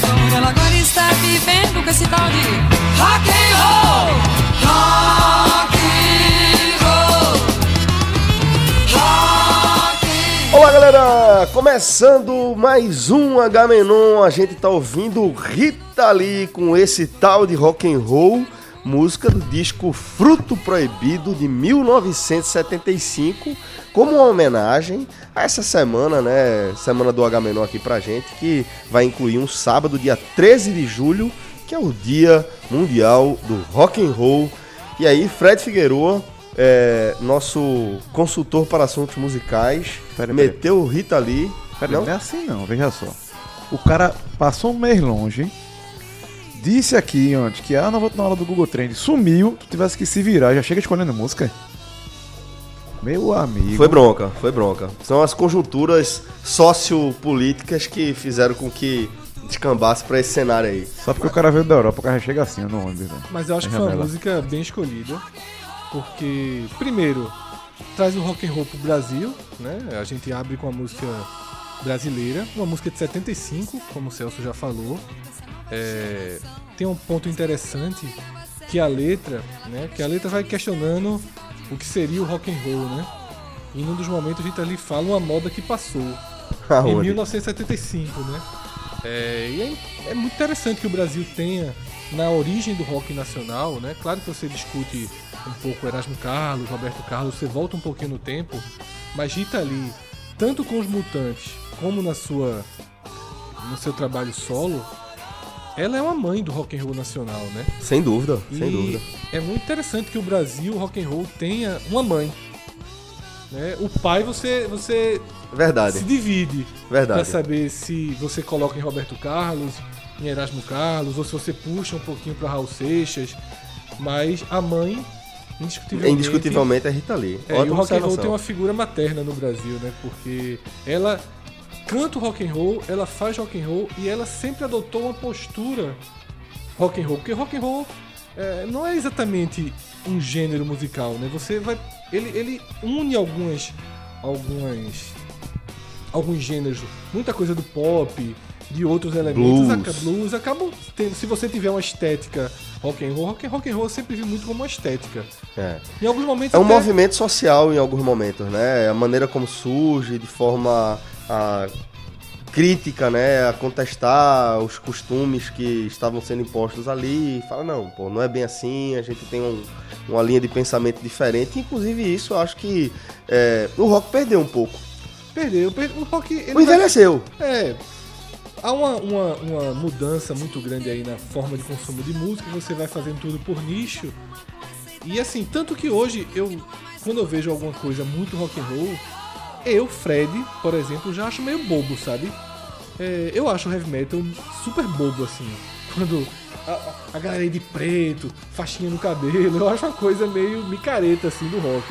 doutor, ela agora está vivendo com esse tal de rock and roll. Rock and roll. Rock and Olá galera, começando mais um H-Menon, a gente tá ouvindo Rita Lee com esse tal de rock and roll, música do disco Fruto Proibido de 1975, como uma homenagem essa semana, né, semana do H-Menon aqui pra gente, que vai incluir um sábado, dia 13 de julho, que é o Dia Mundial do Rock and Roll. E aí, Fred Figueroa, é, nosso consultor para assuntos musicais, Pera, pera. meteu o Rita Lee. Peraí, Não? não é assim não, veja só. O cara passou um mês longe, disse aqui antes que ah, não vou na aula do Google Trend, sumiu, tu tivesse que se virar, já chega escolhendo música. Meu amigo. Foi bronca, foi bronca. São as conjunturas sociopolíticas que fizeram com que descambasse pra esse cenário aí. Só porque o cara veio da Europa, o cara chega assim, no ônibus. Né? Mas eu acho que foi uma música bem escolhida, porque primeiro traz o rock and roll pro Brasil, né? A gente abre com a música brasileira, uma música de 75, como o Celso já falou. É, tem um ponto interessante que a letra, né? Que a letra vai questionando o que seria o rock and roll, né? E num dos momentos a gente ali fala uma moda que passou em Aonde? 1975, né? É, e é, é muito interessante que o Brasil tenha na origem do rock nacional, né? Claro que você discute um pouco Erasmo Carlos, Roberto Carlos, você volta um pouquinho no tempo, mas Rita Lee, tanto com os Mutantes como na sua no seu trabalho solo, ela é uma mãe do rock and roll nacional, né? Sem dúvida, E sem dúvida. é muito interessante que o Brasil, o rock and roll, tenha uma mãe. Né? O pai você, você Verdade, se divide pra verdade. saber se você coloca em Roberto Carlos, em Erasmo Carlos, ou se você puxa um pouquinho pra Raul Seixas. Mas a mãe, indiscutivelmente. Indiscutivelmente é Rita Lee. É, e o rock and roll tem uma figura materna no Brasil, né? Porque ela canta rock and roll, ela faz rock and roll e ela sempre adotou uma postura rock and roll, porque rock and roll é, não é exatamente um gênero musical, né? Você vai ele, ele une algumas algumas alguns gêneros, muita coisa do pop, de outros elementos, Blues. blues acabam tendo, se você tiver uma estética rock and roll, rock and, rock and roll eu sempre vi muito como uma estética. É. Em alguns momentos É um até- movimento social em alguns momentos, né? A maneira como surge, de forma a, crítica, né? A contestar os costumes que estavam sendo impostos ali. E fala, não, pô, não é bem assim, a gente tem um- uma linha de pensamento diferente. Inclusive isso, eu acho que é, o rock perdeu um pouco. Perdeu, perdeu. O rock. Ele O vai- envelheceu. É. Há uma, uma, uma mudança muito grande aí na forma de consumo de música, você vai fazendo tudo por nicho. E assim, tanto que hoje eu, quando eu vejo alguma coisa muito rock and roll, eu, Fred, por exemplo, já acho meio bobo, sabe? É, eu acho o heavy metal super bobo, assim. Quando a, a- galera de preto, faixinha no cabelo, eu acho uma coisa meio micareta, assim, do rock.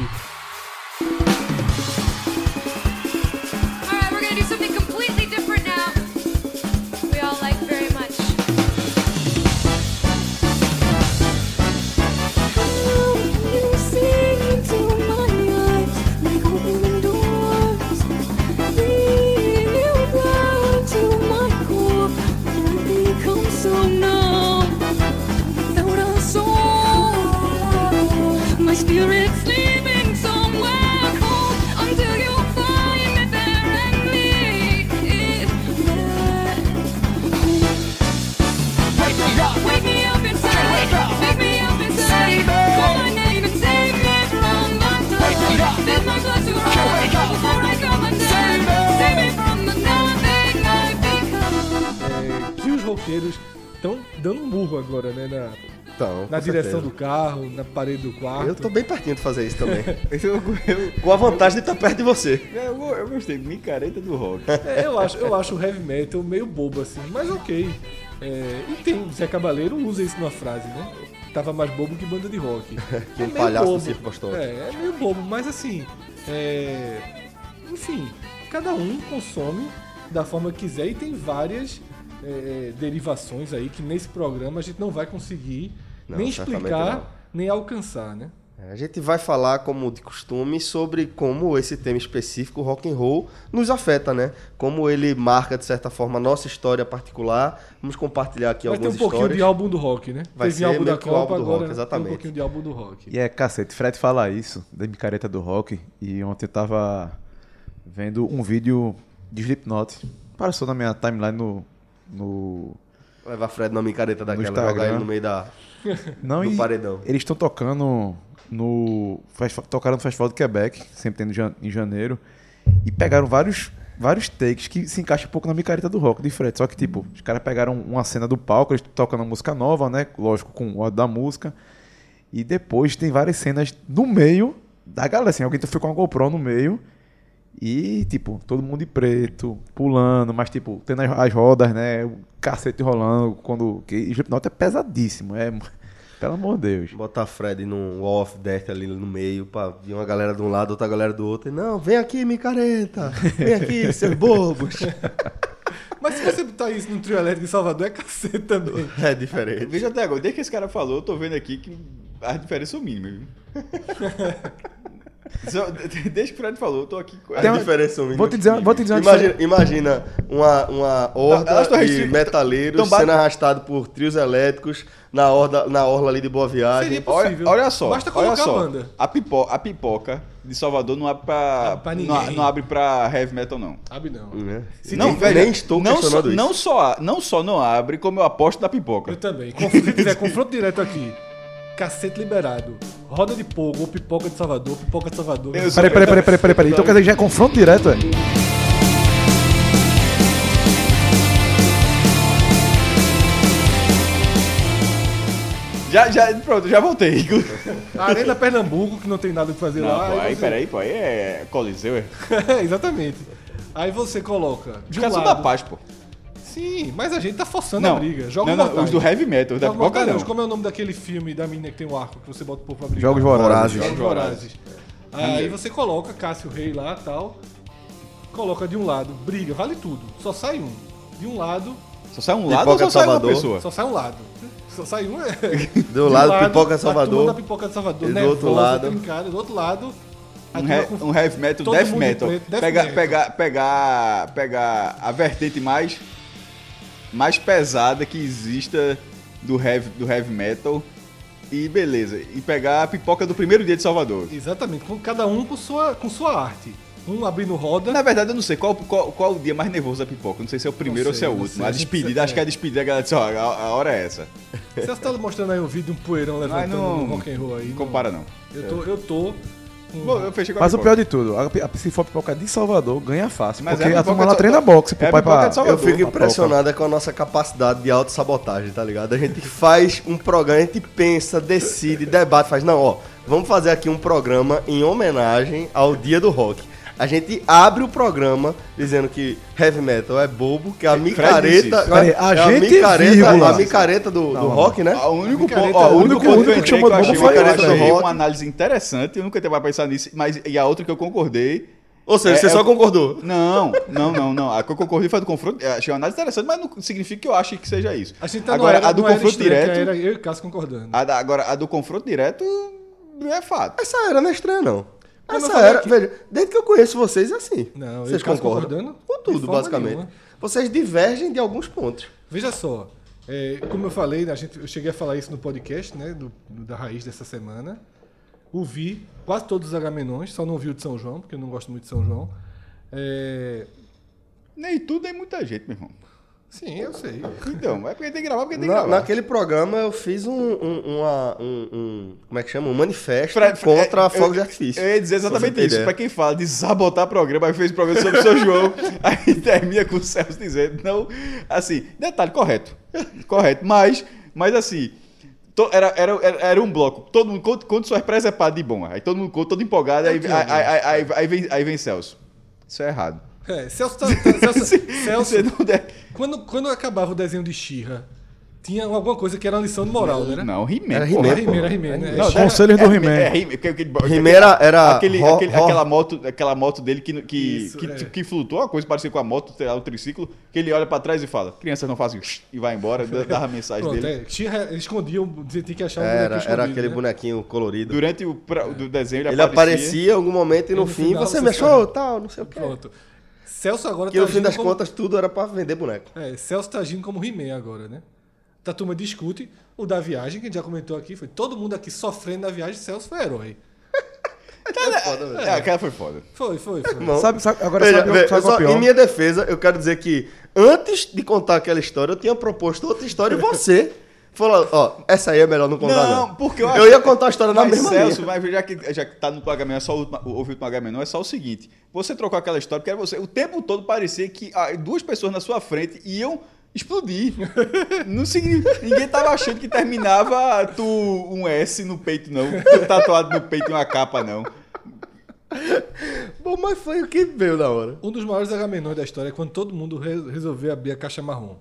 É, estão dando um murro agora, né? Na, Então, na direção certeza. do carro, na parede do quarto. Eu tô bem pertinho de fazer isso também. Eu, eu, Com a vantagem de estar perto de você. eu, eu gostei, micareta do rock. É, eu acho, eu acho o heavy metal meio bobo assim, mas ok. É, e tem, Zé Cabaleiro usa isso numa frase, né? Tava mais bobo que banda de rock. Que um meio palhaço bobo. circo postou. É, é meio bobo, mas assim. é, Enfim, cada um consome da forma que quiser e tem várias é, derivações aí que nesse programa a gente não vai conseguir Não, nem explicar, não. nem alcançar, né? A gente vai falar, como de costume, sobre como esse tema específico, o rock and roll, nos afeta, né? Como ele marca, de certa forma, a nossa história particular. Vamos compartilhar aqui Vai ter um algumas pouquinho histórias. de álbum do rock, né? Vai Teve ser álbum da Copa, álbum do agora rock, exatamente. um pouquinho de álbum do rock. E é cacete, Fred fala isso, da micareta do rock, e ontem eu tava vendo um vídeo de Slipknot, passou na minha timeline no... no Levar Fred na micareta daquela, Instagram. jogar ele no meio da, não, do e paredão. eles estão tocando no... Tocaram no Festival de Quebec, sempre no jan- em janeiro, e pegaram vários... Vários takes que se encaixam um pouco na micareta do rock de Fred. Só que, tipo, os caras pegaram uma cena do palco, eles tocando uma música nova, né? Lógico, com o da música. E depois tem várias cenas no meio da galera, assim, alguém foi com a GoPro no meio e, tipo, todo mundo de preto, pulando, mas, tipo, tendo as, as rodas, né, o cacete rolando, quando... Que Slipknot é pesadíssimo, é... Pelo amor de Deus. Botar Fred num wall of death ali no meio, pra vir uma galera de um lado, outra galera do outro. E, não, vem aqui, micareta! Vem aqui, seus bobos! Mas se você botar isso no trio elétrico de Salvador, é cacete também. É diferente. Veja até agora, desde que esse cara falou, eu tô vendo aqui que as diferenças são mínimas, viu? Só- Desde que o Fred falou, eu tô aqui com As Tem uma- diferenças são Vou te dizer, vou te dizer uma Imagina, diferença. imagina uma, uma horda elas tão de restri- metaleiros tão bate- sendo arrastado por trios elétricos na, orla, na orla ali de Boa Viagem. Seria Olha, possível. olha só, Basta olha colocar só. a banda. A, pipo, a pipoca de Salvador não abre pra, Ah, pra não, ninguém. não abre pra heavy metal, não. Sabe não. Né? não, nem, velho, nem estou não só, questionando isso. não só não só não abre, como eu aposto da pipoca. Eu também. Confronto, se tiver confronto direto aqui. Cacete liberado. Roda de pogo, ou pipoca de Salvador, pipoca de Salvador. Peraí, peraí, peraí, peraí, peraí, peraí. Então quer dizer que já é confronto direto, é? Já, já, pronto, já voltei. Arena Pernambuco, que não tem nada pra fazer Não, lá. pô, aí, você- peraí, pô, aí é Coliseu, é. É, exatamente. Aí você coloca. De um são da lado, paz, pô. Sim, mas a gente tá forçando Não, a briga. Joga não, não, os do heavy metal, da Jogos pipoca. Como é o nome daquele filme da menina que tem um arco que você bota o povo pra brigar? Jogos Vorazes. Jogos Vorazes. Aí você coloca Cássio Rei lá tal. Coloca de um lado, briga, vale tudo. Só sai um. De um lado, Só sai um Pipoca lado ou só de sai uma Salvador. pessoa? só sai um lado. Só sai um. É. Do lado, Pipoca a turma Salvador. da Pipoca de Salvador. E do outro lado- trincada. Do outro lado. Um, he- com- um heavy metal, death metal. preto, death Pegar, metal. pegar, pegar, pegar a vertente mais, mais pesada que exista do heavy, do heavy metal e beleza. E pegar a pipoca do primeiro dia de Salvador. Exatamente, com cada um com sua, com sua arte. Um abrindo roda. Na verdade, eu não sei qual, qual, qual o dia mais nervoso da pipoca. Não sei se é o primeiro Não ou se é o sei, não último. sei. A despedida, acho que é a despedida, a galera disse, ó, a, a hora é essa. Você tá mostrando aí um vídeo de um poeirão levantando não- no rock and roll aí. Não compara, não. Eu tô, eu tô Bom, com a Mas o pior de tudo, a, a, se for pipoca de Salvador, ganha fácil. Mas porque é a a turma lá treina boxe pro É pai pra... de Salvador. Eu fico pra impressionado é com a nossa capacidade de autossabotagem, tá ligado? A gente faz um programa, a gente pensa, decide, debate, faz, não, ó, vamos fazer aqui um programa em homenagem ao Dia do Rock. A gente abre o programa dizendo que heavy metal é bobo, que a Fred disse micareta. isso. Peraí, a é gente, micareta, vírgula. a micareta do, do rock, né? O único ponto, ó, o o único ponto o que que chamou que eu de achei, bobo foi né? uma análise interessante, eu nunca tinha mais pensado nisso, mas e a outra que eu concordei. Ou seja, É, você é só o- concordou. Não, não, não, não. A que eu concordei foi a do confronto. Achei uma análise interessante, mas não significa que eu ache que seja isso. A gente tá agora, era, a do confronto direto. Era eu e Cássio concordando. A da- agora, a do confronto direto é fato. Essa era não é estranha, não. Essa era, aqui- veja, desde que eu conheço vocês é assim. Não, eu vocês concordam? concordando? Com tudo, basicamente. nenhuma. Vocês divergem de alguns pontos. Veja só, é, como eu falei, a gente, eu cheguei a falar isso no podcast, né, do, do- da raiz dessa semana. Ouvi quase todos os Agamenões, só não ouvi o de São João, porque eu não gosto muito de São João. É, Nem tudo, nem muita gente, meu irmão. Sim, eu sei. Então, é porque tem que gravar, porque tem que Na- gravar. naquele programa eu fiz um, um, uma- um- um- Como é que chama? Um manifesto Fred- contra é, fogos de artifício. Eu ia dizer Pra exatamente isso. ideia. Pra quem fala de sabotar programa, aí fez programa sobre o São João, aí termina com o Celso dizendo, não, assim, detalhe, correto. Correto, mas, mas assim, to- era, era, era, era um bloco, todo mundo, quando, quando sua presepada de bom, aí todo mundo conta, todo empolgado, aí, que aí, é, aí, aí, aí, aí vem, aí vem Celso. Isso é errado. É, Celso, tá, tá- Celso, Celso não quando, quando acabava o desenho de Xirra, tinha alguma coisa que era uma lição de moral, né? Não, He-Man. Era. He-Man, Era He-Man, era He-Man, né? Os conselhos do He-Man. É, He-Man. era- era aquele, ro- aquele- ro- aquela, moto, aquela moto dele que, que, Isso, que, é. que flutuou, uma coisa parecida com a moto, sei lá, o triciclo, que ele olha pra trás e fala: crianças não fazem isso", e vai embora, dava a mensagem Pronto, dele. é, tinha, ele escondia, você tinha que achar um Era, bonequinho era aquele né? bonequinho colorido. Durante o pra- do desenho ele, Ele aparecia em algum momento e no no fim final você você me achou, sabe. tal, não sei o quê. Pronto. Celso agora Que tá no fim das como... contas tudo era pra vender boneco. É, Celso tá agindo como He-Man agora, né? A turma discute. O da viagem, que a gente já comentou aqui, foi todo mundo aqui sofrendo na viagem, Celso foi herói. É, aquela foi foda. Foi, foi, foi. Não. Sabe, sabe- agora Veja, sabe, veja, sabe é só, em minha defesa, eu quero dizer que antes de contar aquela história, eu tinha proposto outra história e você falou, ó, essa aí é melhor não contar não. Não, porque eu Eu ia contar a história na mesma Celso, linha. mas já que, já que tá no H-Men, é só o, último- o, último não é só o seguinte. Você trocou aquela história porque era você. O tempo todo parecia que ah, duas pessoas na sua frente iam explodir. Não ninguém tava achando que terminava tu um S no peito, não. Tu tatuado no peito e uma capa, não. Bom, mas foi o que veio na hora. Um dos maiores agamenões da história é quando todo mundo re- resolveu abrir a caixa marrom.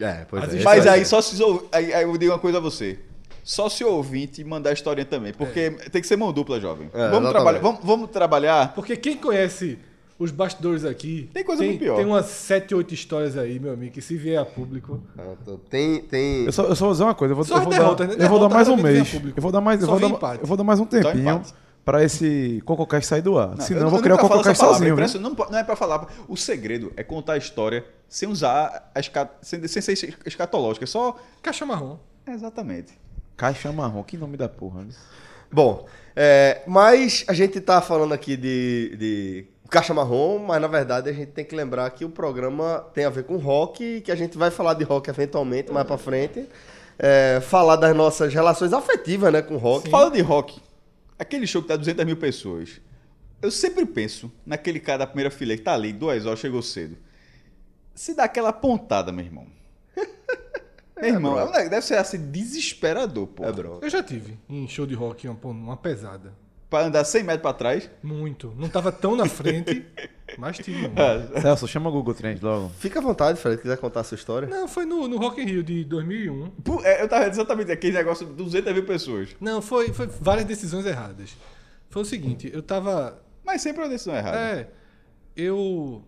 É, pois As é. Mas esse aí é. só se. Aí, aí eu digo uma coisa a você. Só se ouvinte mandar a historinha também. Porque tem que ser mão dupla, jovem. É, vamos, trabalhar, vamos, vamos trabalhar. Porque quem conhece os bastidores aqui. Tem coisa muito pior. Tem umas 7, 8 histórias aí, meu amigo, que se vier a público. Pronto. Tem, tem... Eu só, eu só vou dizer uma coisa, eu vou, eu vou derrotas, dar, né? eu vou dar Derrota mais um mês. Eu vou dar mais, eu vou dar, empate. eu vou dar mais um tempinho pra esse Cococast sair do ar. Senão eu, eu- vou criar o Cococast palavra, sozinho. viu? impressa- Não, po- não é pra falar. O segredo é contar a história sem usar a esca... sem, sem ser escatológica. É só. Caixa marrom. Exatamente. Caixa marrom, que nome da porra. né? Bom, é, mas a gente tá falando aqui de, de Caixa Marrom, mas na verdade a gente tem que lembrar que o programa tem a ver com rock, que a gente vai falar de rock eventualmente mais pra frente. É, falar das nossas relações afetivas, né, com rock. Fala de rock. Aquele show que tá 200 mil pessoas. Eu sempre penso naquele cara da primeira fileira que tá ali, duas horas, chegou cedo. Se dá aquela pontada, meu irmão. meu irmão, é deve ser assim, desesperador, pô. É, bro. Eu já tive em show de rock uma, uma pesada. Pra andar 100 metros pra trás. Muito. Não tava tão na frente, mas tive muito. Celso, chama o Google Trends logo. Fica à vontade, Fred, se quiser contar a sua história. Não, foi no, no Rock in Rio de 2001. Pô, é, Eu tava exatamente aquele negócio de 200 mil pessoas. Não, foi, foi várias decisões erradas. Foi o seguinte, eu tava... Mas sempre é uma decisão errada. É, eu...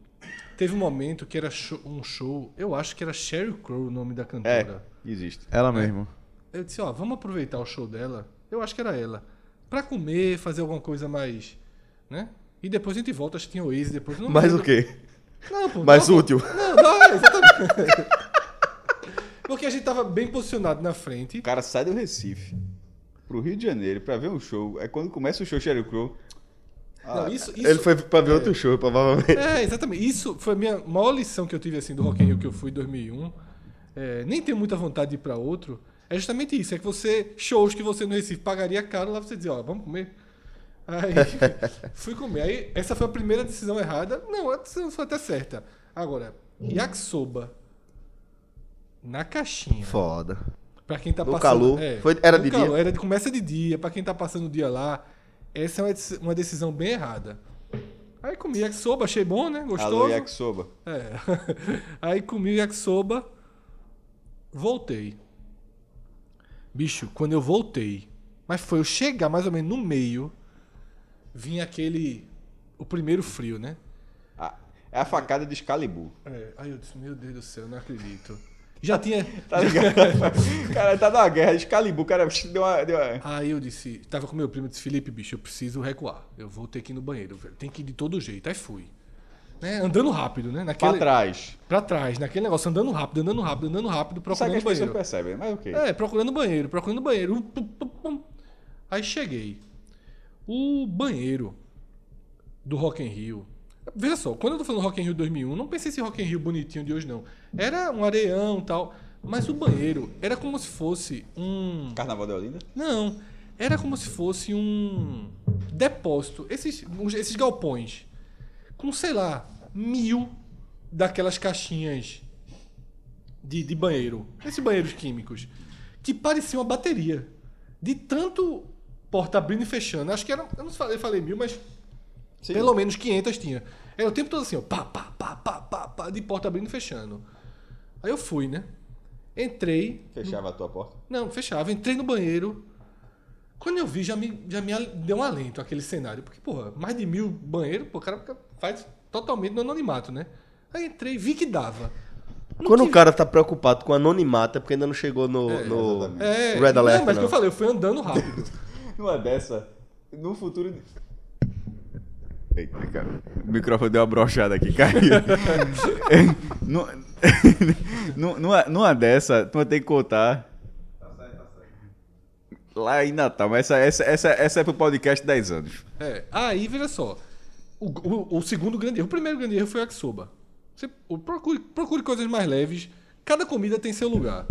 Teve um momento que era show- um show, eu acho que era Sheryl Crow o nome da É, cantora. existe. Ela mesmo. Eu disse, ó, vamos aproveitar o show dela, eu acho que era ela, pra comer, fazer alguma coisa mais, né? E depois a gente volta, acho que tinha o Waze depois. Não Mas lembro. o quê? Não, pô, Mais não, útil. Não, não, é, exatamente. Porque a gente tava bem posicionado na frente. O cara sai do Recife pro Rio de Janeiro pra ver um show. É quando começa o show Sheryl Crow. Não, isso, isso, Ele foi pra ver outro show, provavelmente. É, exatamente. Isso foi a minha maior lição que eu tive assim do Rock in Rio que eu fui em 2001. É, nem tenho muita vontade de ir pra outro. É justamente isso, é que você shows que você no Recife pagaria caro, lá você dizia, ó, vamos comer. Aí fui comer. Aí essa foi a primeira decisão errada. Não, a decisão foi até certa. Agora, yakisoba na caixinha. Foda. Pra quem tá No passando. calor. Foi- era de calor, dia? Era de, começa de dia, pra quem tá passando o dia lá. Essa é uma, uma decisão bem errada. Aí comi yakisoba, achei bom, né? Gostoso. Alô, Yakisoba. É. Aí comi yakisoba, voltei. Bicho, quando eu voltei, mas foi eu chegar mais ou menos no meio, vinha aquele. O primeiro frio, né? Ah, É a facada de Excalibur. É, aí eu disse, meu Deus do céu, não acredito. Já tinha. Tá ligado? cara, tá numa guerra. Excalibur, cara, deu uma. Deu uma... Aí eu disse, tava com meu primo, disse, Felipe, bicho, eu preciso recuar. Eu vou ter que ir no banheiro, velho. Tem que ir de todo jeito. Aí fui. Né? Andando rápido, né? Naquele, Pra trás. Pra trás, naquele negócio, andando rápido, andando rápido, andando rápido, Sabe procurando pessoas banheiro. percebem, mas ok. É, procurando banheiro, procurando banheiro. Pum, pum, pum. Aí cheguei. O banheiro do Rock in Rio. Veja só, quando eu tô falando Rock in Rio 2001, não pensei esse Rock in Rio bonitinho de hoje, não. Era um areião e tal. Mas o banheiro era como se fosse um... Carnaval de Olinda? Não, era como se fosse um depósito. Esses, esses galpões. Com, sei lá, mil daquelas caixinhas de, de banheiro. Esses banheiros químicos. Que pareciam uma bateria. De tanto porta abrindo e fechando. Acho que era. Eu não falei, eu falei mil, mas Sim. pelo menos 500 tinha. Era o tempo todo assim, ó. Pá, pá, pá, pá, pá, pá, de porta abrindo e fechando. Aí eu fui, né? Entrei. Fechava a tua porta. Não, fechava. Entrei no banheiro. Quando eu vi, já me, já me deu um alento aquele cenário. Porque, porra, mais de mil banheiros, pô, o cara fica- faz totalmente no anonimato, né? Aí entrei, vi que dava. Quando o cara tá preocupado com anonimato é porque ainda não chegou no, É, no É, Red Alert. não, mas não. que eu falei, eu fui andando rápido. Numa dessa, no futuro. Eita, cara. O microfone deu uma brochada aqui, caiu. Nu- nu- numa, numa dessa, tu vai ter que contar. Lá em Natal, mas essa, essa, essa, essa é pro podcast 10 anos. É, aí, veja só. O, o- o segundo grande erro. O primeiro grande erro foi o yakisoba. Você procure, procure coisas mais leves. Cada comida tem seu lugar.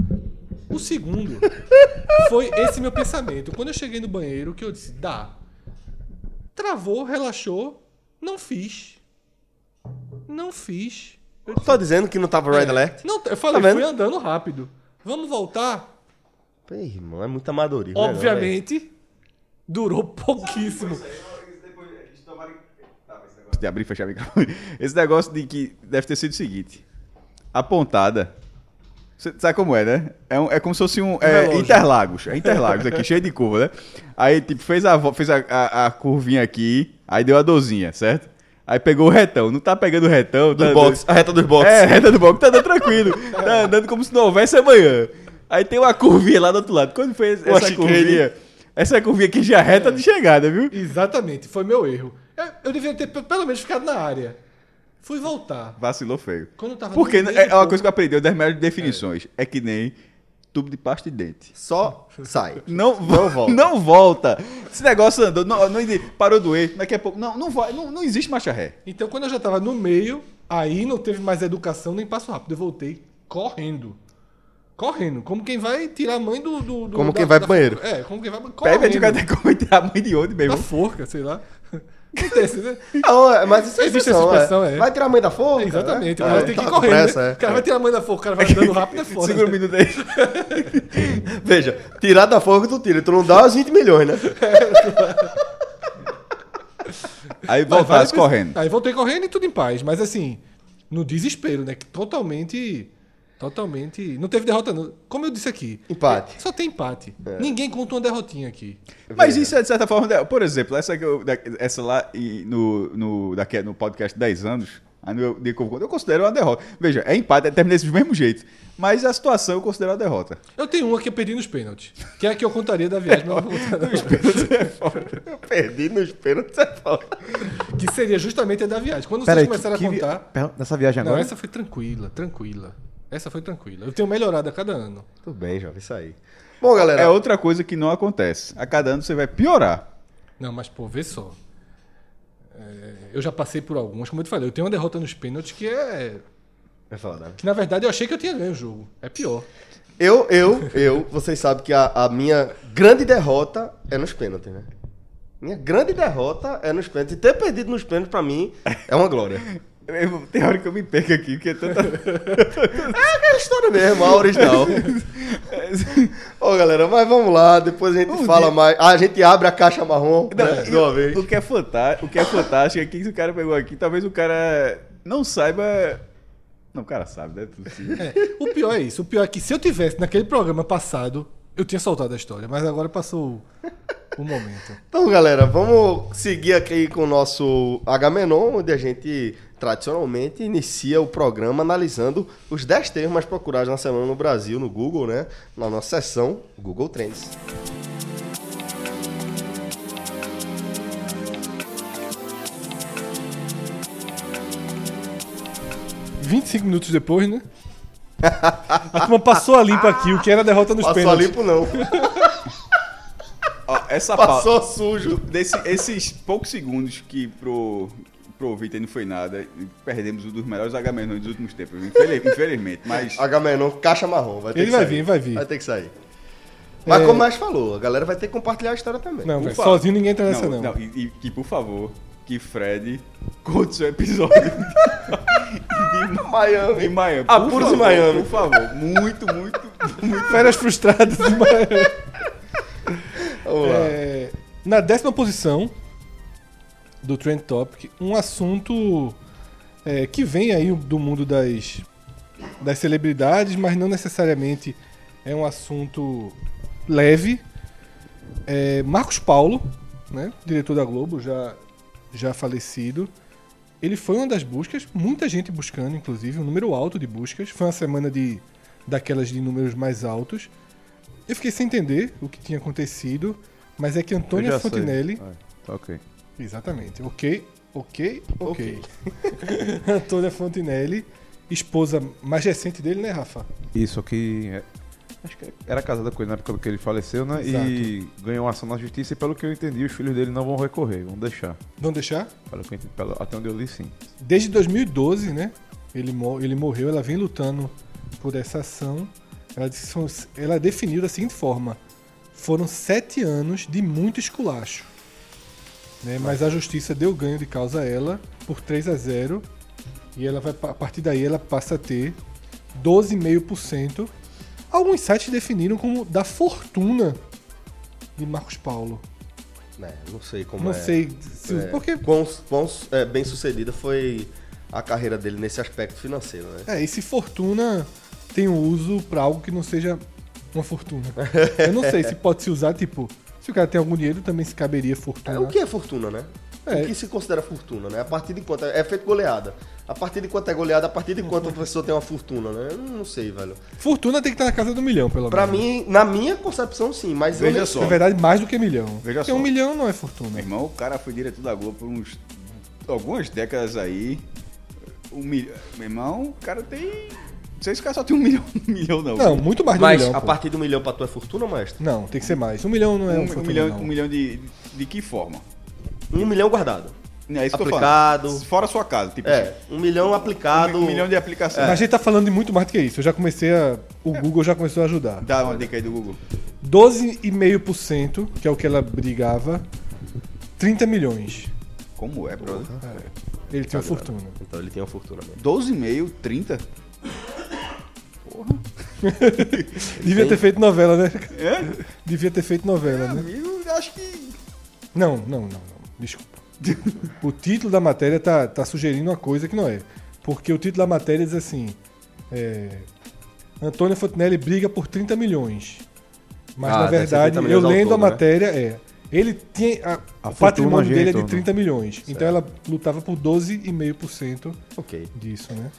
O segundo foi esse meu pensamento. Quando eu cheguei no banheiro, que eu disse, dá. Travou, relaxou, não fiz. Não fiz. Eu disse, Tô dizendo que não tava Red é, Alert? Não, eu falei, Tá fui andando rápido. Vamos voltar? Irmão, é muito amadorismo. né, Obviamente, durou pouquíssimo. De abrir e fechar o microfone. Esse negócio de que deve ter sido o seguinte: a pontada. Você sabe como é, né? É, um- é como se fosse um. É. Interlagos. É Interlagos aqui, cheio de curva, né? Aí, tipo, fez a, fez a, a, a curvinha aqui, aí deu a dorzinha, certo? Aí pegou o retão. Não tá pegando o retão. Do tá box, a reta dos boxes. É, reta do box, tá andando tranquilo. Tá andando como se não houvesse amanhã. Aí tem uma curvinha lá do outro lado. Quando foi Uma essa curvinha? Essa curvinha aqui já é reta de chegada, viu? Exatamente, foi meu erro. Eu, eu devia ter pe- pelo menos ficado na área. Fui voltar. Vacilou feio. Quando eu tava Porque no é é uma coisa que eu aprendi, das melhores definições. É, que nem tubo de pasta de dente. Só sai. Não, Não volta. Não volta. Esse negócio andou, não, não, parou doer, daqui a pouco. Não, não vai, não, não existe marcha ré. Então, quando eu já tava no meio, aí não teve mais educação nem passo rápido. Eu voltei correndo. Correndo. Como quem vai tirar a mãe do. do- do- Como quem vai pro banheiro. É, como quem vai Pega correndo. de cada como tirar a mãe de onde Da mesmo. forca, sei lá. Não né? É, mas isso é Existe expressão, essa expressão, é. é. Vai tirar a mãe da forca? Exatamente. É. O cara É, tem que tá com correndo. pressa, né? é. O cara vai tirar a mãe da forca, o cara vai andando rápido, é foda. Segura um minuto aí. Veja, tirar da forca tu tira, tu não dá os 20 milhões, né? Aí voltasse correndo. Aí voltei correndo e tudo em paz. Mas assim, no desespero, né? Que totalmente. Totalmente. Não teve derrota, não. Como eu disse aqui. Empate. Só tem empate. Ninguém conta uma derrotinha aqui. Mas isso é de certa forma. Por exemplo, essa, que eu- essa lá no, no, daqui, no podcast 10 anos, eu, eu considero uma derrota. Veja, é empate, é terminei do mesmo jeito. Mas a situação eu considero uma derrota. Eu tenho uma que eu perdi nos pênaltis. Que é a que eu contaria da viagem. mas eu não não. Perdi nos pênaltis, é foda. que seria justamente a da viagem. Quando Pera vocês aí, começaram que, a vi- contar. per- Nessa viagem Não, agora? essa foi tranquila, tranquila. Essa foi tranquila. Eu tenho melhorado a cada ano. Tudo bem, jovem, isso aí. Bom, galera, É outra coisa que não acontece. A cada ano você vai piorar. Não, mas pô, vê só. É, eu já passei por algumas, como eu te falei, eu tenho uma derrota nos pênaltis que é. é foda. Que na verdade eu achei que eu tinha ganho o jogo. É pior. Eu, eu, eu, vocês sabem que a, a minha grande derrota é nos pênaltis, né? Minha grande derrota é nos pênaltis. E ter perdido nos pênaltis, pra mim, é uma glória. Eu- Tem hora que eu me perco aqui, porque é tanta. É aquela história mesmo, a original. Ô, galera, mas vamos lá, depois a gente Um fala dia- mais. Ah, a gente abre a caixa marrom Não, né, de uma vez. O que é fantástico, o que é fantástico é que se o cara pegou aqui, talvez o cara não saiba. Não, o cara sabe, né? Tudo assim. É, o pior é isso. O pior é que se eu tivesse naquele programa passado, eu tinha soltado a história. Mas agora passou o, o momento. Então, galera, vamos seguir aqui com o nosso Agamenon, onde a gente tradicionalmente inicia o programa analisando os 10 termos mais procurados na semana no Brasil, no Google, né? Na nossa seção Google Trends. É. 25 minutos depois, né? A turma passou a limpa aqui, o que era a derrota nos Passou pênaltis. limpo, não. Ó, essa pauta. Passou sujo. Desse, esses poucos segundos que pro, pro ouvinte não foi nada, perdemos um dos melhores Agamenon dos últimos tempos, infeliz- infelizmente. Mas Agamenon, caixa marrom. Vai ter Ele que vai sair. vir, vai vir. Vai ter que sair. Mas É. como o Mestre falou, a galera vai ter que compartilhar a história também. Não, favor. sozinho ninguém entra nessa, não. e, e que, por favor, que Fred conte seu episódio de Miami. em Miami. Apuros em Miami. Por favor. Muito, muito, muito. Férias frustradas. mas- Vamos lá. É, na décima posição do Trend Topic, um assunto é, que vem aí do mundo das, das celebridades, mas não necessariamente é um assunto leve. É, Marcos Paulo, né, diretor da Globo, já, já falecido. Ele foi uma das buscas, muita gente buscando, inclusive, um número alto de buscas. Foi uma semana de daquelas de números mais altos. Eu fiquei sem entender o que tinha acontecido, mas é que Antônia sei. Fontinelli. Ah, tá. Exatamente. Ok, ok, ok. Antônia Fontinelli, esposa mais recente dele, né, Rafa? Isso aqui. é- Acho que era casada com ele na época que ele faleceu, né? E ganhou uma ação na justiça e pelo que eu entendi, os filhos dele não vão recorrer, vão deixar. Vamos deixar? Pelo que eu entendi, pelo- até onde eu li, sim. Desde 2012, né? Ele, mo- ele morreu, ela vem lutando por essa ação. Ela, que ela definiu da seguinte forma: foram sete anos de muito esculacho. Né? Mas a justiça deu ganho de causa a ela por 3 a 0 e ela vai, a partir daí ela passa a ter 12,5%. Alguns sites definiram como da fortuna de Marcos Paulo. né, não sei como Não é. sei se. é, Porque quão, quão é, bem sucedida foi a carreira dele nesse aspecto financeiro, né? É, e se fortuna tem um uso pra algo que não seja uma fortuna. Eu não sei se pode se usar, tipo, se o cara tem algum dinheiro, também se caberia fortuna. É, o que é fortuna, né? É. O que se considera fortuna, né? A partir de quanto? É feito goleada. A partir de quanto é goleada, a partir de quanto a pessoa tem uma fortuna, né? Eu não sei, velho. Fortuna tem que estar na casa do milhão, pelo Pra menos. mim, na minha concepção, sim, mas eu Veja só. Na verdade, mais do que milhão. Veja Porque só. um milhão não é Meu fortuna. irmão, o cara foi diretor da Globo por uns. algumas décadas aí. Um milhão. Meu irmão, o cara tem. Não sei se o cara só tem um milhão, um milhão não. Não, muito mais de um Mas milhão. a pô. partir do milhão pra tu é fortuna, mestre? Não, tem que ser mais. Um milhão não é um, um, um fortuna, milhão, não. um milhão de, de que forma? Um milhão guardado. É isso que eu tô Aplicado. Fora a sua casa, tipo. É, um milhão aplicado. Um, um milhão de aplicações. Mas a gente tá falando de muito mais do que isso. Eu já comecei a. O Google já começou a ajudar. Dá uma dica aí do Google. 12,5%, que é o que ela brigava, 30 milhões. Como é, brother? Ele tinha uma fortuna. Então ele tem uma fortuna mesmo. 12,5, 30? Devia ter feito novela, né? É? Devia ter feito novela, né? Amigo, acho que. Não, não, não, não. Desculpa. O título da matéria tá, tá sugerindo uma coisa que não é. Porque o título da matéria diz assim: é, Antônio Fontenelle briga por 30 milhões. Mas Ah, na verdade, 30 eu lendo a todo, né? matéria, é. Ele tinha. a- A o patrimônio dele é de ajeitou, 30 milhões. Então ela lutava por 12,5% Ok. disso, né?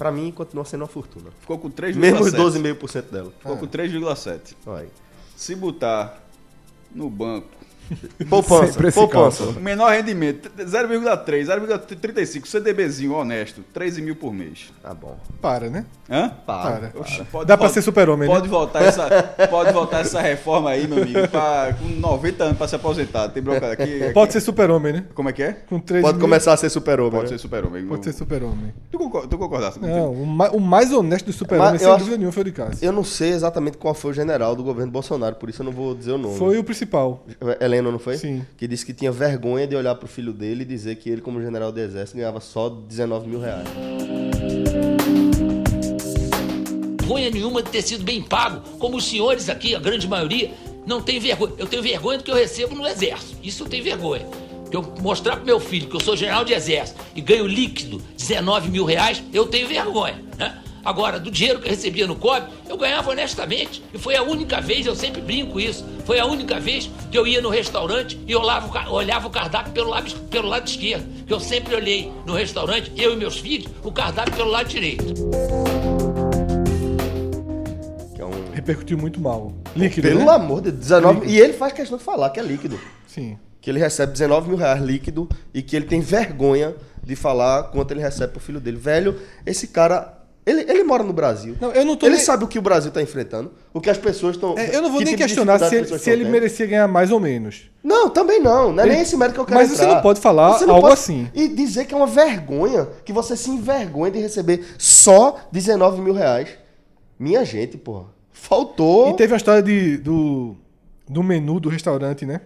Pra mim, continua sendo uma fortuna. Ficou com 3,7. Mesmo os 12,5% dela. Ficou com 3,7. Olha aí. Se botar no banco Poupança, poupança. menor rendimento, 0,3, 0,35, CDBzinho honesto, 13 mil por mês. Tá bom. Para, né? Hã? Para. Para. Oxi, pode Dá pra vol- ser super-homem, né? Pode voltar essa, pode voltar essa reforma aí, meu amigo, pra, com 90 anos pra se aposentar. Tem bronca aqui. aqui- Pode ser super-homem, né? Como é que é? Com 3 Pode mil, começar a ser super-homem. Pode né? ser super-homem. Pode ser super-homem. Tu, concor tu concordasse comigo? Não, o, ma- o mais honesto do super-homem, sem eu acho- dúvida nenhuma, foi o de Cássio. Eu não sei exatamente qual foi o general do governo Bolsonaro, por isso eu não vou dizer o nome. Foi o principal. Helena, não foi? Sim. Que disse que tinha vergonha de olhar pro filho dele e dizer que ele, como general do exército, ganhava só 19 mil reais. vergonha nenhuma de ter sido bem pago, como os senhores aqui, a grande maioria, não tem vergonha. Eu tenho vergonha do que eu recebo no exército. Isso eu tenho vergonha. Que eu mostrar pro meu filho que eu sou general de exército e ganho líquido 19 mil reais, eu tenho vergonha. Né? Agora, do dinheiro que eu recebia no COB, eu ganhava honestamente. E foi a única vez, eu sempre brinco isso, foi a única vez que eu ia no restaurante e olhava olhava o cardápio pelo lado, pelo lado esquerdo. Que eu sempre olhei no restaurante, eu e meus filhos, o cardápio pelo lado direito. Que é um. Repercutiu muito mal. Líquido, Pelo né? amor de Deus, 19 E ele faz questão de falar que é líquido. Sim. Que ele recebe 19 mil reais líquido e que ele tem vergonha de falar quanto ele recebe pro filho dele. Velho, esse cara. Ele, ele mora no Brasil. Não, eu não tô ele nem- sabe o que o Brasil tá enfrentando, o que as pessoas estão. É, eu não vou que nem tipo questionar se ele, se ele merecia ganhar mais ou menos. Não, também não. Não é Ele- nem esse mérito que eu quero Mas você entrar. não pode falar Você não algo pode- assim. E dizer que é uma vergonha, que você se envergonha de receber só 19 mil reais. Minha gente, porra. Faltou. E teve a história de, do, do menu do restaurante, né?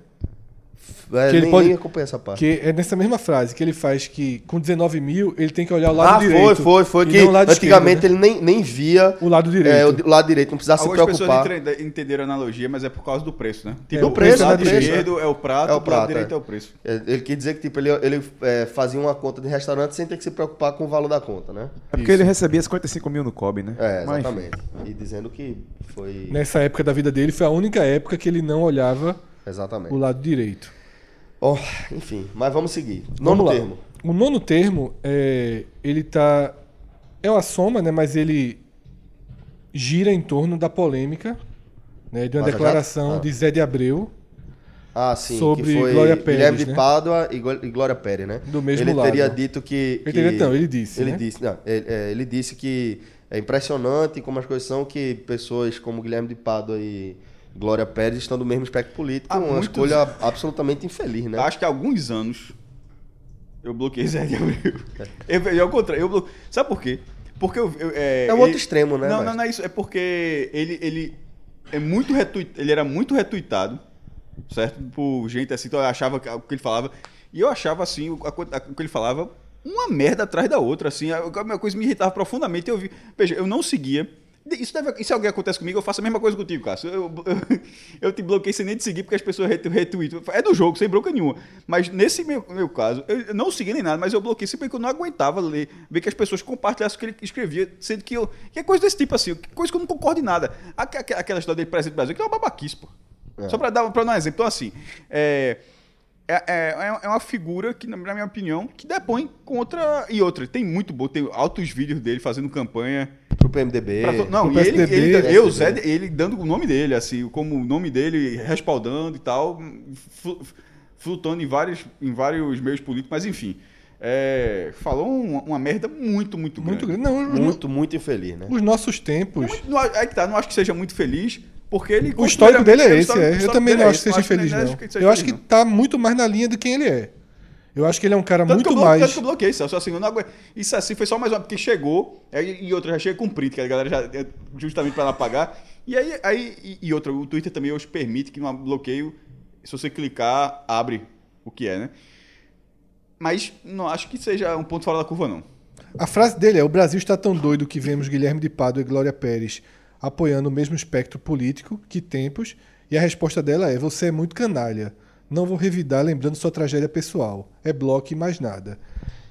É, Que ele nem, pode- nem acompanha essa parte. Que é nessa mesma frase que ele faz que com 19 mil ele tem que olhar o lado Ah, direito. foi, foi, foi. e Que o lado antigamente esquerdo, né? ele nem, nem via O lado direito. é, o lado direito, não precisava se Algumas pessoas preocupar. não entre- entenderam a analogia, mas é por causa do preço, né? É, o o preço lado é do preço, esquerdo é o prato, É o o prato, lado direito é. é o preço. É, Ele quer dizer que tipo, ele, ele é, fazia uma conta de restaurante sem ter que se preocupar com o valor da conta, né? É porque ele recebia 55 mil no COB, né? É, Mas, exatamente. E dizendo que foi. Nessa época da vida dele foi a única época que ele não olhava Exatamente. o lado direito. Oh, enfim, mas vamos seguir. Vamos Nono lá. termo. O nono termo, é, ele tá. É uma soma, né? Mas ele gira em torno da polêmica, né? De uma Vaza declaração Jato? Ah. de Zé de Abreu, Ah, sim, Sobre Glória Pérez, Guilherme de né? Pádua e Glória Pérez, né? Do mesmo ele lado. teria dito que. Ele que- teria- não, ele disse, Ele né? disse, não, ele, é, ele disse que é impressionante como as coisas são que pessoas como Guilherme de Pádua e Glória Pérez estão do mesmo espectro político. Há uma muitos- escolha absolutamente infeliz, né? Acho que há alguns anos eu bloqueei Zé de Abreu. Eu, eu, ao contrário, eu blo... Sabe por quê? Porque eu, eu- é, É o outro extremo, né, Não, mestre? não, não é isso. É porque ele, ele é muito retweet, ele era muito retuitado, certo? Por gente assim, então eu achava o que ele falava. E eu achava assim, o, a a- o que ele falava, uma merda atrás da outra, assim. A, a minha coisa me irritava profundamente. Eu vi, veja, eu não seguia. Isso, deve, se alguém acontece comigo, eu faço a mesma coisa contigo, Cássio. Eu, eu, eu te bloqueei sem nem te seguir porque as pessoas retweetam. É do jogo, sem bronca nenhuma. Mas nesse meu, meu caso, eu não segui nem nada, mas eu bloqueei sempre porque eu não aguentava ler, ver que as pessoas compartilhassem o que ele escrevia, sendo que eu. Que é coisa desse tipo assim, coisa que eu não concordo em nada. Aqu- aqu- Aquela história dele presente do Brasil, que é uma babaquice, pô. Só pra dar, pra dar um exemplo. Então, assim, é, é, é, é uma figura que, na minha opinião, que depõe contra. E outra, tem muito bom, tem altos vídeos dele fazendo campanha. Pro PMDB. Pra não, pro e ele, PSDB, ele, PSDB. eu, Zé, ele dando o nome dele, assim, como o nome dele, respaldando e tal, flu- flutuando em vários, em vários meios políticos, mas enfim. é, falou uma, uma merda muito, muito grande. muito grande. Não, Muito, muito infeliz, né? os nossos tempos. Não, aí que tá, não acho que seja muito feliz, porque ele. O histórico dele é esse, é. Eu também dele não é acho que seja feliz, não. Eu acho que tá muito mais na linha de quem ele é. Eu acho que ele é um cara Tanto muito eu bloqueei, mais. tanto que eu bloqueei, Celso, assim, eu não aguento. Isso assim foi só mais uma, porque chegou, aí- e outra já chega com print, que a galera já, é justamente para não apagar. E aí, aí e, e outra, o Twitter também hoje permite que no bloqueio, se você clicar, abre o que é, né? Mas não acho que seja um ponto fora da curva, não. A frase dele é: O Brasil está tão doido que vemos Guilherme de Pádua e Glória Pérez apoiando o mesmo espectro político que tempos. E a resposta dela é: Você é muito canalha. Não vou revidar lembrando sua tragédia pessoal. É bloco e mais nada.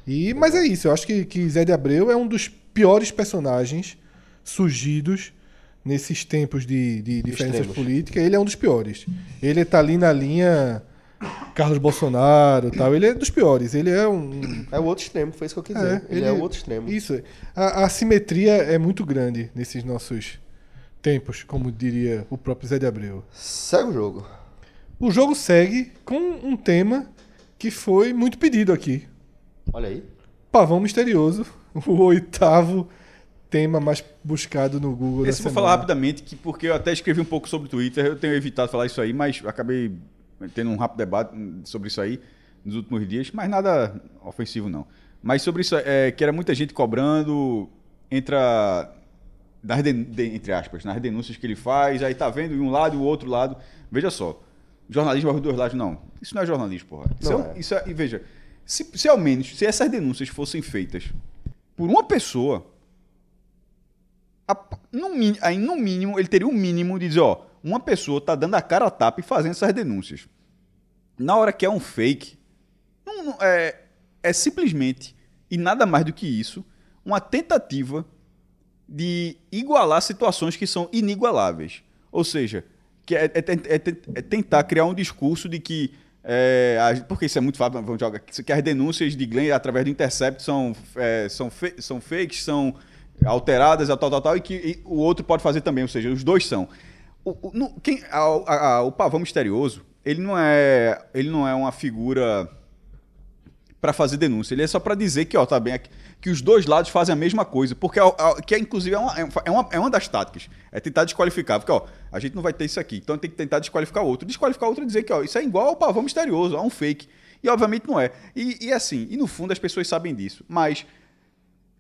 E, mas é isso. Eu acho que, que Zé de Abreu é um dos piores personagens surgidos nesses tempos de, de diferenças Extremos. políticas. Ele é um dos piores. Ele tá ali na linha Carlos Bolsonaro tal. Ele é dos piores. Ele é um, É o outro extremo, foi isso que eu quis dizer. ele, é o outro extremo. Isso. A, a assimetria é muito grande nesses nossos tempos, como diria o próprio Zé de Abreu. Segue o jogo. O jogo segue com um tema que foi muito pedido aqui. Olha aí. Pavão Misterioso, o oitavo tema mais buscado no Google Esse vou falar semana. rapidamente, que, porque eu até escrevi um pouco sobre o Twitter, eu tenho evitado falar isso aí, mas acabei tendo um rápido debate sobre isso aí nos últimos dias, mas nada ofensivo não. Mas sobre isso, é, que era muita gente cobrando, entra nas de- entre aspas, nas denúncias que ele faz, aí tá vendo de um lado e o outro lado. Veja só, jornalismo é os dois lados, não. Isso não é jornalismo, porra. Isso, Não é, um- é. isso é- e veja, se, se ao menos, se essas denúncias fossem feitas por uma pessoa, a- no, aí, no mínimo, ele teria o mínimo de dizer, ó, uma pessoa tá dando a cara a tapa e fazendo essas denúncias. Na hora que é um fake, não- não- é, é simplesmente, e nada mais do que isso, uma tentativa de igualar situações que são inigualáveis. Ou seja, que é, é é é tentar criar um discurso de que. é, a- porque isso é muito fácil, vamos jogar. Que as denúncias de Glenn através do Intercept são, é, são, fe- são fakes, são alteradas, tal, tal, tal, e que e o outro pode fazer também, ou seja, os dois são. O, o, no- quem, a- a- a- o pavão misterioso, ele não é, ele não é uma figura para fazer denúncia. Ele é só para dizer que, ó, tá bem, aqui, que os dois lados fazem a mesma coisa, porque é, é- que é, inclusive é uma, é, uma, é uma das táticas. É tentar desqualificar, porque, ó, a gente não vai ter isso aqui, então tem que tentar desqualificar o outro. Desqualificar o outro e dizer que, ó, isso é igual ao pavão misterioso, a um fake. E obviamente não é. E, e assim, e no fundo as pessoas sabem disso, mas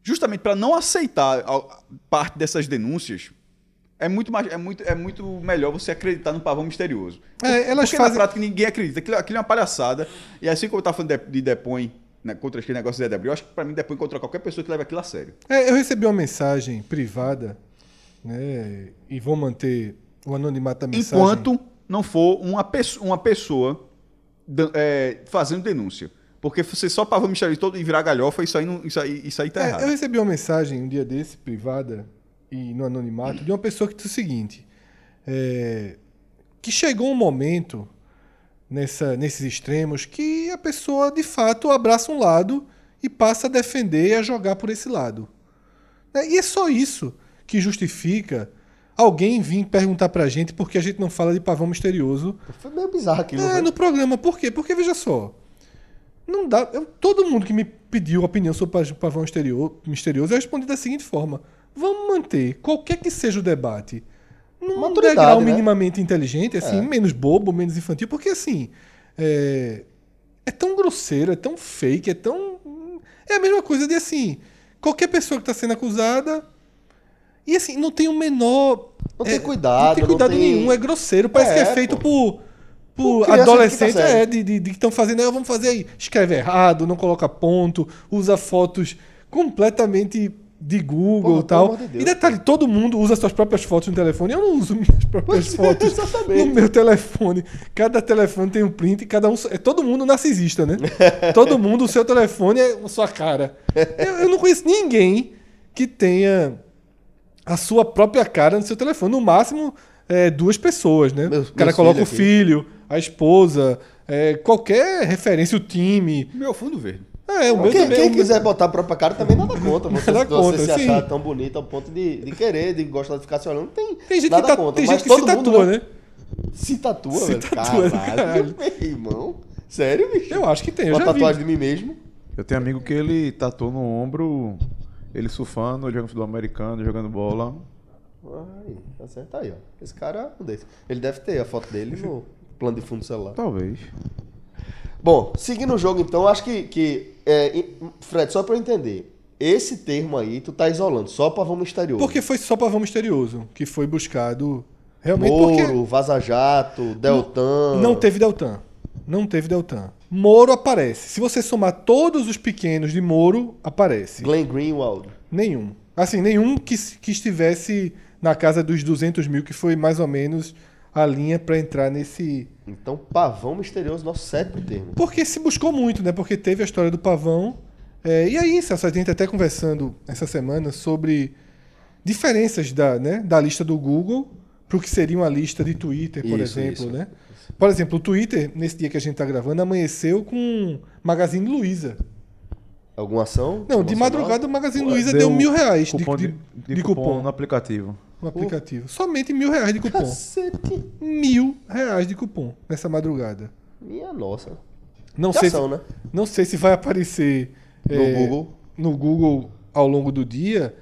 justamente para não aceitar a- parte dessas denúncias, É muito, mais, é, muito, é muito melhor você acreditar no pavão misterioso. É, elas Porque fazem- na prática ninguém acredita. Aquilo, aquilo é uma palhaçada. E assim como eu tava falando de, de Depõe né, contra aquele negócio de Debris, eu acho que pra mim Depõe contra qualquer pessoa que leva aquilo a sério. É, eu recebi uma mensagem privada, né? E vou manter o anonimato da mensagem. Enquanto não for uma, pesso- uma pessoa é, fazendo denúncia. Porque você só pavão misterioso todo e virar galhofa, isso aí, não, isso aí, isso aí tá É, errado. eu recebi uma mensagem um dia desse, privada, e no anonimato, de uma pessoa que disse o seguinte: é, que chegou um momento nessa, nesses extremos que a pessoa de fato abraça um lado e passa a defender e a jogar por esse lado. Né? E é só isso que justifica alguém vir perguntar pra gente por que a gente não fala de pavão misterioso Foi meio bizarro aquilo. é, né? no programa. Por quê? Porque, veja só. Não dá. eu- todo mundo que me pediu opinião sobre o pavão misterioso, eu respondi da seguinte forma: vamos manter, qualquer que seja o debate, num Maturidade, degrau né? minimamente inteligente, assim, É. menos bobo, menos infantil, porque assim. É, é tão grosseiro, é tão fake, é tão. É a mesma coisa de assim. Qualquer pessoa que está sendo acusada. E assim, não tem o menor. Não é, tem cuidado, Não tem não cuidado tem- nenhum, é grosseiro. Parece que É, é feito pô. por, por adolescentes é, de, de, de que estão fazendo, "Ah, vamos fazer aí. Escreve errado, não coloca ponto, usa fotos completamente de Google Porra, e tal. de e detalhe, todo mundo usa suas próprias fotos no telefone. Eu não uso minhas próprias Pois é, fotos exatamente. no meu telefone. Cada telefone tem um print e cada um. É todo mundo narcisista, né? todo mundo, o seu telefone é a sua cara. Eu, eu não conheço ninguém que tenha a sua própria cara no seu telefone. No máximo, é, duas pessoas, né? Meus- o cara coloca o aqui. filho, a esposa, é, qualquer referência, o time. Meu fundo verde. É, o meu Quem, também. quem o meu- quiser botar a própria cara também nada contra. Você, Nada você contra, se sim. achar tão bonito ao ponto de, de querer, de gostar de ficar se olhando, não tem, Tem gente que, nada tá, contra. tem mas gente que se todo mundo tatua, não- né? Se tatua, Se velho. tatua, Caralho, caralho. meu irmão. Sério, bicho? Eu acho que tem, eu Uma já tatuagem vi. de mim mesmo. Eu tenho amigo que ele tatuou no ombro, ele surfando, jogando futebol americano, jogando bola. Ai, tá certo aí, ó. Esse cara é um desse. Ele deve ter a foto dele no plano de fundo do celular. Talvez. Bom, seguindo o jogo, então, acho que. que é, Fred, só pra eu entender. Esse termo aí, tu tá isolando, só pavão misterioso. Porque foi só pavão misterioso que foi buscado. Realmente Moro, porque Vaza Jato, Deltan. não teve Deltan. Não teve Deltan. Moro aparece. Se você somar todos os pequenos de Moro, aparece. Glenn Greenwald. Nenhum. Assim, nenhum que, que estivesse na casa dos 200 mil, que foi mais ou menos a linha para entrar nesse. Então, pavão misterioso, nosso sétimo termo. Porque se buscou muito, né? Porque teve a história do pavão. É, e aí, Celso, a gente até conversando essa semana sobre diferenças da, né, da lista do Google para o que seria uma lista de Twitter, por Isso, exemplo, isso. né? Por exemplo, o Twitter, nesse dia que a gente está gravando, amanheceu com Magazine Luiza. Alguma ação? Não, de madrugada o Magazine Luiza deu, mil reais de, cupom de, de, de cupom, cupom no aplicativo. No aplicativo. Somente mil reais de cupom. Cacete. mil reais de cupom nessa madrugada. Minha nossa. Não sei, se, né? não sei se vai aparecer No é, Google. no Google ao longo do dia,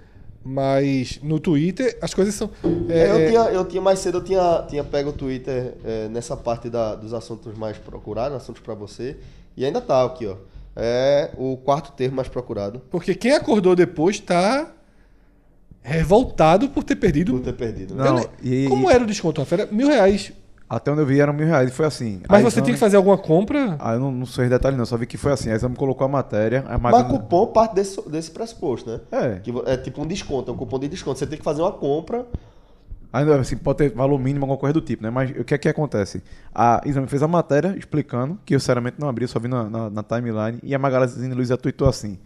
mas no Twitter as coisas são. é, eu, é, tinha, eu tinha mais cedo, eu tinha, tinha pego o Twitter é, nessa parte da, dos assuntos mais procurados, assuntos pra você. E ainda tá aqui, ó. É o quarto termo mais procurado Porque quem acordou depois tá revoltado por ter perdido. por ter perdido. né? Não, e- Como era o desconto, Rafael? Era mil reais. Até onde eu vi eram mil reais e foi assim. Mas você Exame- tem que fazer alguma compra. Ah, eu não, não sei os detalhes não, só vi que foi assim. A Exame colocou a matéria. A Mas cupom parte desse, desse pressuposto, né? É. Que é tipo um desconto, é um cupom de desconto. Você tem que fazer uma compra. Ainda assim, pode ter valor mínimo, alguma coisa do tipo, né? Mas o que é que acontece? A Exame fez a matéria explicando, que eu sinceramente não abri, só vi na, na, na timeline, e a Magazine Luiza tweetou assim: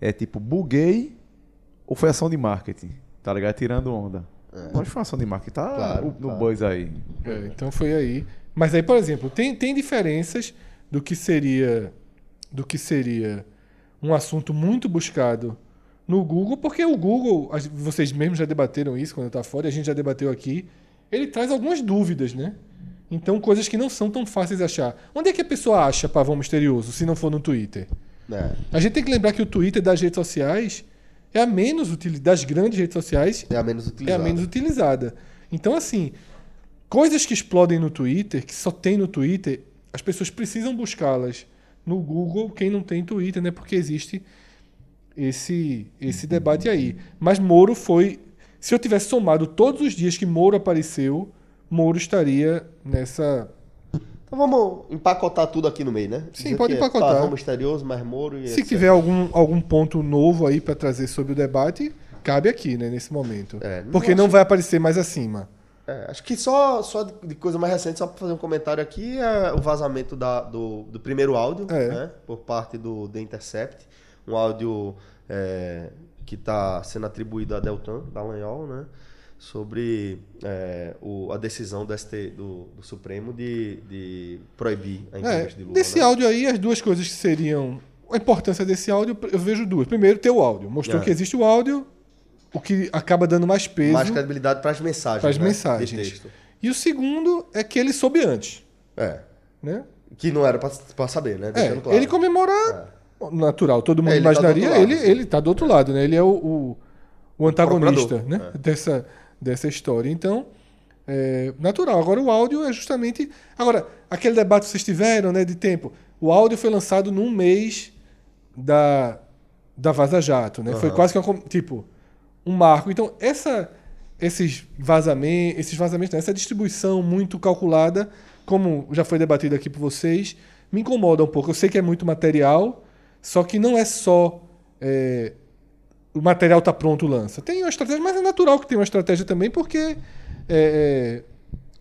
é tipo, buguei ou foi ação de marketing? Tá ligado? Tirando onda. Mas foi ação de marketing, tá Claro, no claro. buzz aí. É, então foi aí. Mas aí, por exemplo, tem, tem diferenças do que seria do que seria um assunto muito buscado no Google, porque o Google, as- vocês mesmos já debateram isso quando eu estava fora, e a gente já debateu aqui, ele traz algumas dúvidas, né? Então, coisas que não são tão fáceis de achar. Onde é que a pessoa acha pavão misterioso, se não for no Twitter? né? A gente tem que lembrar que o Twitter das redes sociais é a menos utilizada, das grandes redes sociais, É a menos é a utilizada. menos utilizada. Então, assim, coisas que explodem no Twitter, que só tem no Twitter, as pessoas precisam buscá-las no Google, quem não tem Twitter, né? Porque existe esse, esse debate aí. Mas Moro foi Se eu tivesse somado todos os dias que Moro apareceu, Moro estaria nessa. Então vamos empacotar tudo aqui no meio, né? Sim, Dizer pode é empacotar. Pavão misterioso, mais Moro e Se etc. tiver algum, algum ponto novo aí para trazer sobre o debate, cabe aqui, né, nesse momento. É, não Porque não acho- vai aparecer mais acima. É, acho que só, só de de coisa mais recente, só para fazer um comentário aqui, é o vazamento da- do, do primeiro áudio, É. né? Por parte do The Intercept. Um áudio é, que está sendo atribuído a Deltan, da Lanhol, né? Sobre é, o- a decisão do, ST, do, do Supremo de, de proibir a É, entrevista de Lula. desse né? áudio aí, as duas coisas que seriam. A importância desse áudio, eu vejo duas. Primeiro, ter o áudio. Mostrou É. que existe o áudio, o que acaba dando mais peso Mais credibilidade para as mensagens. para as né? mensagens. E o segundo é que ele soube antes. É. Né? Que não era para saber, né? É, Deixando claro. ele comemorar natural, todo mundo É, ele tá imaginaria. outro lado, ele, sim. ele tá do outro lado, né? Ele é o, o, o antagonista procurador, né? é. dessa, dessa história. Então, é natural. Agora, o áudio é justamente. Agora, aquele debate que vocês tiveram, né, de tempo. O áudio foi lançado num mês da, da Vaza Jato, né? Foi Aham. quase que uma, tipo um marco. Então, essa, esses vazamentos, esses vazamentos, não, essa distribuição muito calculada, como já foi debatido aqui por vocês, me incomoda um pouco. Eu sei que é muito material, só que não é só é, o material tá pronto, lança. Tem uma estratégia, mas é natural que tenha uma estratégia também, porque é, é,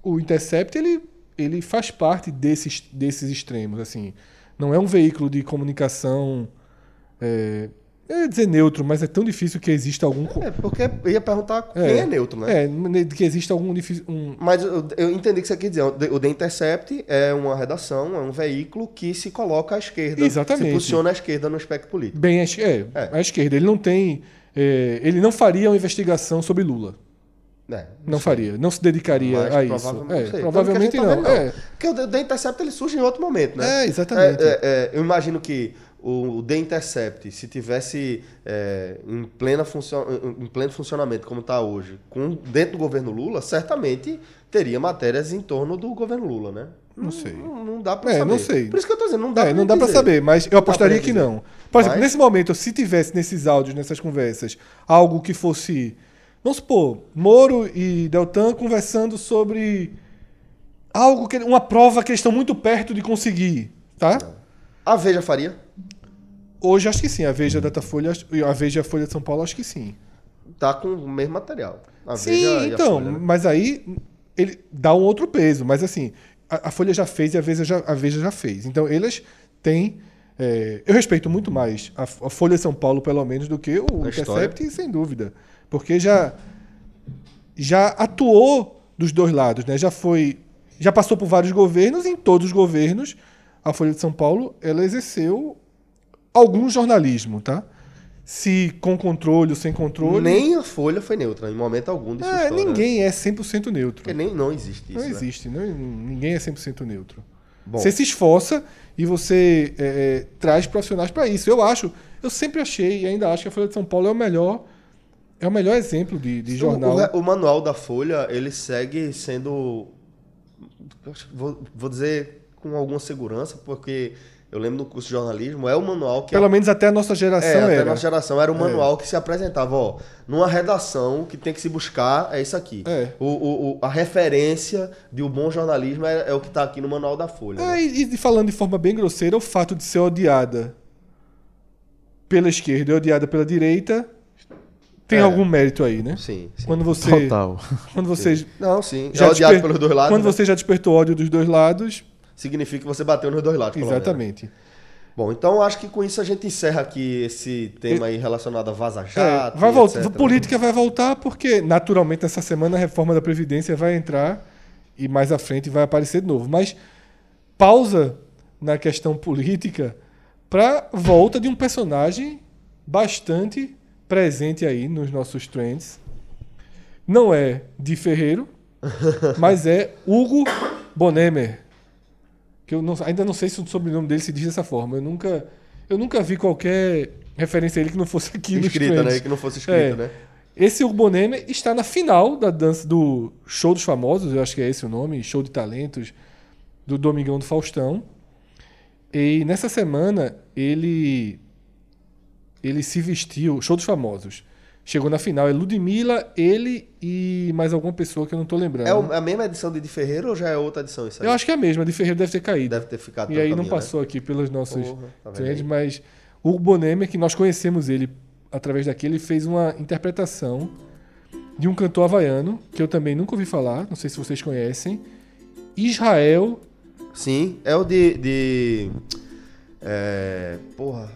o Intercept ele, ele faz parte desses, desses extremos. assim Não é um veículo de comunicação. É, eu ia dizer neutro, mas é tão difícil que exista algum. É, porque eu ia perguntar quem é, neutro, né? É, que exista algum. Um, Mas eu, eu entendi o que você quer dizer. O The- Intercept é uma redação, é um veículo que se coloca à esquerda. Exatamente. Se posiciona à esquerda no espectro político. bem é, É. à esquerda. Ele não tem. é, ele não faria uma investigação sobre Lula. É, Não sei. faria. Não se dedicaria Mas a isso. provavelmente, É, não provavelmente gente não. tá vendo, É. Porque o The- Intercept ele surge em outro momento, né? É, exatamente. É, é, é, eu imagino que o, The Intercept, se tivesse é, em, plena funcio- em- pleno funcionamento, como está hoje, com, dentro do governo Lula, certamente teria matérias em torno do governo Lula, né? Não sei. Não, não dá pra É, saber. não sei. Por isso que eu tô dizendo, não dá É, não pra dá pra dizer. saber, mas eu Não apostaria que não. Por exemplo, Mas- nesse momento, se tivesse nesses áudios, nessas conversas, algo que fosse. Vamos supor, Moro e Deltan conversando sobre algo que. uma prova que eles estão muito perto de conseguir. Tá? A Veja faria? Hoje acho que sim. A Veja Datafolha e a Veja Folha de São Paulo acho que sim. Tá com o mesmo material. A Sim, Veja então, Folha, né? mas aí ele dá um outro peso. Mas assim, a, a Folha já fez e a Veja já, a Veja já fez. Então eles têm. é, eu respeito muito mais a, a Folha de São Paulo, pelo menos, do que o Intercept, sem dúvida. Porque já, já atuou dos dois lados, né? Já foi. Já passou por vários governos, e em todos os governos, a Folha de São Paulo ela exerceu algum jornalismo, tá? Se com controle ou sem controle. Nem a Folha foi neutra, em momento algum sua É, história. ninguém é 100% neutro. Porque nem, não existe isso. não né? existe, não- ninguém é 100% neutro. Bom. Você se esforça e você é, é, traz profissionais para isso. Eu acho, eu sempre achei e ainda acho que a Folha de São Paulo é o melhor, é o melhor exemplo de, de O- jornal. O, o manual da Folha, ele segue sendo. Vou, vou dizer com alguma segurança, porque eu lembro do curso de jornalismo, é o manual que. Pelo menos até a nossa geração é, até era. a nossa geração era o manual que se apresentava, ó. Numa redação o que tem que se buscar é isso aqui. É. O, o- o- a referência de um bom jornalismo é, é o que está aqui no manual da Folha. É, né? e, e falando de forma bem grosseira, o fato de ser odiada pela esquerda e odiada pela direita tem É. algum mérito aí, né? Sim, sim. Quando você, Total. quando você Não, sim. já é odiado desper- pelos dois lados. Quando né? você já despertou ódio dos dois lados, Significa que você bateu nos dois lados. exatamente. Bom, então acho que com isso a gente encerra aqui esse tema aí relacionado a Vaza É, Jato. vai e voltar, política vai voltar porque naturalmente essa semana a reforma da previdência vai entrar e mais à frente vai aparecer de novo. Mas pausa na questão política para volta de um personagem bastante presente aí nos nossos trends. Não é de Ferreiro, mas é Hugo Bonemer. Que eu não- ainda não sei se o sobrenome dele se diz dessa forma. Eu nunca, eu nunca vi qualquer referência a ele que não fosse aqui Escrita, né? Que não fosse escrito, É. né? Esse Hugo Bonemer está na final da dança do Show dos Famosos, eu acho que é esse o nome, Show de Talentos, do Domingão do Faustão. E nessa semana ele ele se vestiu, Show dos Famosos, chegou na final. É Ludmilla, ele e mais alguma pessoa que eu não tô lembrando. É o- a mesma edição de Di Ferreira ou já é outra edição isso aí? Eu acho que é a mesma, a de Ferreiro deve ter caído. Deve ter ficado E aí não caminho, né? passou aqui pelos nossos Porra, tá trends, mas o Bonemer, que nós conhecemos ele através daqui, ele fez uma interpretação de um cantor havaiano, que eu também nunca ouvi falar, não sei se vocês conhecem. Israel, Sim, é o de. de é, porra.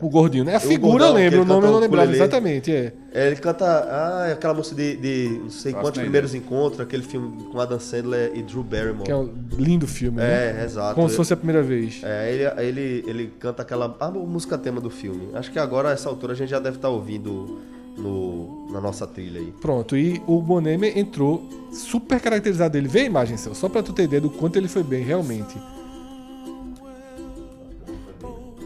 O gordinho, né? A O figura eu lembro, o nome eu não o lembrava ukulele. exatamente, é. É, ele canta. Ah, é aquela música de, de não sei quantos nem primeiros encontros, aquele filme com Adam Sandler e Drew Barrymore. Que é um lindo filme, né? É, exato. Como se fosse a primeira vez. É, ele, ele, ele canta aquela. A música tema do filme. Acho que agora, a essa altura, a gente já deve estar ouvindo no, na nossa trilha aí. Pronto, e o Bonemer entrou super caracterizado dele. Vê a imagem, Céu, só pra tu ter ideia do quanto ele foi bem, realmente.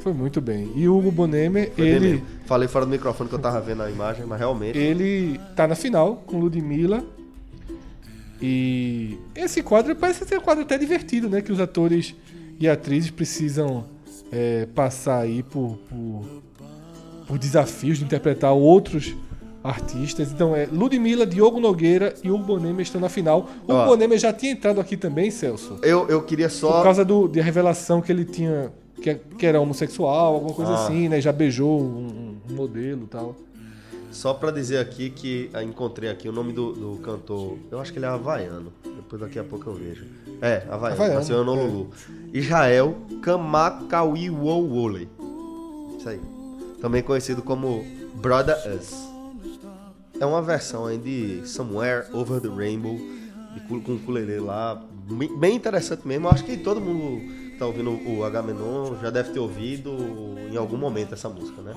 Foi muito bem. E o Hugo Bonemer, Foi ele, mesmo. Falei fora do microfone que eu tava vendo a imagem, mas realmente. ele tá na final com Ludmilla. E esse quadro parece ser um quadro até divertido, né? Que os atores e atrizes precisam é, passar aí por, por, por desafios de interpretar outros artistas. Então é Ludmilla, Diogo Nogueira e Hugo Bonemer estão na final. O. Hugo Bonemer já tinha entrado aqui também, Celso. Eu, eu queria Por só. causa do, da revelação que ele tinha, que, que era homossexual, alguma coisa Ah. assim, né? Já beijou um, um modelo e tal. Só pra dizer aqui que ah, encontrei aqui o nome do, do cantor. Eu acho que ele é havaiano. Depois daqui a pouco eu vejo. É, havaiano. Havaiano, Nasceu em Honolulu. Israel Kamakawiwowole. Isso aí. Também conhecido como Brother Us. É uma versão aí de Somewhere Over the Rainbow. de com o ukulele lá. Bem interessante mesmo. Eu acho que todo mundo tá ouvindo o Agamenon já deve ter ouvido em algum momento essa música, né?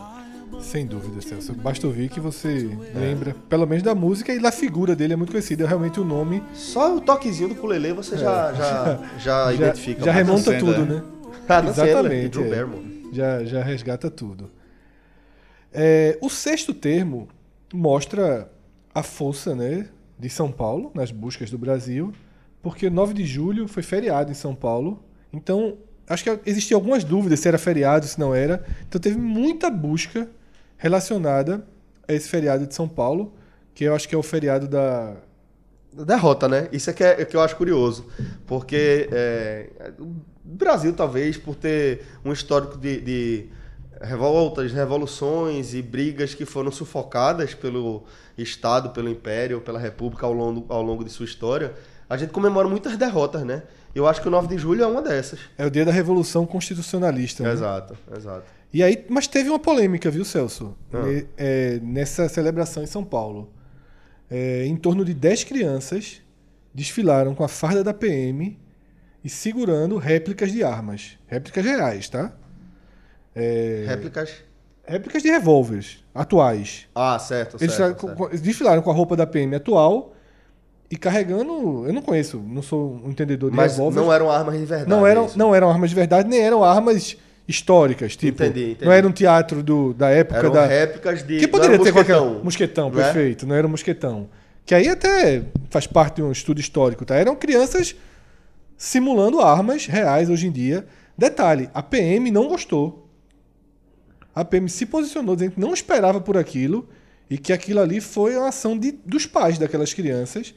Sem dúvida, Celso. Basta ouvir que você lembra, pelo menos da música e da figura dele é muito conhecida. Realmente o nome Só o toquezinho do ukulele você já, já, já, já, identifica. já remonta Sandler, tudo, né? né? E Exatamente. É. Já, já resgata tudo. É, o sexto termo mostra a força né, de São Paulo nas buscas do Brasil, porque 9 de julho foi feriado em São Paulo. Então, acho que existiam algumas dúvidas se era feriado, se não era. Então, teve muita busca relacionada a esse feriado de São Paulo, que eu acho que é o feriado da. Derrota, né? Isso é que, é que eu acho curioso. Porque é, o Brasil, talvez, por ter um histórico de, de revoltas, revoluções e brigas que foram sufocadas pelo Estado, pelo Império, pela República ao longo, ao longo de sua história, a gente comemora muitas derrotas, né? Eu acho que o 9 de julho é uma dessas. É o dia da Revolução Constitucionalista. né? Exato, exato. E aí, mas teve uma polêmica, viu, Celso? Ah. Ne- é, nessa celebração em São Paulo. É, em torno de 10 crianças desfilaram com a farda da PM e segurando réplicas de armas. Réplicas reais, tá? É, Réplicas. réplicas de revólveres atuais. Ah, certo, Eles, certo. com- certo. eles desfilaram com a roupa da PM atual e carregando. Eu não conheço, não sou um entendedor de Mas não eram armas de verdade. Não é eram, isso? não eram armas de verdade, nem eram armas históricas. Tipo, Entendi, entendi. não era um teatro do, da época Eram da. réplicas de. Que poderia ter qualquer. mosquetão. Mosquetão, Não é? perfeito. Não era um mosquetão. Que aí até faz parte de um estudo histórico, tá? Eram crianças simulando armas reais hoje em dia. Detalhe, a PM não gostou. A PM se posicionou dizendo que não esperava por aquilo e que aquilo ali foi uma ação de, dos pais daquelas crianças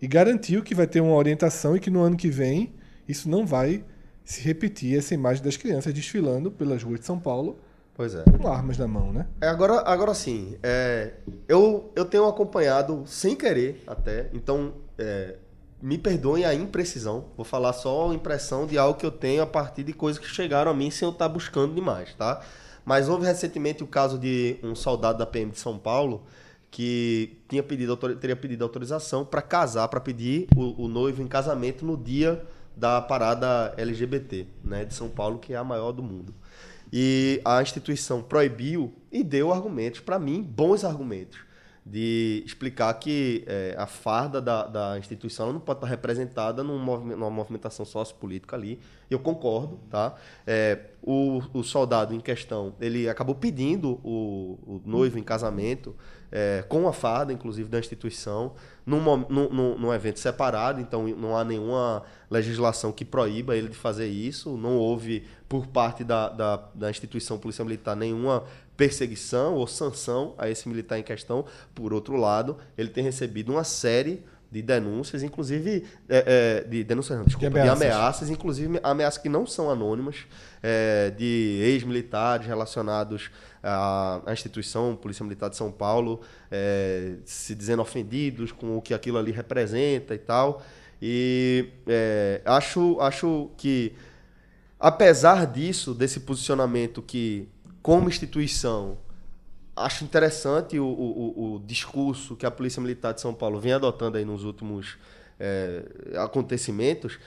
e garantiu que vai ter uma orientação e que no ano que vem isso não vai se repetir, essa imagem das crianças desfilando pelas ruas de São Paulo Pois é. com armas na mão, né? É, agora, agora sim, é, eu, eu tenho acompanhado sem querer até, então é, me perdoem a imprecisão, vou falar só a impressão de algo que eu tenho a partir de coisas que chegaram a mim sem eu estar buscando demais, tá? Mas houve recentemente o caso de um soldado da PM de São Paulo que tinha pedido, teria pedido autorização para casar, para pedir o, o noivo em casamento no dia da parada LGBT, né, de São Paulo, que é a maior do mundo. E a instituição proibiu e deu argumentos, para mim, bons argumentos, de explicar que eh, a farda da, da instituição não pode estar representada num movi- numa movimentação sociopolítica ali. Eu concordo, tá? Eh, o, o soldado em questão, ele acabou pedindo o, o noivo em casamento, é, com a farda, inclusive, da instituição, num, num- num evento separado, então não há nenhuma legislação que proíba ele de fazer isso, não houve, por parte da, da, da instituição Polícia Militar, nenhuma perseguição ou sanção a esse militar em questão. Por outro lado, ele tem recebido uma série de denúncias, inclusive é, é, de denúncias, não, desculpa, de ameaças. ameaças, inclusive ameaças que não são anônimas, é, de ex-militares relacionados à, à instituição Polícia Militar de São Paulo, é, se dizendo ofendidos com o que aquilo ali representa e tal. E é, acho, acho que apesar disso, desse posicionamento que, como instituição, acho interessante o, o, o- discurso que a Polícia Militar de São Paulo vem adotando aí nos últimos eh, acontecimentos,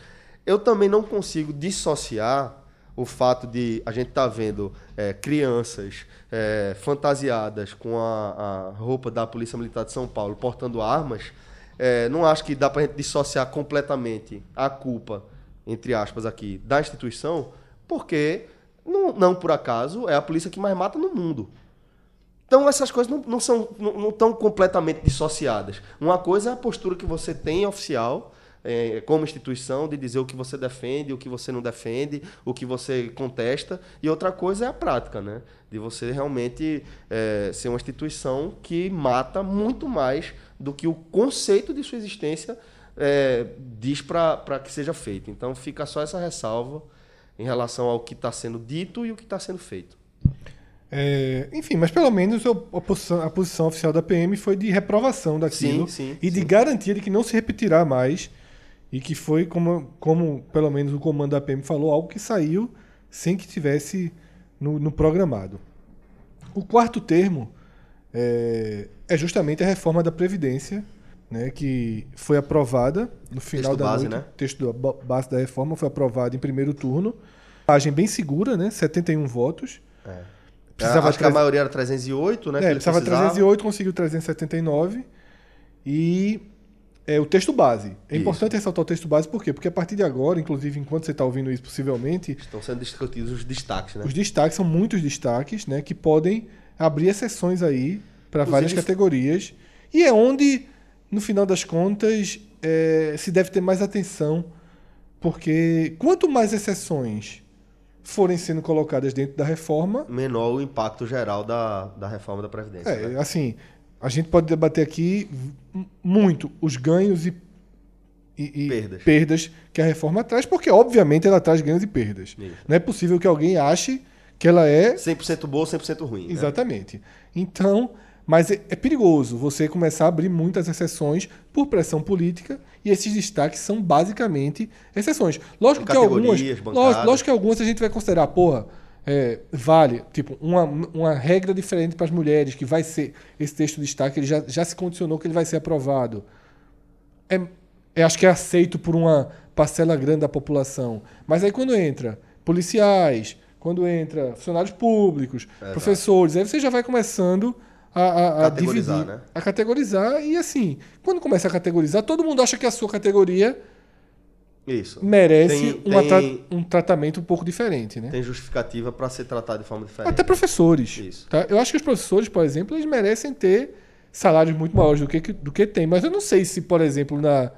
eu também não consigo dissociar o fato de a gente estar vendo eh, crianças eh, fantasiadas com a, a roupa da Polícia Militar de São Paulo portando armas. não acho que dá para a gente dissociar completamente a culpa, entre aspas, aqui, da instituição, porque não, não por acaso é a polícia que mais mata no mundo. Então essas coisas não, não são não, não estão completamente dissociadas. Uma coisa é a postura que você tem oficial eh, como instituição de dizer o que você defende, o que você não defende, o que você contesta, e outra coisa é a prática, né? De você realmente eh, ser uma instituição que mata muito mais do que o conceito de sua existência eh, diz para que seja feito. Então fica só essa ressalva em relação ao que está sendo dito e o que está sendo feito. É, enfim, mas pelo menos a posição, a posição oficial da PM foi de reprovação daquilo Sim, sim, e de sim. garantia de que não se repetirá mais e que foi, como, como pelo menos o comando da PM falou, algo que saiu sem que tivesse no, no programado. O quarto termo é, é justamente a reforma da Previdência, né, que foi aprovada no final Texto da base, noite. né? Texto da ba- base da reforma foi aprovado em primeiro turno. Página bem segura, né? 71 votos. Precisava acho que a maioria era 308, né? é, ele precisava precisava. 308, conseguiu 379. E é o texto base. É Isso. importante ressaltar o texto base, por quê? Porque a partir de agora, inclusive enquanto você está ouvindo isso possivelmente, Estão sendo discutidos os destaques, né? os destaques são muitos destaques, né? Que podem abrir exceções aí para várias categorias. E é onde, no final das contas, é, se deve ter mais atenção, porque quanto mais exceções forem sendo colocadas dentro da reforma, Menor o impacto geral da, da reforma da Previdência. É, né? assim, a gente pode debater aqui muito os ganhos e, e- e Perdas. que a reforma traz, porque obviamente ela traz ganhos e perdas. Isso. Não é possível que alguém ache que ela é 100% boa, 100% ruim. né? exatamente. Então, mas é, é perigoso você começar a abrir muitas exceções por pressão política e esses destaques são basicamente exceções. Lógico que algumas, lógico, lógico que algumas a gente vai considerar, porra, é, vale, tipo, uma, uma regra diferente para as mulheres, que vai ser, esse texto de destaque, ele já, já se condicionou que ele vai ser aprovado. É, é, acho que é aceito por uma parcela grande da população. Mas aí quando entra policiais, quando entra funcionários públicos, professores, aí você já vai começando a, a, a Categorizar, dividir, né? a categorizar e assim, quando começa a categorizar, todo mundo acha que a sua categoria Isso. merece Tem- tem- tra- um tratamento um pouco diferente, né? Tem justificativa para ser tratado de forma diferente. Até professores. Isso. Tá? Eu acho que os professores, por exemplo, eles merecem ter salários muito maiores do que, do que tem. Mas eu não sei se, por exemplo, na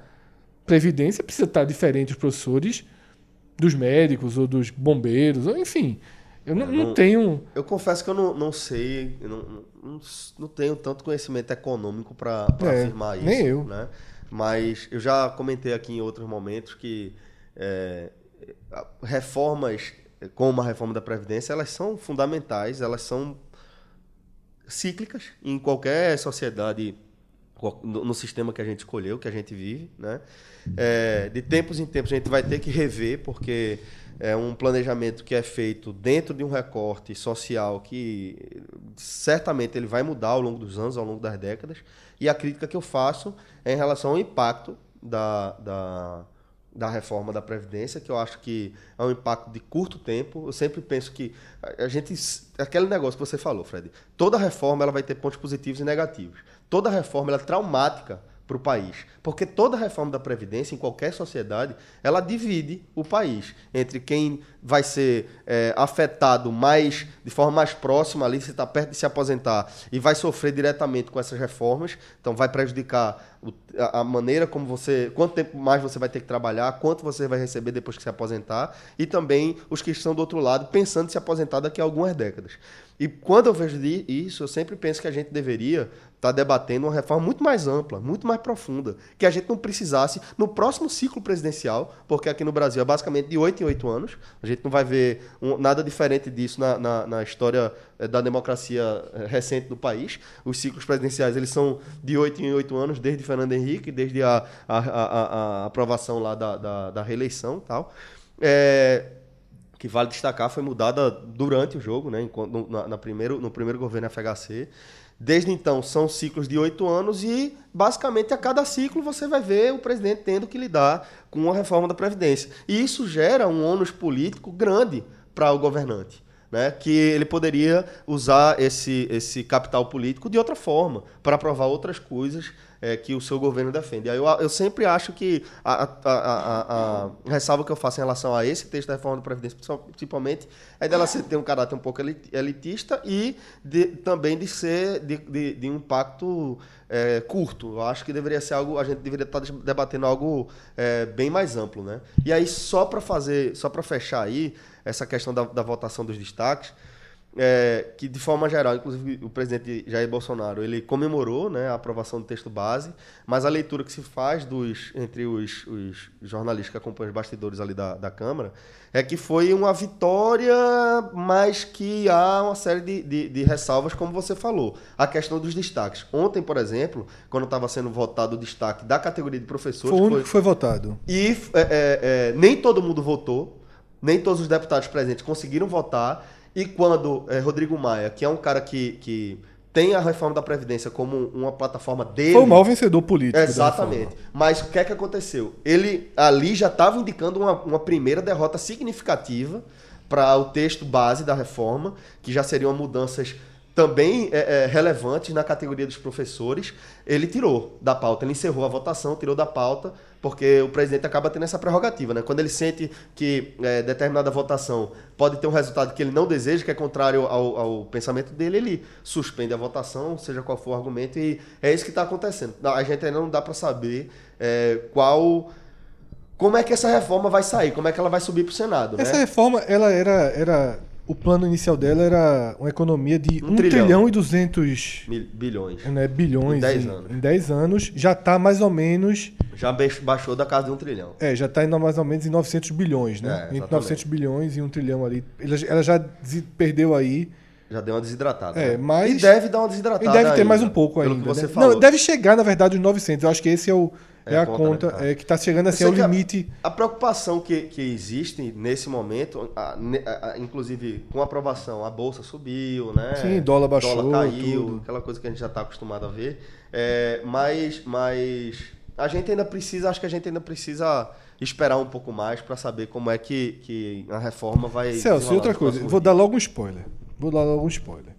Previdência precisa estar diferente os professores dos médicos ou dos bombeiros, ou enfim. Eu não, É, não tenho. Eu confesso que eu não, não sei, eu não, não, não tenho tanto conhecimento econômico para É, afirmar isso. nem eu. Né? Mas eu já comentei aqui em outros momentos que é, reformas como a reforma da Previdência, elas são fundamentais, elas são cíclicas em qualquer sociedade, no, no sistema que a gente escolheu, que a gente vive, né? É, de tempos em tempos a gente vai ter que rever, porque é um planejamento que é feito dentro de um recorte social que certamente ele vai mudar ao longo dos anos, ao longo das décadas. E a crítica que eu faço é em relação ao impacto da, da, da reforma da Previdência, que eu acho que é um impacto de curto tempo. Eu sempre penso que a gente. Aquele negócio que você falou, Fred. Toda reforma ela vai ter pontos positivos e negativos. Toda reforma ela é traumática para o país. Porque toda reforma da Previdência, em qualquer sociedade, ela divide o país entre quem vai ser é, afetado mais, de forma mais próxima ali, se está perto de se aposentar, e vai sofrer diretamente com essas reformas, então vai prejudicar o- a, a maneira como você. quanto tempo mais você vai ter que trabalhar, quanto você vai receber depois que se aposentar, e também os que estão do outro lado pensando em se aposentar daqui a algumas décadas. E quando eu vejo isso, eu sempre penso que a gente deveria estar debatendo uma reforma muito mais ampla, muito mais profunda, que a gente não precisasse no próximo ciclo presidencial, porque aqui no Brasil é basicamente de 8 em 8 anos, a gente não vai ver um- nada diferente disso na, na, na história eh, da democracia eh, recente do país. Os ciclos presidenciais eles são de 8 em 8 anos, desde Fernando Henrique, desde a, a, a- a- aprovação lá da, da, da reeleição tal. É, que vale destacar foi mudada durante o jogo, né, na, na primeiro, no primeiro governo FHC. Desde então, são ciclos de oito anos e, basicamente, a cada ciclo você vai ver o presidente tendo que lidar com a reforma da Previdência. E isso gera um ônus político grande para o governante. Né, que ele poderia usar esse, esse capital político de outra forma, para aprovar outras coisas é, que o seu governo defende. Eu, eu sempre acho que a, a, a, a- ressalva que eu faço em relação a esse texto da reforma da Previdência, principalmente, é dela ter um caráter um pouco eli- elitista e de- também de ser de, de, de um impacto é, curto. Eu acho que deveria ser algo, a gente deveria estar debatendo algo é, bem mais amplo. Né? E aí, só para fazer, só para fechar aí essa questão da, da votação dos destaques, é, que de forma geral, inclusive o presidente Jair Bolsonaro, ele comemorou né, a aprovação do texto base, mas a leitura que se faz dos, entre os, os jornalistas que acompanham os bastidores ali da, da Câmara é que foi uma vitória, mas que há uma série de, de, de ressalvas, como você falou. A questão dos destaques. Ontem, por exemplo, quando estava sendo votado o destaque da categoria de professores, Foi o único que foi votado. e é, é, é, nem todo mundo votou, nem todos os deputados presentes conseguiram votar. E quando é, Rodrigo Maia, que é um cara que, que tem a reforma da Previdência como uma plataforma dele. Foi o maior vencedor político. Exatamente. Mas o que é que aconteceu? Ele ali já estava indicando uma, uma primeira derrota significativa para o texto base da reforma, que já seriam mudanças também é, é, relevantes na categoria dos professores. Ele tirou da pauta, ele encerrou a votação, tirou da pauta, porque o presidente acaba tendo essa prerrogativa, né? Quando ele sente que é, determinada votação pode ter um resultado que ele não deseja, que é contrário ao, ao pensamento dele, ele suspende a votação, seja qual for o argumento, e é isso que está acontecendo. A gente ainda não dá para saber é, qual. Como é que essa reforma vai sair? Como é que ela vai subir para o Senado? Essa né? reforma, ela era, era. O plano inicial dela era uma economia de Um 1 trilhão. trilhão. e 200 Mil- bilhões. né, bilhões Em 10 em, anos. em 10 anos. Já está mais ou menos. Já baix- baixou da casa de um trilhão. É, já está mais ou menos em 900 bilhões, né? É, Entre exatamente. 900 bilhões e 1 trilhão ali. Ela, ela já perdeu aí. Já deu uma desidratada. É, né? mas- E deve dar uma E desidratada. deve ter ainda, mais um pouco pelo ainda. que você né? falou. Não, deve chegar, na verdade, os 900. Eu acho que esse é, o, é, É a conta, conta, né? é, que está chegando assim, Eu o sei que a- limite. A, preocupação que, que existe nesse momento, a- a- inclusive com a aprovação, a bolsa subiu, né? Sim, dólar baixou, dólar caiu, tudo. aquela coisa que a gente já está acostumado a ver. É, mas, mas a gente ainda precisa, acho que a gente ainda precisa esperar um pouco mais para saber como é que, que a reforma vai. Celso, e outra coisa, vou dar logo um spoiler. Vou dar logo um spoiler.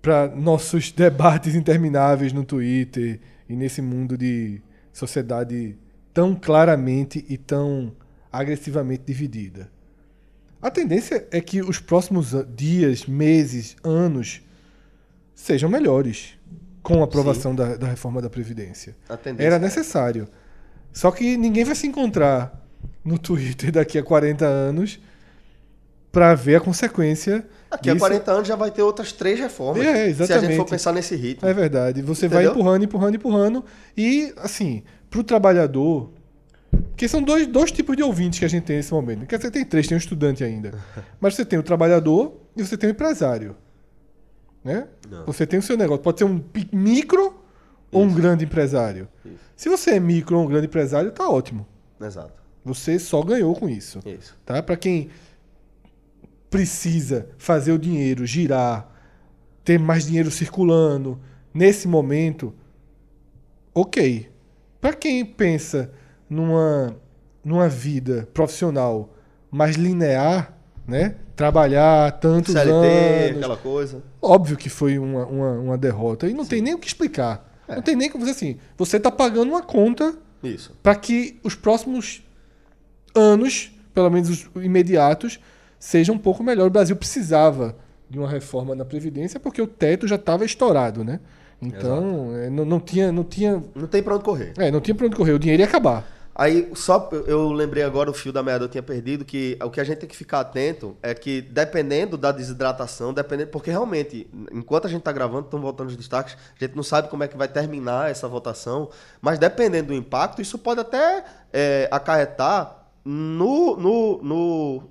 Para nossos debates intermináveis no Twitter e nesse mundo de sociedade tão claramente e tão agressivamente dividida. A tendência é que os próximos dias, meses, anos sejam melhores com a aprovação da, da reforma da Previdência. Era é. necessário. Só que ninguém vai se encontrar no Twitter daqui a 40 anos para ver a consequência. Daqui a disso. 40 anos já vai ter outras três reformas. É, Se a gente exatamente. for pensar nesse ritmo. É verdade. Você vai Entendeu? empurrando, empurrando, empurrando. E, assim, pro trabalhador. Porque são dois, dois tipos de ouvintes que a gente tem nesse momento. Quer dizer, tem três, tem um estudante ainda. Mas você tem o trabalhador e você tem o empresário. Né? Não. Você tem o seu negócio. Pode ser um micro ou um grande empresário. Isso. Se você é micro ou um grande empresário, tá ótimo. Exato. Você só ganhou com isso. Isso. Tá? Para quem precisa fazer o dinheiro girar, ter mais dinheiro circulando nesse momento, ok. Para quem pensa numa, numa vida profissional mais linear, né? Trabalhar tantos CLT, anos. aquela coisa. Óbvio que foi uma, uma, uma derrota. E não tem nem o que explicar. Não tem nem como dizer assim. Você tá pagando uma conta para que os próximos anos, pelo menos os imediatos, sejam um pouco melhor. O Brasil precisava de uma reforma na Previdência porque o teto já estava estourado, né? Então, é, não, não tinha, não tinha, Não tem pra onde correr. é, não tinha para onde correr, o dinheiro ia acabar. Aí, só eu- lembrei agora o fio da meada eu tinha perdido, que o que a gente tem que ficar atento é que, dependendo da desidratação, dependendo. Porque realmente, enquanto a gente tá gravando, estão voltando os destaques, a gente não sabe como é que vai terminar essa votação, mas dependendo do impacto, isso pode até é, acarretar no, no, no,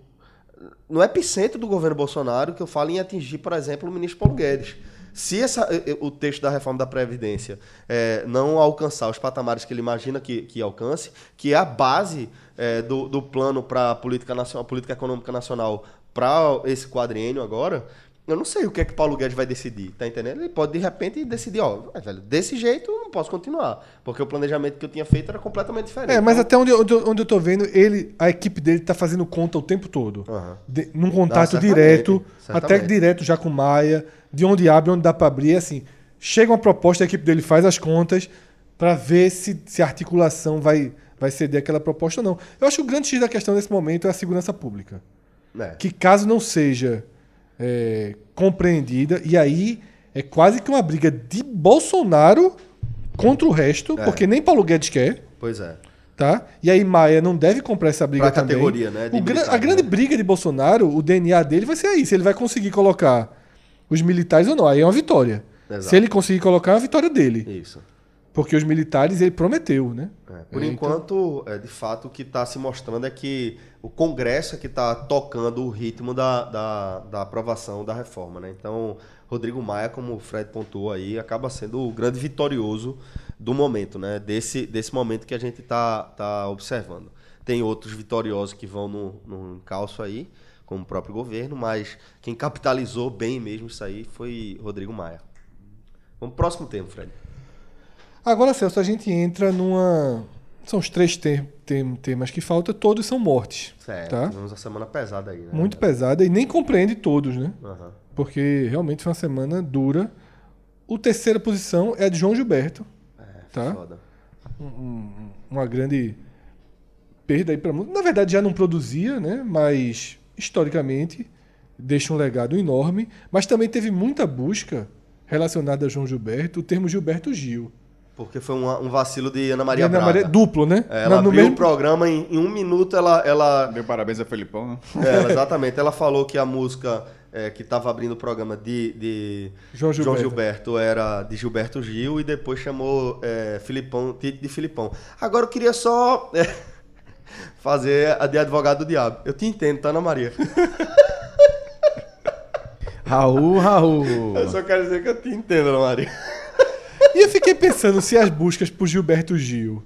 no epicentro do governo Bolsonaro, que eu falo em atingir, por exemplo, o ministro Paulo Guedes. Se essa, eh, eh, o texto da reforma da Previdência eh, não alcançar os patamares que ele imagina que, que alcance, que é a base eh, do, do plano para a política, nacional, política econômica nacional para esse quadriênio agora, eu não sei o que é que Paulo Guedes vai decidir, tá entendendo? Ele pode, de repente, decidir, ó, "Ué, velho, desse jeito eu não posso continuar, porque o planejamento que eu tinha feito era completamente diferente. É, mas Então, até onde, eu- onde, onde eu tô vendo, ele, a equipe dele tá fazendo conta o tempo todo. Aham. De- num contato certamente, direto, certamente. até direto já com o Maia, de onde abre, onde dá para abrir, assim. Chega uma proposta, a equipe dele faz as contas para ver se, se a articulação vai, vai ceder aquela proposta ou não. Eu acho que o grande X da questão nesse momento é a segurança pública. é. Que caso não seja é, compreendida, e aí é quase que uma briga de Bolsonaro contra o resto, É. porque nem Paulo Guedes quer. Pois é. Tá? E aí Maia não deve comprar essa briga Pra também. categoria, né, gra- a grande né? briga de Bolsonaro, o DNA dele vai ser aí, se ele vai conseguir colocar os militares ou não. Aí é uma vitória. Exato. Se ele conseguir colocar, é uma vitória dele. Isso. Porque os militares ele prometeu, né? É, por É, enquanto, é, de fato, o que está se mostrando é que o Congresso é que está tocando o ritmo da, da, da aprovação da reforma. Né? Então, Rodrigo Maia, como o Fred pontuou aí, acaba sendo o grande vitorioso do momento, né? desse, desse momento que a gente está tá observando. Tem outros vitoriosos que vão no, no encalço aí, como o próprio governo, mas quem capitalizou bem mesmo isso aí foi Rodrigo Maia. Vamos pro próximo tema, Fred. Agora, Celso, a gente entra numa. São os três te- tem- temas que faltam, todos são mortes. Certo, Tá? tivemos uma semana pesada aí. Né? Muito pesada e nem compreende todos, né? Aham. Porque realmente foi uma semana dura. O terceira posição é a de João Gilberto. tá? Foda. uma grande perda aí para música. Na verdade, já não produzia, né? Mas historicamente deixa um legado enorme. Mas também teve muita busca relacionada a João Gilberto, o termo Gilberto Gil. Porque foi um, um vacilo de Ana Maria Ana. Maria- duplo, né? É, ela Na- no abriu mesmo- o programa em, em um minuto, ela, ela, Deu parabéns a Felipão, né? é, ela- exatamente, ela falou que a música é, que estava abrindo o programa de, de João Gilberto. Gilberto era de Gilberto Gil e depois chamou é, Filipão, de, de Filipão. Agora eu queria só é, fazer a de advogado do diabo. Eu te entendo, tá, Ana Maria? Raul, Raul. Eu só quero dizer que eu te entendo, Ana Maria. E eu fiquei pensando se as buscas por Gilberto Gil.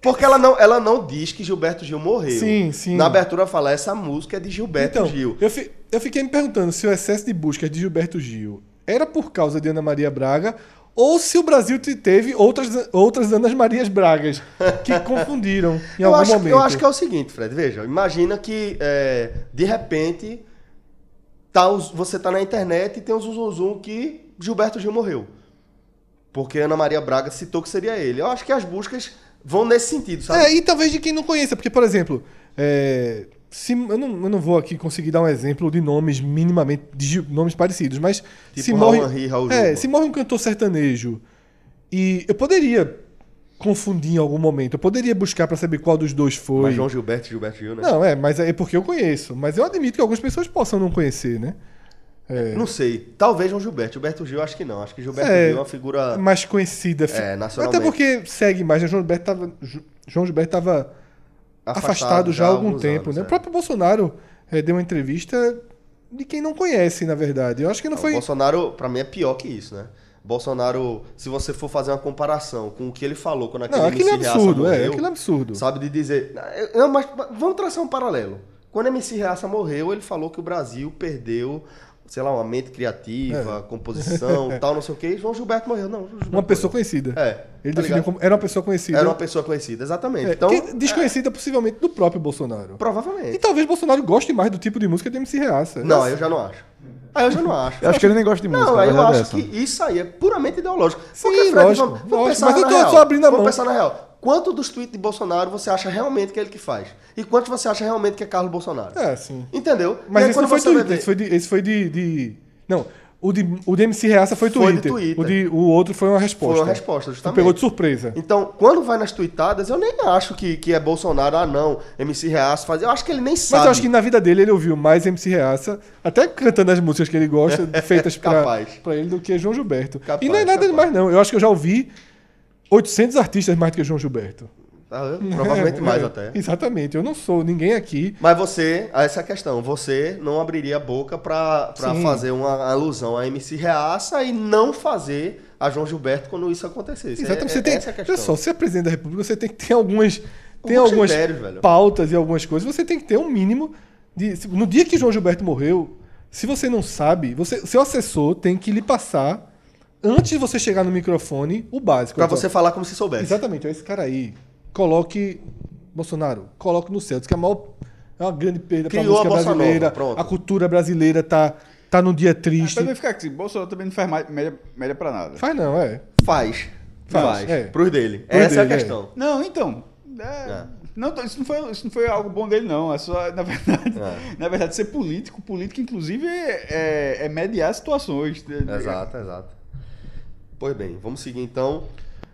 Porque ela não, ela não diz que Gilberto Gil morreu. Sim, sim. Na abertura fala, essa música é de Gilberto Então, Gil. eu, fi- eu fiquei me perguntando se o excesso de buscas de Gilberto Gil era por causa de Ana Maria Braga ou se o Brasil te- teve outras, outras Anas Marias Bragas que confundiram em eu algum acho, momento. Eu acho que é o seguinte, Fred, veja, imagina que é, de repente tá você tá na internet e tem um zum, zum, zum que Gilberto Gil morreu. Porque Ana Maria Braga citou que seria ele. Eu acho que as buscas vão nesse sentido, sabe? É, e talvez de quem não conheça, porque, por exemplo, é, se, eu, não, eu não vou aqui conseguir dar um exemplo de nomes minimamente, de nomes parecidos, mas Tipo se morre, Henry, é, se morre um cantor sertanejo e eu poderia confundir em algum momento, eu poderia buscar pra saber qual dos dois foi. Mas João Gilberto e Gilberto Gil, né? Não, é, mas é porque eu conheço. Mas eu admito que algumas pessoas possam não conhecer, né? É, Não sei. Talvez João Gilberto. Gilberto Gil, acho que não. Acho que Gilberto É, Gil é uma figura. mais conhecida. É, nacionalmente. Até porque segue mais. né? João Gilberto tava, João Gilberto estava afastado, já há algum tempo, anos, né? é. O próprio Bolsonaro eh, deu uma entrevista de quem não conhece, na verdade. Eu acho que não O foi. Bolsonaro, pra mim, é pior que isso, né? Bolsonaro, se você for fazer uma comparação com o que ele falou quando aquele Não, aquilo é MC Reaça absurdo, é, morreu, aquilo é absurdo. Sabe, de dizer... Não, mas vamos traçar um paralelo. Quando MC Reaça morreu, ele falou que o Brasil perdeu, sei lá, uma mente criativa, composição, tal, não sei o quê. E João Gilberto morreu. Não, Gilberto É. Uma pessoa morreu. conhecida. É. Ele tá definiu como. Era uma pessoa conhecida. Era uma pessoa conhecida, exatamente. É, então, que- desconhecida possivelmente do próprio Bolsonaro. provavelmente. E talvez Bolsonaro goste mais do tipo de música de MC Reaça. Não, eu já não acho. Aí eu já não acho. Eu acho que ele nem gosta de música, Não, eu é acho essa. que isso aí é puramente ideológico. Sim, Fred, lógico, vamos, vamos lógico, pensar mas eu na tô real. só abrindo a vamos mão. pensar na real. Quanto dos tweets de Bolsonaro você acha realmente que é ele que faz? E quantos você acha realmente que é Carlos Bolsonaro? É, sim. Entendeu? Mas aí esse não foi Twitter, ver- esse foi de. Esse foi de, de- Não, o de, o de MC Reaça foi Foi de Twitter. Twitter. O, de, o outro foi uma resposta. Foi uma resposta, Tu justamente. pegou de surpresa. Então, quando vai nas tweetadas, eu nem acho que, que é Bolsonaro, ah não, MC Reaço faz. Eu acho que ele nem sabe. Mas eu acho que na vida dele ele ouviu mais MC Reaça, até cantando as músicas que ele gosta, feitas pra, pra ele, do que João Gilberto. Capaz, e não é nada capaz. demais, não. Eu acho que eu já ouvi 800 artistas mais do que João Gilberto. Tá vendo? Provavelmente É, mais é. até. Exatamente. Eu não sou ninguém aqui. Mas você, essa é a questão, você não abriria a boca Sim. fazer uma alusão a MC Reaça e não fazer a João Gilberto quando isso acontecesse. Exatamente. É- Você tem, essa é a questão. olha só, você é presidente da República, você tem que ter algumas. Tem algumas velho. pautas e algumas coisas. Você tem que ter um mínimo de. No dia que João Gilberto morreu, se você não sabe, você, seu assessor tem que lhe passar, antes de você chegar no microfone, o básico. Pra você falar como se soubesse. Exatamente, ó, esse cara aí, coloque. Bolsonaro, coloque no céu. Diz que é, a maior, é uma grande perda Criou a música nova, brasileira. pronto. A cultura brasileira tá, tá num dia triste. Pra não ficar assim, Bolsonaro também não faz mais média, média pra nada. Faz não, é. Faz. Faz, Faz. é. Pros dele. Pros essa é dele, a é. questão. Não, então. é, É. Não, isso não, foi, isso não foi algo bom dele, não. É só, na verdade, É. na verdade, ser político, político, inclusive, é, é- é mediar situações. Exato, exato. Pois bem, vamos seguir então.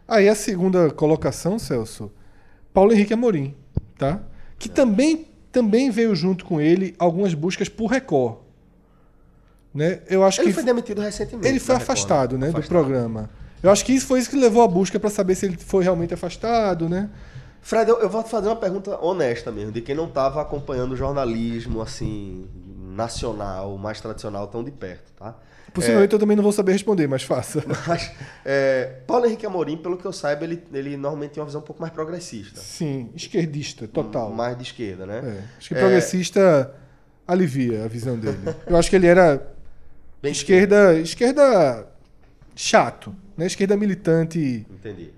Aí a segunda colocação, Celso, Paulo Henrique Amorim, tá? Que também, também veio junto com ele algumas buscas por Record. Né? Eu acho Ele que foi demitido recentemente. ele foi Record, afastado, né, do Afastado. programa. Eu acho que isso foi isso que levou a busca para saber se ele foi realmente afastado, né? Fred, eu, eu vou te fazer uma pergunta honesta mesmo, de quem não estava acompanhando o jornalismo, assim, nacional, mais tradicional, tão de perto, tá? Possivelmente eu também não vou saber responder, mas faça. Mas, é, Paulo Henrique Amorim, pelo que eu saiba, ele, ele normalmente tem uma visão um pouco mais progressista. Sim, esquerdista, total. Mais de esquerda, né? É, acho que É, progressista alivia a visão dele. Eu acho que ele era bem esquerda, esquerda chato, né? Esquerda militante. Entendi.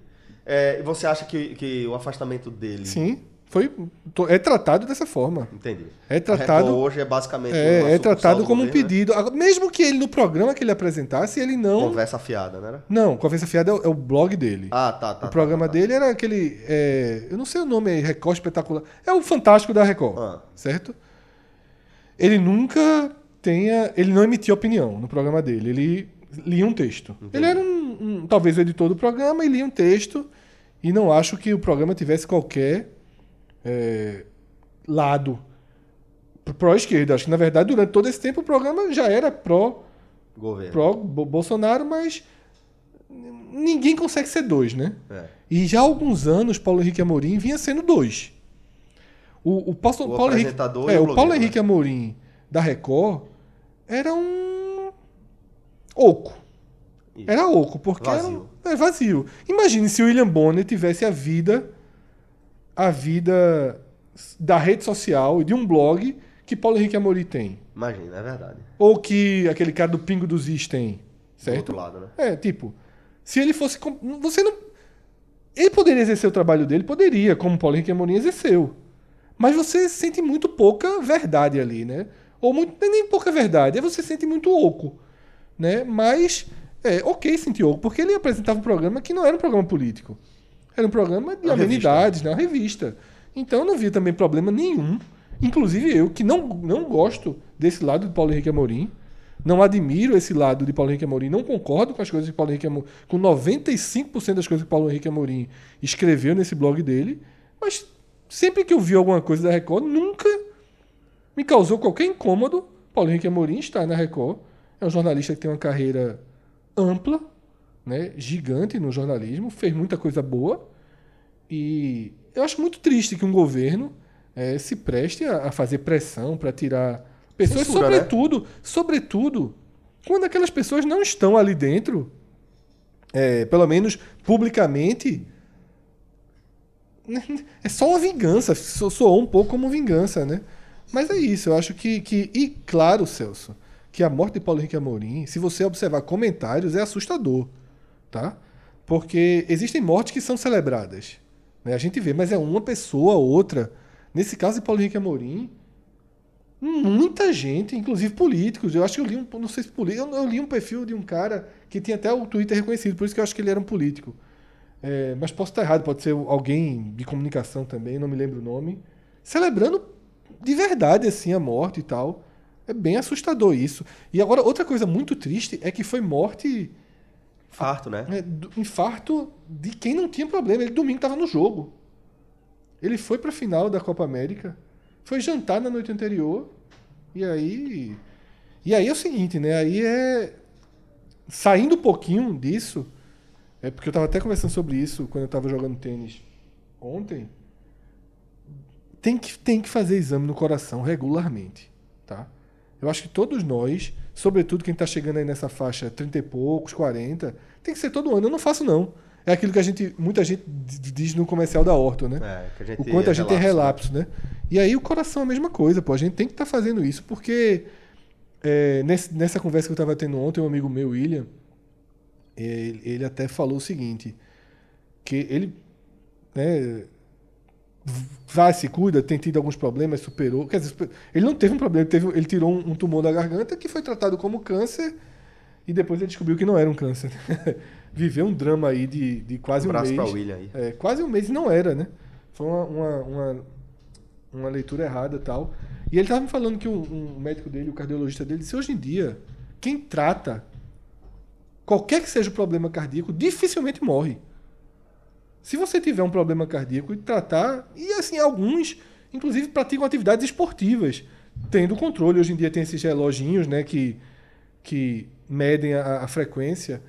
É, você acha que, que o afastamento dele. Sim, foi é tratado dessa forma. Entendi. É tratado hoje é basicamente. é, é tratado do como um governo, né? pedido. Agora, Mesmo que ele no programa que ele apresentasse, ele não Conversa fiada, né? Não, Conversa Fiada é o, é o blog dele. Ah, tá, tá. o programa dele era aquele. é, eu não sei o nome aí, Record Espetacular. É o Fantástico da Record. Ah. Certo? Ele nunca tenha. Ele não emitia opinião no programa dele. Ele lia um texto. Ele era um, um- talvez o editor do programa e lia um texto. E não acho que o programa tivesse qualquer é, lado pró-esquerda. Acho que, na verdade, durante todo esse tempo o programa já era pró Governo. pró Bo- Bolsonaro, mas ninguém consegue ser dois, né? É. E já há alguns anos Paulo Henrique Amorim vinha sendo dois. O, o, Paulo, O Paulo Henrique, é, o o Paulo Henrique Amorim da Record era um oco. Isso. Era oco, porque Vazio. era um, é vazio. Imagine se o William Bonner tivesse a vida a vida da rede social e de um blog que Paulo Henrique Amorim tem. Imagina, é verdade. Ou que aquele cara do Pingo dos Is tem. Do Certo? outro lado, né? É, tipo, se ele fosse. Você não. Ele poderia exercer o trabalho dele? Poderia, como Paulo Henrique Amorim exerceu. Mas você sente muito pouca verdade ali, né? Ou muito, é nem pouca verdade, é você sente muito oco. Né? Mas, é, ok sentir oco, porque ele apresentava um programa que não era um programa político. Era um programa de Uma amenidades, né? Uma revista. Então eu não vi também problema nenhum. Inclusive eu, que não, não gosto desse lado de Paulo Henrique Amorim, não admiro esse lado de Paulo Henrique Amorim, não concordo com as coisas que Paulo Henrique Amorim, com 95% das coisas que Paulo Henrique Amorim escreveu nesse blog dele, mas sempre que eu vi alguma coisa da Record, nunca me causou qualquer incômodo. Paulo Henrique Amorim está na Record, é um jornalista que tem uma carreira ampla, né, gigante no jornalismo, fez muita coisa boa. E eu acho muito triste que um governo eh, se preste a, a fazer pressão para tirar pessoas, Censura, né? sobretudo, sobretudo, quando aquelas pessoas não estão ali dentro, eh, pelo menos publicamente. É só uma vingança, so- soou um pouco como vingança, né? Mas é isso, eu acho que, que. E claro, Celso, que a morte de Paulo Henrique Amorim, se você observar comentários, é assustador, tá? Porque existem mortes que são celebradas. Né? A gente vê, mas é uma pessoa, outra. Nesse caso de Paulo Henrique Amorim, muita gente, inclusive políticos. Eu acho que eu li um, não sei se político, eu, li um perfil de um cara que tinha até o Twitter reconhecido, por isso que eu acho que ele era um político. É, mas posso estar errado, pode ser alguém de comunicação também, não me lembro o nome, celebrando de verdade assim a morte e tal. É bem assustador isso. E agora outra coisa muito triste é que foi morte Farto, né? é, infarto de quem não tinha problema. Ele domingo estava no jogo. Ele foi para a final da Copa América, foi jantar na noite anterior e aí e aí é o seguinte, né? Aí é saindo um pouquinho disso, é porque eu estava até conversando sobre isso quando eu estava jogando tênis ontem. Tem que tem que fazer exame no coração regularmente, tá? Eu acho que todos nós, sobretudo quem está chegando aí nessa faixa 30 e poucos, 40, tem que ser todo ano. Eu não faço, não. É aquilo que a gente, muita gente diz no comercial da Orto, né? É, o quanto a gente tem relapso, relapso, né? E aí o coração é a mesma coisa, pô. A gente tem que estar fazendo isso, porque é, nesse- nessa conversa que eu estava tendo ontem, um amigo meu, William, ele, ele até falou o seguinte, que ele né, vai, se cuida, tem tido alguns problemas, superou. Quer dizer, ele não teve um problema, ele, teve, ele tirou um, um tumor da garganta que foi tratado como câncer e depois ele descobriu que não era um câncer. Viveu um drama aí de, de quase Um um, abraço mês. pra William aí. É, quase um mês e não era, né? Foi uma, uma, uma, uma leitura errada e tal. E ele tava me falando que um, um médico dele, o cardiologista dele, disse: hoje em dia, quem trata qualquer que seja o problema cardíaco, dificilmente morre. Se você tiver um problema cardíaco e tratar, e assim, alguns, inclusive, praticam atividades esportivas, tendo controle. Hoje em dia tem esses reloginhos, né, que, que medem a, a frequência.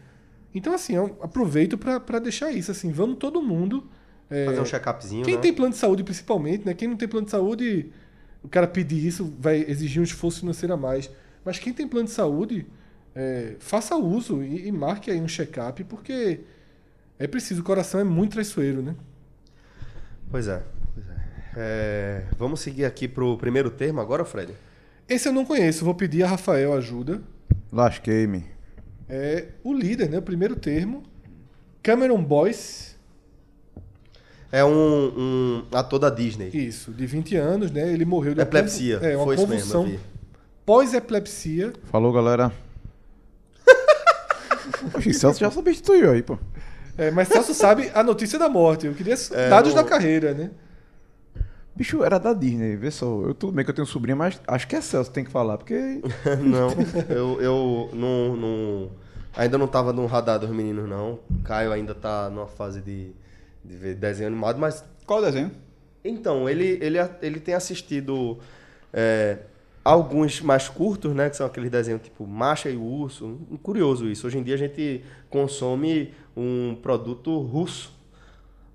Então, assim, eu aproveito para deixar isso, assim, vamos todo mundo. é, Fazer um check-upzinho, quem né? tem plano de saúde, principalmente, né? Quem não tem plano de saúde, o cara pedir isso vai exigir um esforço financeiro a mais. Mas quem tem plano de saúde, é, faça uso e, e marque aí um check-up, porque é preciso, o coração é muito traiçoeiro, né? Pois é. pois é. É, Vamos seguir aqui pro primeiro termo agora, Fred? Esse eu não conheço, vou pedir a Rafael ajuda. Lasquei-me. É o líder, né? O primeiro termo. Cameron Boyce, É um, um ator da Disney. isso, de 20 anos, né? Ele morreu de Epilepsia. É, uma Foi isso mesmo, convulsão pós-epilepsia. Falou, galera. Oxi, Celso já substituiu aí, pô. É, mas Celso sabe a notícia da morte. Eu queria É, dados da carreira, né? Bicho, era da Disney, vê só. Eu, tudo bem que eu tenho sobrinha, mas acho que é Celso que tem que falar, porque. não, eu, eu não, não- ainda não tava no radar dos meninos, não. Caio ainda tá numa fase de, de ver desenho animado, mas Qual o desenho? Então, ele, ele, ele tem assistido é, alguns mais curtos, né? Que são aqueles desenhos tipo Macha e o Urso. Curioso isso. Hoje em dia a gente consome um produto russo.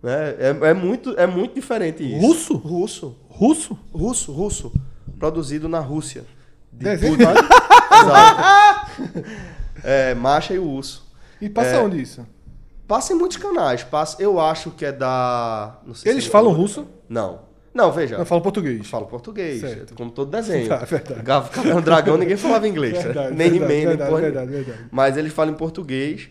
Né? É, é, muito, é muito diferente isso. Russo? Russo. Russo? Russo, russo. Produzido na Rússia. De Desenho Putin. Exato. É, Macha e o Urso. E passa É. onde isso? Passa em muitos canais. Passa, eu acho que é da. não Eles se- falam russo? Não. Não, veja. Eu falo português. Falo português, Certo. como todo desenho. Tá, verdade. Cabelo Dragão, ninguém falava inglês. né? Verdade, nem verdade, He-Man, nem verdade, verdade, verdade. Mas eles falam em português.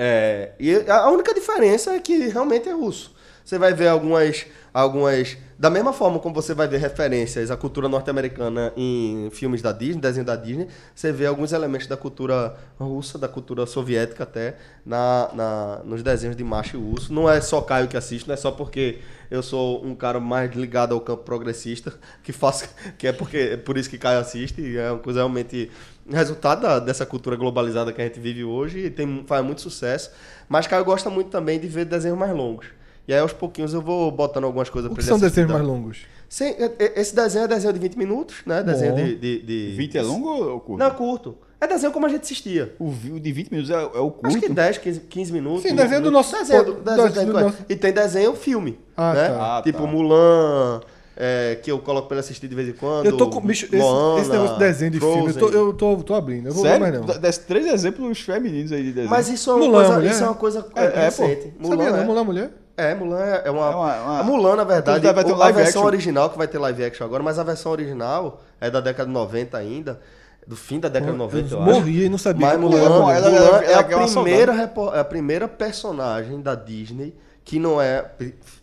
É, e a única diferença é que realmente é russo. Você vai ver algumas, algumas. Da mesma forma como você vai ver referências à cultura norte-americana em filmes da Disney, desenho da Disney, você vê alguns elementos da cultura russa, da cultura soviética até, na, na, nos desenhos de macho e urso. Não é só Caio que assiste, não é só porque eu sou um cara mais ligado ao campo progressista, que faço, que é porque é por isso que Caio assiste, é uma coisa realmente resultado da- dessa cultura globalizada que a gente vive hoje e tem, faz muito sucesso. Mas Caio gosta muito também de ver desenhos mais longos. E aí aos pouquinhos eu vou botando algumas coisas que ele são desenhos mais longos? Sim, é- é- esse desenho é desenho de 20 minutos, né? Desenho de, de, de- 20 é longo ou curto? Não, curto. É desenho como a gente assistia. O de 20 minutos é, é o curto. Acho que 10, 15, 15 minutos. Sim, 20 desenho do minutos. nosso- Desenho do, do- desenho do- do- do nosso- E tem desenho filme. Ah, né? tá. Ah, tipo tá. Mulan, é, que eu coloco pra ele assistir de vez em quando. Eu tô com. Bicho, esse, Moana, esse negócio de desenho de filme, eu tô, Frozen. eu tô, tô abrindo. Eu vou ver mais Sério? não. Desce três exemplos femininos aí de desenho. Mas isso é uma Mulan, coisa. mulher? Isso é uma coisa É, é, pô. recente. Sabia Mulan, não? é. Mulan Mulher? É, Mulan é é uma. É uma- uma- A Mulan, na verdade, Inclusive, vai ter um a live versão action. original, que vai ter live action agora, mas a versão original é da década de 90 ainda. Do fim da década de 90, eu, acho. morria e não sabia Mas Mulan, ela- ela- é, a primeira, é a primeira personagem da Disney que não é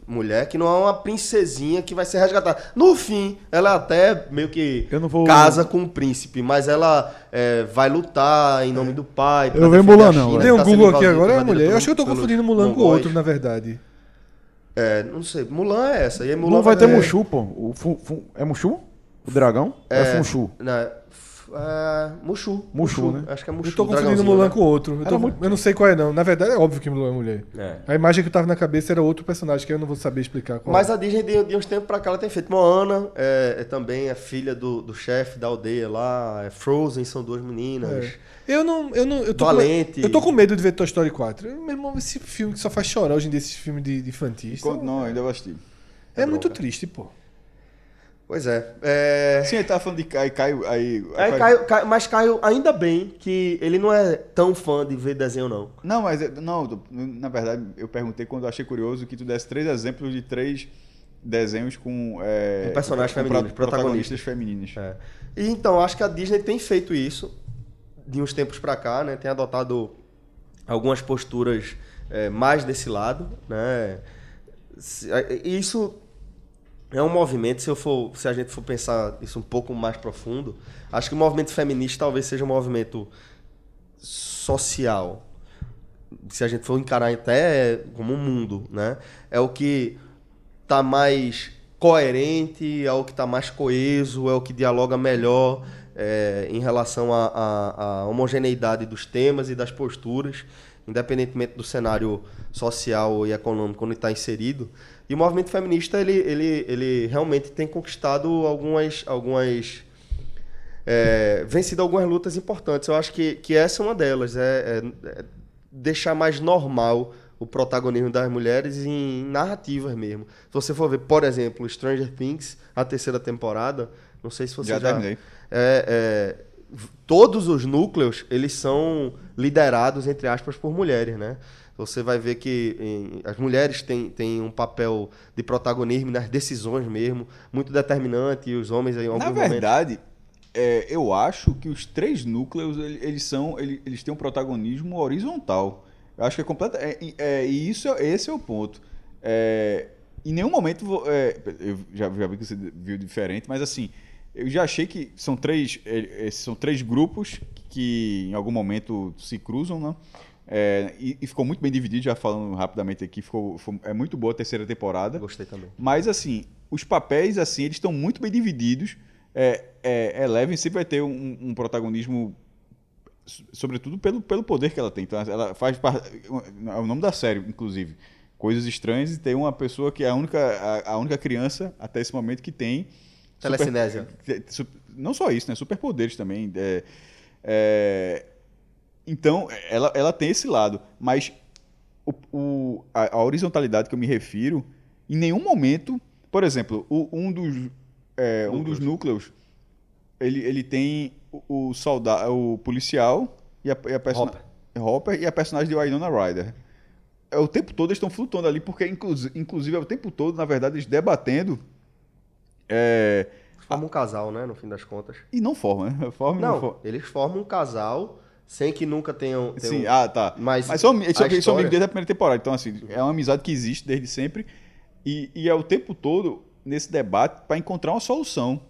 mulher, que não é uma princesinha que vai ser resgatada. No fim, ela até meio que não vou- casa com o príncipe, mas ela é, vai lutar em nome do pai. Eu vejo defender Mulan a não. Tem um tá Google aqui agora, é invadida mulher. Eu acho que eu tô confundindo Mulan com mongóis. outro, na verdade. É, não sei. Mulan é essa. E Mulan Não vai ter é- Mushu, pô. O Fu- Fu- é Mushu? O dragão? É, é Funchu. Né, é, Mushu. Mushu, né? Acho que é Mushu. Eu tô confundindo Mulan né? com outro. Eu, tô- muito- eu não sei qual é, não. Na verdade, é óbvio que Mulan é mulher. É. A imagem que eu tava na cabeça era outro personagem que eu não vou saber explicar qual Mas é. a Disney, de, de uns tempos pra cá, ela tem feito. Moana é, é também é filha do, do chefe da aldeia lá. É Frozen são duas meninas. É. Eu não. Eu não eu tô Valente. Com, eu tô com medo de ver Toy Story 4. Eu, meu irmão, esse filme que só faz chorar hoje em dia, esses filmes de, de infantis. Enquanto não, ainda vou assistir. é muito triste, pô. Pois é. é... Sim, ele tava falando de Caio, Caio aí... Aí, Caio, Caio- mas Caio, ainda bem que ele não é tão fã de ver desenho, não. Não, mas é- não, na verdade, eu perguntei quando eu achei curioso que tu desse três exemplos de três desenhos com, é, Com personagens pro- femininos, protagonistas femininos. É. E então, acho que a Disney tem feito isso de uns tempos pra cá, né? Tem adotado algumas posturas é, mais desse lado, né? É, Isso é um movimento, se, eu for, se a gente for pensar isso um pouco mais profundo, acho que o movimento feminista talvez seja um movimento social. Se a gente for encarar até como um mundo, né? É o que tá mais coerente, é o que tá mais coeso, é o que dialoga melhor é, em relação à homogeneidade dos temas e das posturas, independentemente do cenário social e econômico onde está inserido. E o movimento feminista ele, ele, ele realmente tem conquistado algumas algumas é, vencido algumas lutas importantes. Eu acho que, que essa é uma delas. É, é- é deixar mais normal o protagonismo das mulheres em narrativas mesmo. Se você for ver, por exemplo, Stranger Things, a terceira temporada, não sei se você Já já... terminei. É, é, todos os núcleos, eles são liderados, entre aspas, por mulheres, né? Você vai ver que em- as mulheres têm, têm um papel de protagonismo nas decisões mesmo, muito determinante, e os homens em alguns Na verdade, é, eu acho que os três núcleos ele- eles são ele- eles têm um protagonismo horizontal. Eu acho que é completa é, é, e isso é- esse é o ponto. É, em nenhum momento é, eu já, já vi que você viu diferente, mas assim eu já achei que são três é, é, são três grupos que em algum momento se cruzam, né? É, e, e ficou muito bem dividido, já falando rapidamente aqui, ficou, foi- é muito boa a terceira temporada. Gostei também. Mas, assim, os papéis, assim, eles estão muito bem divididos. É, é, Eleven sempre vai ter um, um protagonismo, so- sobretudo pelo, pelo poder que ela tem. Então, ela faz parte... É o nome da série, inclusive. Coisas Estranhas e tem uma pessoa que é a única, a, a única criança, até esse momento, que tem... super- Telecinésia. su- Não só isso, né? Superpoderes também. É, é, então, ela, ela tem esse lado. Mas o, o- a, a horizontalidade que eu me refiro, em nenhum momento, por exemplo, o- um dos, é, um dos núcleos, ele, ele tem o, o soldado, o policial e a, e a persona- Hopper. Hopper e a personagem de Winona Ryder. É, o tempo todo eles estão flutuando ali, porque inclusive, inclusive é o tempo todo, na verdade, eles debatendo. é, Forma um casal, né, no fim das contas. e não forma, né? Forma e não, Não, forma. eles formam um casal sem que nunca tenham... tenham- Sim, ah, tá. Mas Mas, são, eles, a são, eles são história- amigos desde a primeira temporada. Então, assim, é uma amizade que existe desde sempre. E, e é o tempo todo nesse debate para encontrar uma solução.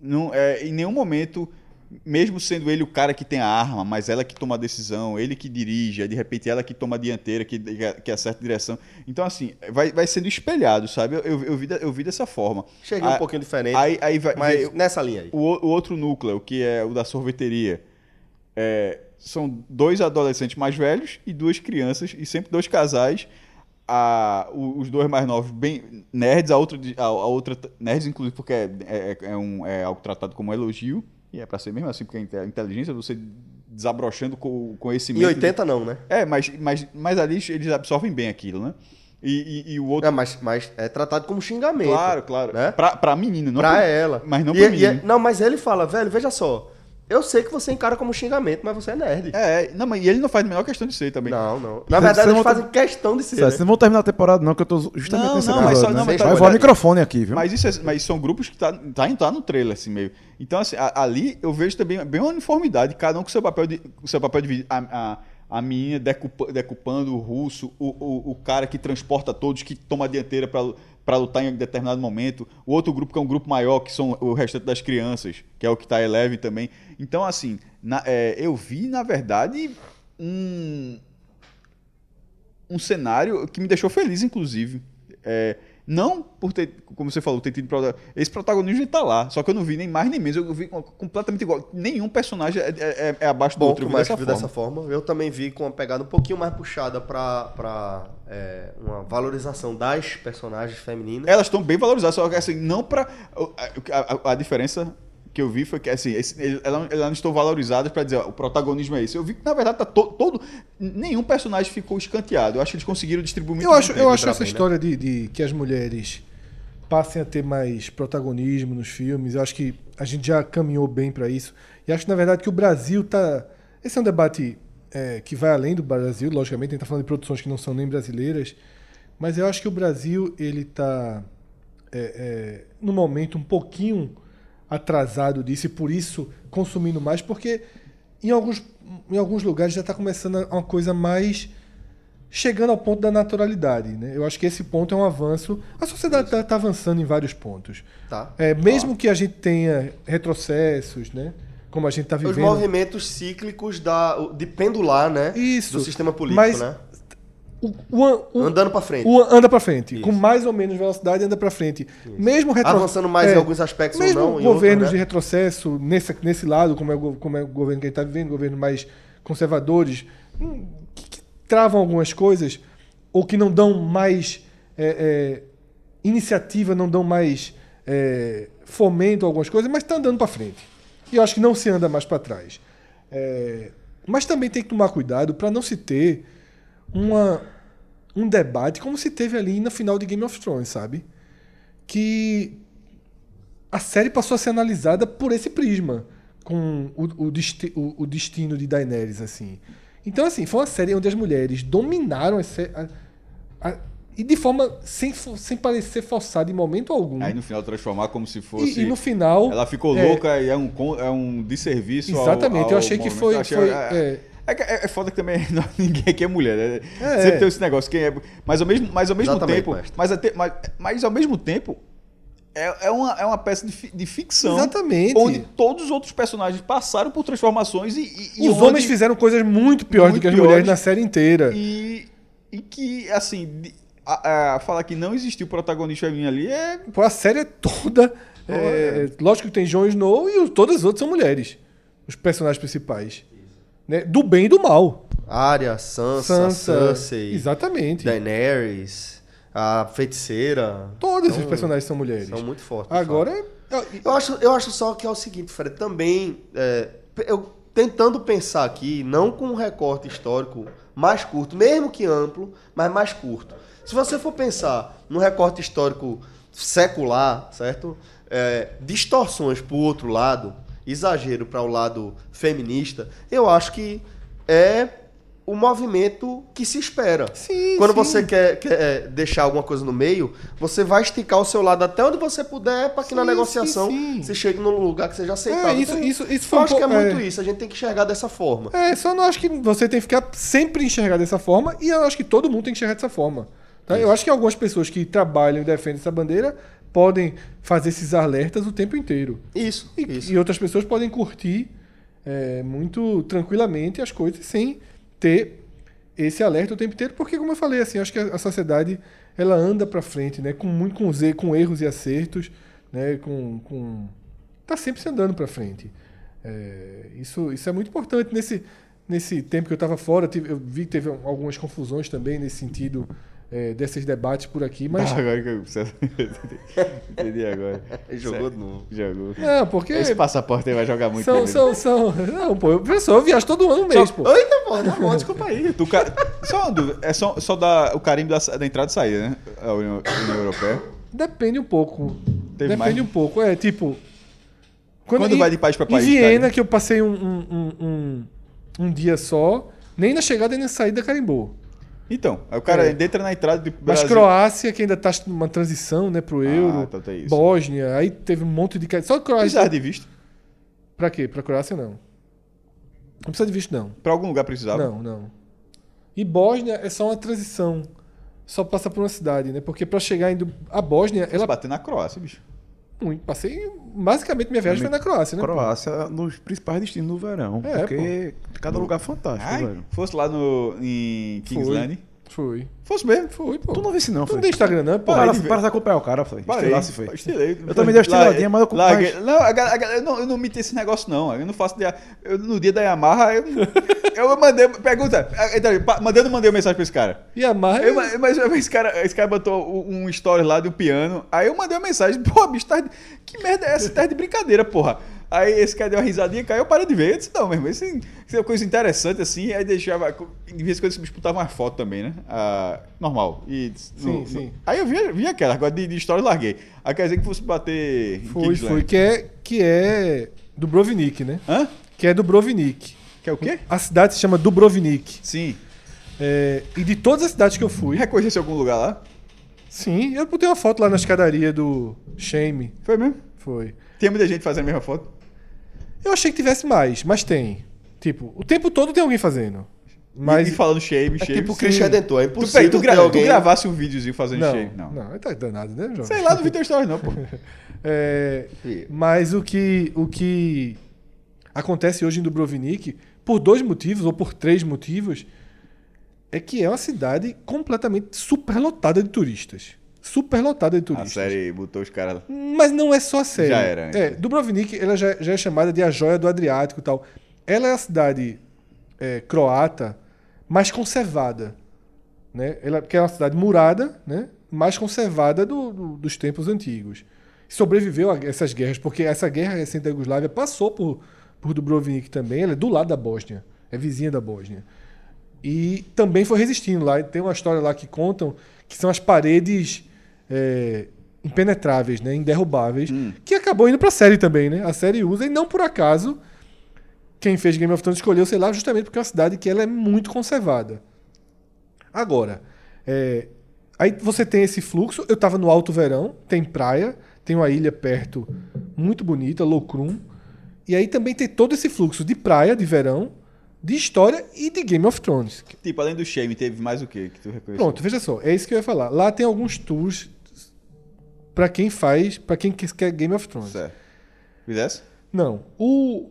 Não, é, em nenhum momento, mesmo sendo ele o cara que tem a arma, mas ela que toma a decisão, ele que dirige, de repente ela que toma a dianteira, que, que acerta a direção. Então, assim, vai, vai sendo espelhado, sabe? Eu, eu, eu vi, eu vi dessa forma. Cheguei um Ah, pouquinho diferente, Aí, aí vai, mas nessa linha aí. o, o outro núcleo, que é o da sorveteria, é, são dois adolescentes mais velhos e duas crianças, e sempre dois casais. A, os dois mais novos, bem nerds, a outra, de- a, a outra nerds, inclusive, porque é, é, é um, é algo tratado como elogio, e é pra ser mesmo assim, porque a inte- a inteligência, você desabrochando com o conhecimento. Em 80 não, né? É, mas, mas, mas ali eles absorvem bem aquilo, né? E, e- e o outro. É, mas, mas é tratado como xingamento. claro, claro. Né? Pra, pra menino, não pra pro- ela. Mas não e, pra menino. Não, mas ele fala, velho, veja só. Eu sei que você encara como xingamento, mas você é nerd. É, não, mas e ele não faz a menor questão de ser também. Não, não. Na verdade, eles fazem questão de ser. Sério, né? Vocês não vão terminar a temporada, não, que eu tô justamente Não, nesse não, episódio, mas só- né? não, mas tá- Vai voar o mas- microfone aqui, viu? Mas, isso é- mas são grupos que tá, tá, tá no trailer, assim, meio. Então, assim, a- ali eu vejo também bem uma uniformidade, cada um com seu papel de, com seu papel de a, a, a menina decupa- decupando o russo, o, o, o cara que transporta todos, que toma a dianteira para lutar em determinado momento, o outro grupo que é um grupo maior, que são o restante das crianças, que é o que tá Eleven também. Então, assim, na- é, eu vi, na verdade, um, um cenário que me deixou feliz, inclusive. É, não por ter, como você falou, ter tido esse protagonismo está lá, só que eu não vi nem mais nem menos, eu vi completamente igual. Nenhum personagem é, é- é abaixo do Bom, outro, eu dessa forma. dessa forma. Eu também vi com uma pegada um pouquinho mais puxada pra, pra é, uma valorização das personagens femininas. Elas estão bem valorizadas, só que assim, não para a, a- a diferença que eu vi foi que assim, esse- elas elas não estão valorizadas para dizer, ó, o protagonismo é esse. Eu vi que na verdade tá to- todo nenhum personagem ficou escanteado. Eu acho que eles conseguiram distribuir muito Eu acho, eu acho essa bem, né? história de, de que as mulheres passem a ter mais protagonismo nos filmes, eu acho que a gente já caminhou bem para isso. E acho, na verdade, que o Brasil tá. Esse é um debate é, que vai além do Brasil, logicamente, a gente tá falando de produções que não são nem brasileiras, mas eu acho que o Brasil, ele tá é, é, no momento um pouquinho atrasado disso e por isso consumindo mais, porque em alguns, em alguns lugares já está começando a- uma coisa mais chegando ao ponto da naturalidade. Né? Eu acho que esse ponto é um avanço. A sociedade está avançando em vários pontos. Tá? É, mesmo que a gente tenha retrocessos, né? como a gente está Os vivendo. movimentos cíclicos da, de pendular, né? Isso. Do sistema político, Mas né? O, o- o- Andando pra frente. o anda para frente. Isso. Com mais ou menos velocidade, anda para frente. Mesmo retro... Avançando mais é, em alguns aspectos ou Mesmo não, em governos outros, de né? retrocesso nesse, nesse lado, como é, como é o governo que a gente está vivendo, governos mais conservadores, hum, que, que travam algumas coisas, ou que não dão mais é, é, iniciativa, não dão mais é, fomento a algumas coisas, mas está andando para frente. E eu acho que não se anda mais para trás. É, mas também tem que tomar cuidado para não se ter uma, um debate como se teve ali na final de Game of Thrones, sabe? Que a série passou a ser analisada por esse prisma, com o, o, desti- o- o destino de Daenerys, assim. Então, assim, foi uma série onde as mulheres dominaram a a- e de forma sem, sem parecer forçada em momento algum. Aí no final transformar como se fosse e, e no final. Ela ficou é, louca e é um, é um desserviço ao- Exatamente, ao eu achei que movimento. foi- achei- foi- é, é. é é- é foda que também não- ninguém aqui é mulher, né? É. Sempre tem esse negócio. Quem é, mas ao mesmo, mas ao mesmo Exatamente, tempo. mestre. Mas, até- mas, mas ao mesmo tempo. É, é, uma, é uma peça de, fi- de ficção. Exatamente. Onde todos os outros personagens passaram por transformações e. e- Os homens fizeram coisas muito piores Muito do que as piores. mulheres na série inteira. E, e que, assim. de- a, a- falar que não existiu protagonista feminino ali é. Pô, a série é toda. é, lógico que tem Jon Snow e todas as outras são mulheres. Os personagens principais. Né? Do bem e do mal. Arya, Sansa, Sansa. Cersei, Exatamente. Daenerys, a feiticeira. Todas Então, os personagens são mulheres. São muito fortes. Agora. fato. Eu acho, eu acho só que é o seguinte, Fred, também. é, eu tentando pensar aqui, não com um recorte histórico mais curto, mesmo que amplo, mas mais curto. Se você for pensar num recorte histórico secular, certo? É, distorções para o outro lado, exagero para o lado feminista, eu acho que é o movimento que se espera. Sim, Quando sim. você quer, quer, é, deixar alguma coisa no meio, você vai esticar o seu lado até onde você puder para que na Sim, negociação sim, você chegue num lugar que seja aceitável. É, isso- Então, isso- isso eu um acho que é pouco- muito é. isso. A gente tem que enxergar dessa forma. É, só não acho que você tem que ficar sempre enxergar dessa forma e eu acho que todo mundo tem que enxergar dessa forma. tá? Eu acho que algumas pessoas que trabalham e defendem essa bandeira podem fazer esses alertas o tempo inteiro. Isso, E, isso. e outras pessoas podem curtir é, muito tranquilamente as coisas sem ter esse alerta o tempo inteiro, porque como eu falei, assim, acho que a, a sociedade ela anda para frente, né, com muito com, ze- com erros e acertos, né, com, com tá sempre se andando para frente. É, isso, isso é muito importante nesse nesse tempo que eu estava fora, tive- eu vi que teve algumas confusões também nesse sentido é, desses debates por aqui, mas Agora que eu. Entendi agora. Jogou de novo. Jogou. não, porque Esse passaporte aí vai jogar muito. são, bem, são, são, não, pô, eu, pessoal, eu viajo todo ano mesmo, pô. Eita, porra, tá bom, desculpa aí. Tu, ca- Só uma dúvida. É só, só dar o carimbo da, da entrada e saída, né? A União, União Europeia. Depende um pouco. Teve Depende mais? um pouco. É, tipo. Quando vai de país pra país, Em Viena, cara? que eu passei um, um, um, um, um dia só, nem na chegada nem na saída carimbou. Então, aí o cara É. entra na entrada de Mas Brasil. Croácia, que ainda tá numa transição, né, pro euro. então tem isso. Bósnia, aí teve um monte de. Só Croácia. Precisar de visto. Pra quê? Pra Croácia, não. Não precisa de visto, não. Pra algum lugar precisava. Não, não. E Bósnia é só uma transição. Só passa por uma cidade, né? Porque pra chegar indo. A Bósnia, Ela ela. bateu na Croácia, bicho. Muito, passei. Basicamente, minha viagem foi na Croácia, né? pô? Croácia, nos principais destinos do verão. É, porque cada lugar é fantástico, Ai, velho. fosse lá no, em Kingsland. Foi. Fosse mesmo. Foi, pô. Tu não visse não, Tu não foi. tem Instagram, não, pô. Para, para de acompanhar o cara, foi. Parei, Estilar se foi. estilei. Eu também dei uma estiladinha, mas eu- mas- Não, a galera- a galera- eu não, eu não meti esse negócio, não. Eu não faço. De, eu, no dia da Yamaha, eu, eu mandei. Pergunta. então, pa- Mandei ou não mandei uma mensagem pra esse cara? E a Mar... Eu, mas mas esse cara, esse cara botou um story lá do piano. Aí eu mandei uma mensagem. Pô, bicho, tá de- que merda é essa? Tá de brincadeira, porra. Aí esse cara deu uma risadinha, caiu, eu parei de ver. Eu disse, não, meu irmão, isso, isso é uma coisa interessante assim. Aí deixava. De vez em quando esse bicho botava uma foto também, né? Ah, normal. E, Sim, sim. Aí eu vi, vi aquela, agora de, de história eu larguei. Aí quer dizer que fosse bater. Foi, foi. Que é, que é Dubrovnik, né? Hã? Que é Dubrovnik. Que é o quê? A cidade se chama Dubrovnik. Sim. É, e de todas as cidades que eu fui. Reconhece algum lugar lá? Sim, eu botei uma foto lá na escadaria do Shame. Foi mesmo? Foi. Tem muita gente fazendo a mesma foto? Eu achei que tivesse mais, mas tem. Tipo, o tempo todo tem alguém fazendo. Mas. E, e falando shame, É shame. tipo Cristo Redentor, é Tu, impossível tu, ter gra- tu alguém... gravasse um videozinho fazendo não, shame? Não. não, tá danado, né, jovem? Sei lá, não vi teu story não, pô. É, mas o que, o que acontece hoje em Dubrovnik, por dois motivos, ou por três motivos, é que é uma cidade completamente superlotada de turistas. Superlotada de A turistas. série botou os caras lá. Mas não é só a série. Já era, É? Dubrovnik ela já, já é chamada de a joia do Adriático e tal. Ela é a cidade é, croata mais conservada. Né? Ela, porque é uma cidade murada, né? mais conservada do- do- dos tempos antigos. Sobreviveu a essas guerras, porque essa guerra recente da Iugoslávia passou por, por Dubrovnik também. Ela é do lado da Bósnia, é vizinha da Bósnia. E também foi resistindo lá. Tem uma história lá que contam que são as paredes é, impenetráveis, né, inderrubáveis, que acabou indo pra série também, né? A série usa e não por acaso quem fez Game of Thrones escolheu, sei lá, justamente porque é uma cidade que ela é muito conservada. Agora, é, aí você tem esse fluxo. Eu tava no Alto Verão, tem praia, tem uma ilha perto muito bonita, Locrum. E aí também tem todo esse fluxo de praia, de verão, de história e de Game of Thrones. Tipo, além do shame, teve mais o quê que tu reconheceu? Pronto, veja só, é isso que eu ia falar. Lá tem alguns tours pra quem faz, pra quem quer Game of Thrones. Certo. Fizesse? Não, o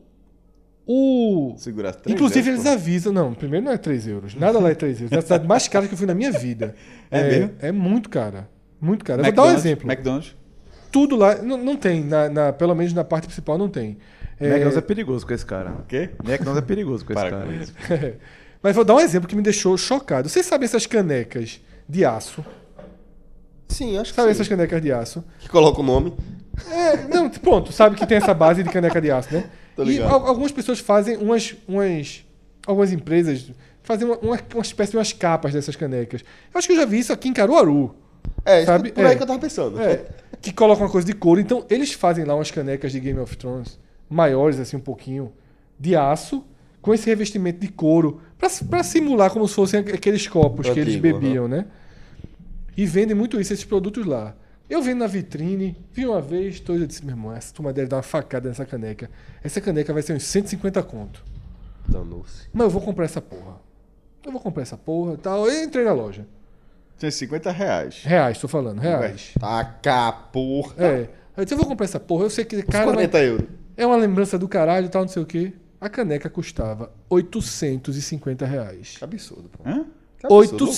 o Segurar três Inclusive, euros, eles pô. avisam. Não, primeiro não é 3 euros. Nada lá é 3 euros. É a cidade mais cara que eu fui na minha vida. É mesmo? É muito cara. Muito cara. Eu vou dar um exemplo. McDonald's. Tudo lá. Não, não tem. Na, na- pelo menos na parte principal não tem. É, McDonald's é perigoso com esse cara. O quê? McDonald's é perigoso com esse Para cara. com isso. Mas vou dar um exemplo que me deixou chocado. Vocês sabem essas canecas de aço? Sim, acho que Sabe sim. essas canecas de aço? Que coloca o nome. É, não, pronto, sabe que tem essa base de caneca de aço, né? Tô E algumas pessoas fazem umas. umas algumas empresas fazem uma, uma, uma espécie de umas capas dessas canecas. Eu acho que eu já vi isso aqui em Caruaru. É, Sabe? por aí É. que eu tava pensando. É, que colocam uma coisa de couro. Então, eles fazem lá umas canecas de Game of Thrones maiores, assim, um pouquinho, de aço, com esse revestimento de couro, pra, pra simular como se fossem aqu- aqueles copos que eles Antigo, bebiam, né? E vendem muito isso, esses produtos lá. Eu vendo na vitrine, vi uma vez, tô, eu disse, meu irmão, essa turma deve dar uma facada nessa caneca. Essa caneca vai ser uns 150 conto. Danou-se. Mas eu vou comprar essa porra. Eu vou comprar essa porra e tal. Eu entrei na loja. Tinha 50 reais. Reais, tô falando, reais. Taca, porra. É. Eu disse, eu vou comprar essa porra. Eu sei que, cara, 40 euros. é uma lembrança do caralho e tal, não sei o quê. A caneca custava 850 reais. Que absurdo, pô. Hã? Que absurdo, loucura,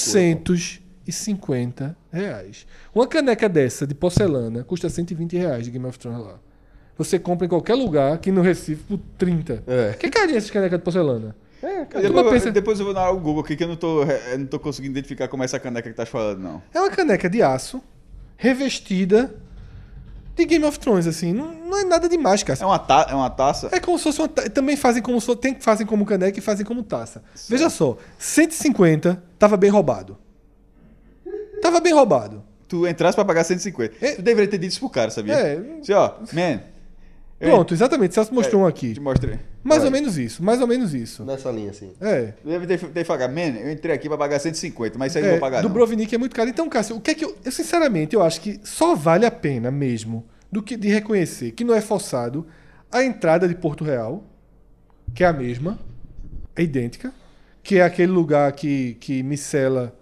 850 reais. Uma caneca dessa de porcelana custa 120 reais de Game of Thrones lá. Você compra em qualquer lugar aqui no Recife por 30. É. Que carinha essas canecas de porcelana? É, cara. Depois, pensa... depois eu vou dar o Google aqui que eu não tô, eu não tô conseguindo identificar como é essa caneca que tá falando, não. é uma caneca de aço revestida de Game of Thrones, assim. Não, não é nada demais, cara. É uma, ta é uma taça? É como se fosse uma. ta- Também fazem como tem, fazem como caneca e fazem como taça. Veja só, 150 tava bem roubado. Tava bem roubado. Tu entrasse pra pagar 150. É. Tu deveria ter dito isso pro cara, sabia? É. Assim, ó, man. Pronto, exatamente. Celso mostrou um aqui. Te mostrei. Mais Vai. ou menos isso, mais ou menos isso. Nessa linha, assim. É. Deve ter, ter falado, man, eu entrei aqui pra pagar 150, mas isso aí eu não é vou pagar do não. Brovnik é muito caro. Então, Cássio, o que é que eu, eu sinceramente eu acho que só vale a pena mesmo do que de reconhecer que não é forçado a entrada de Porto Real, que é a mesma, é idêntica, que é aquele lugar que, que Micela.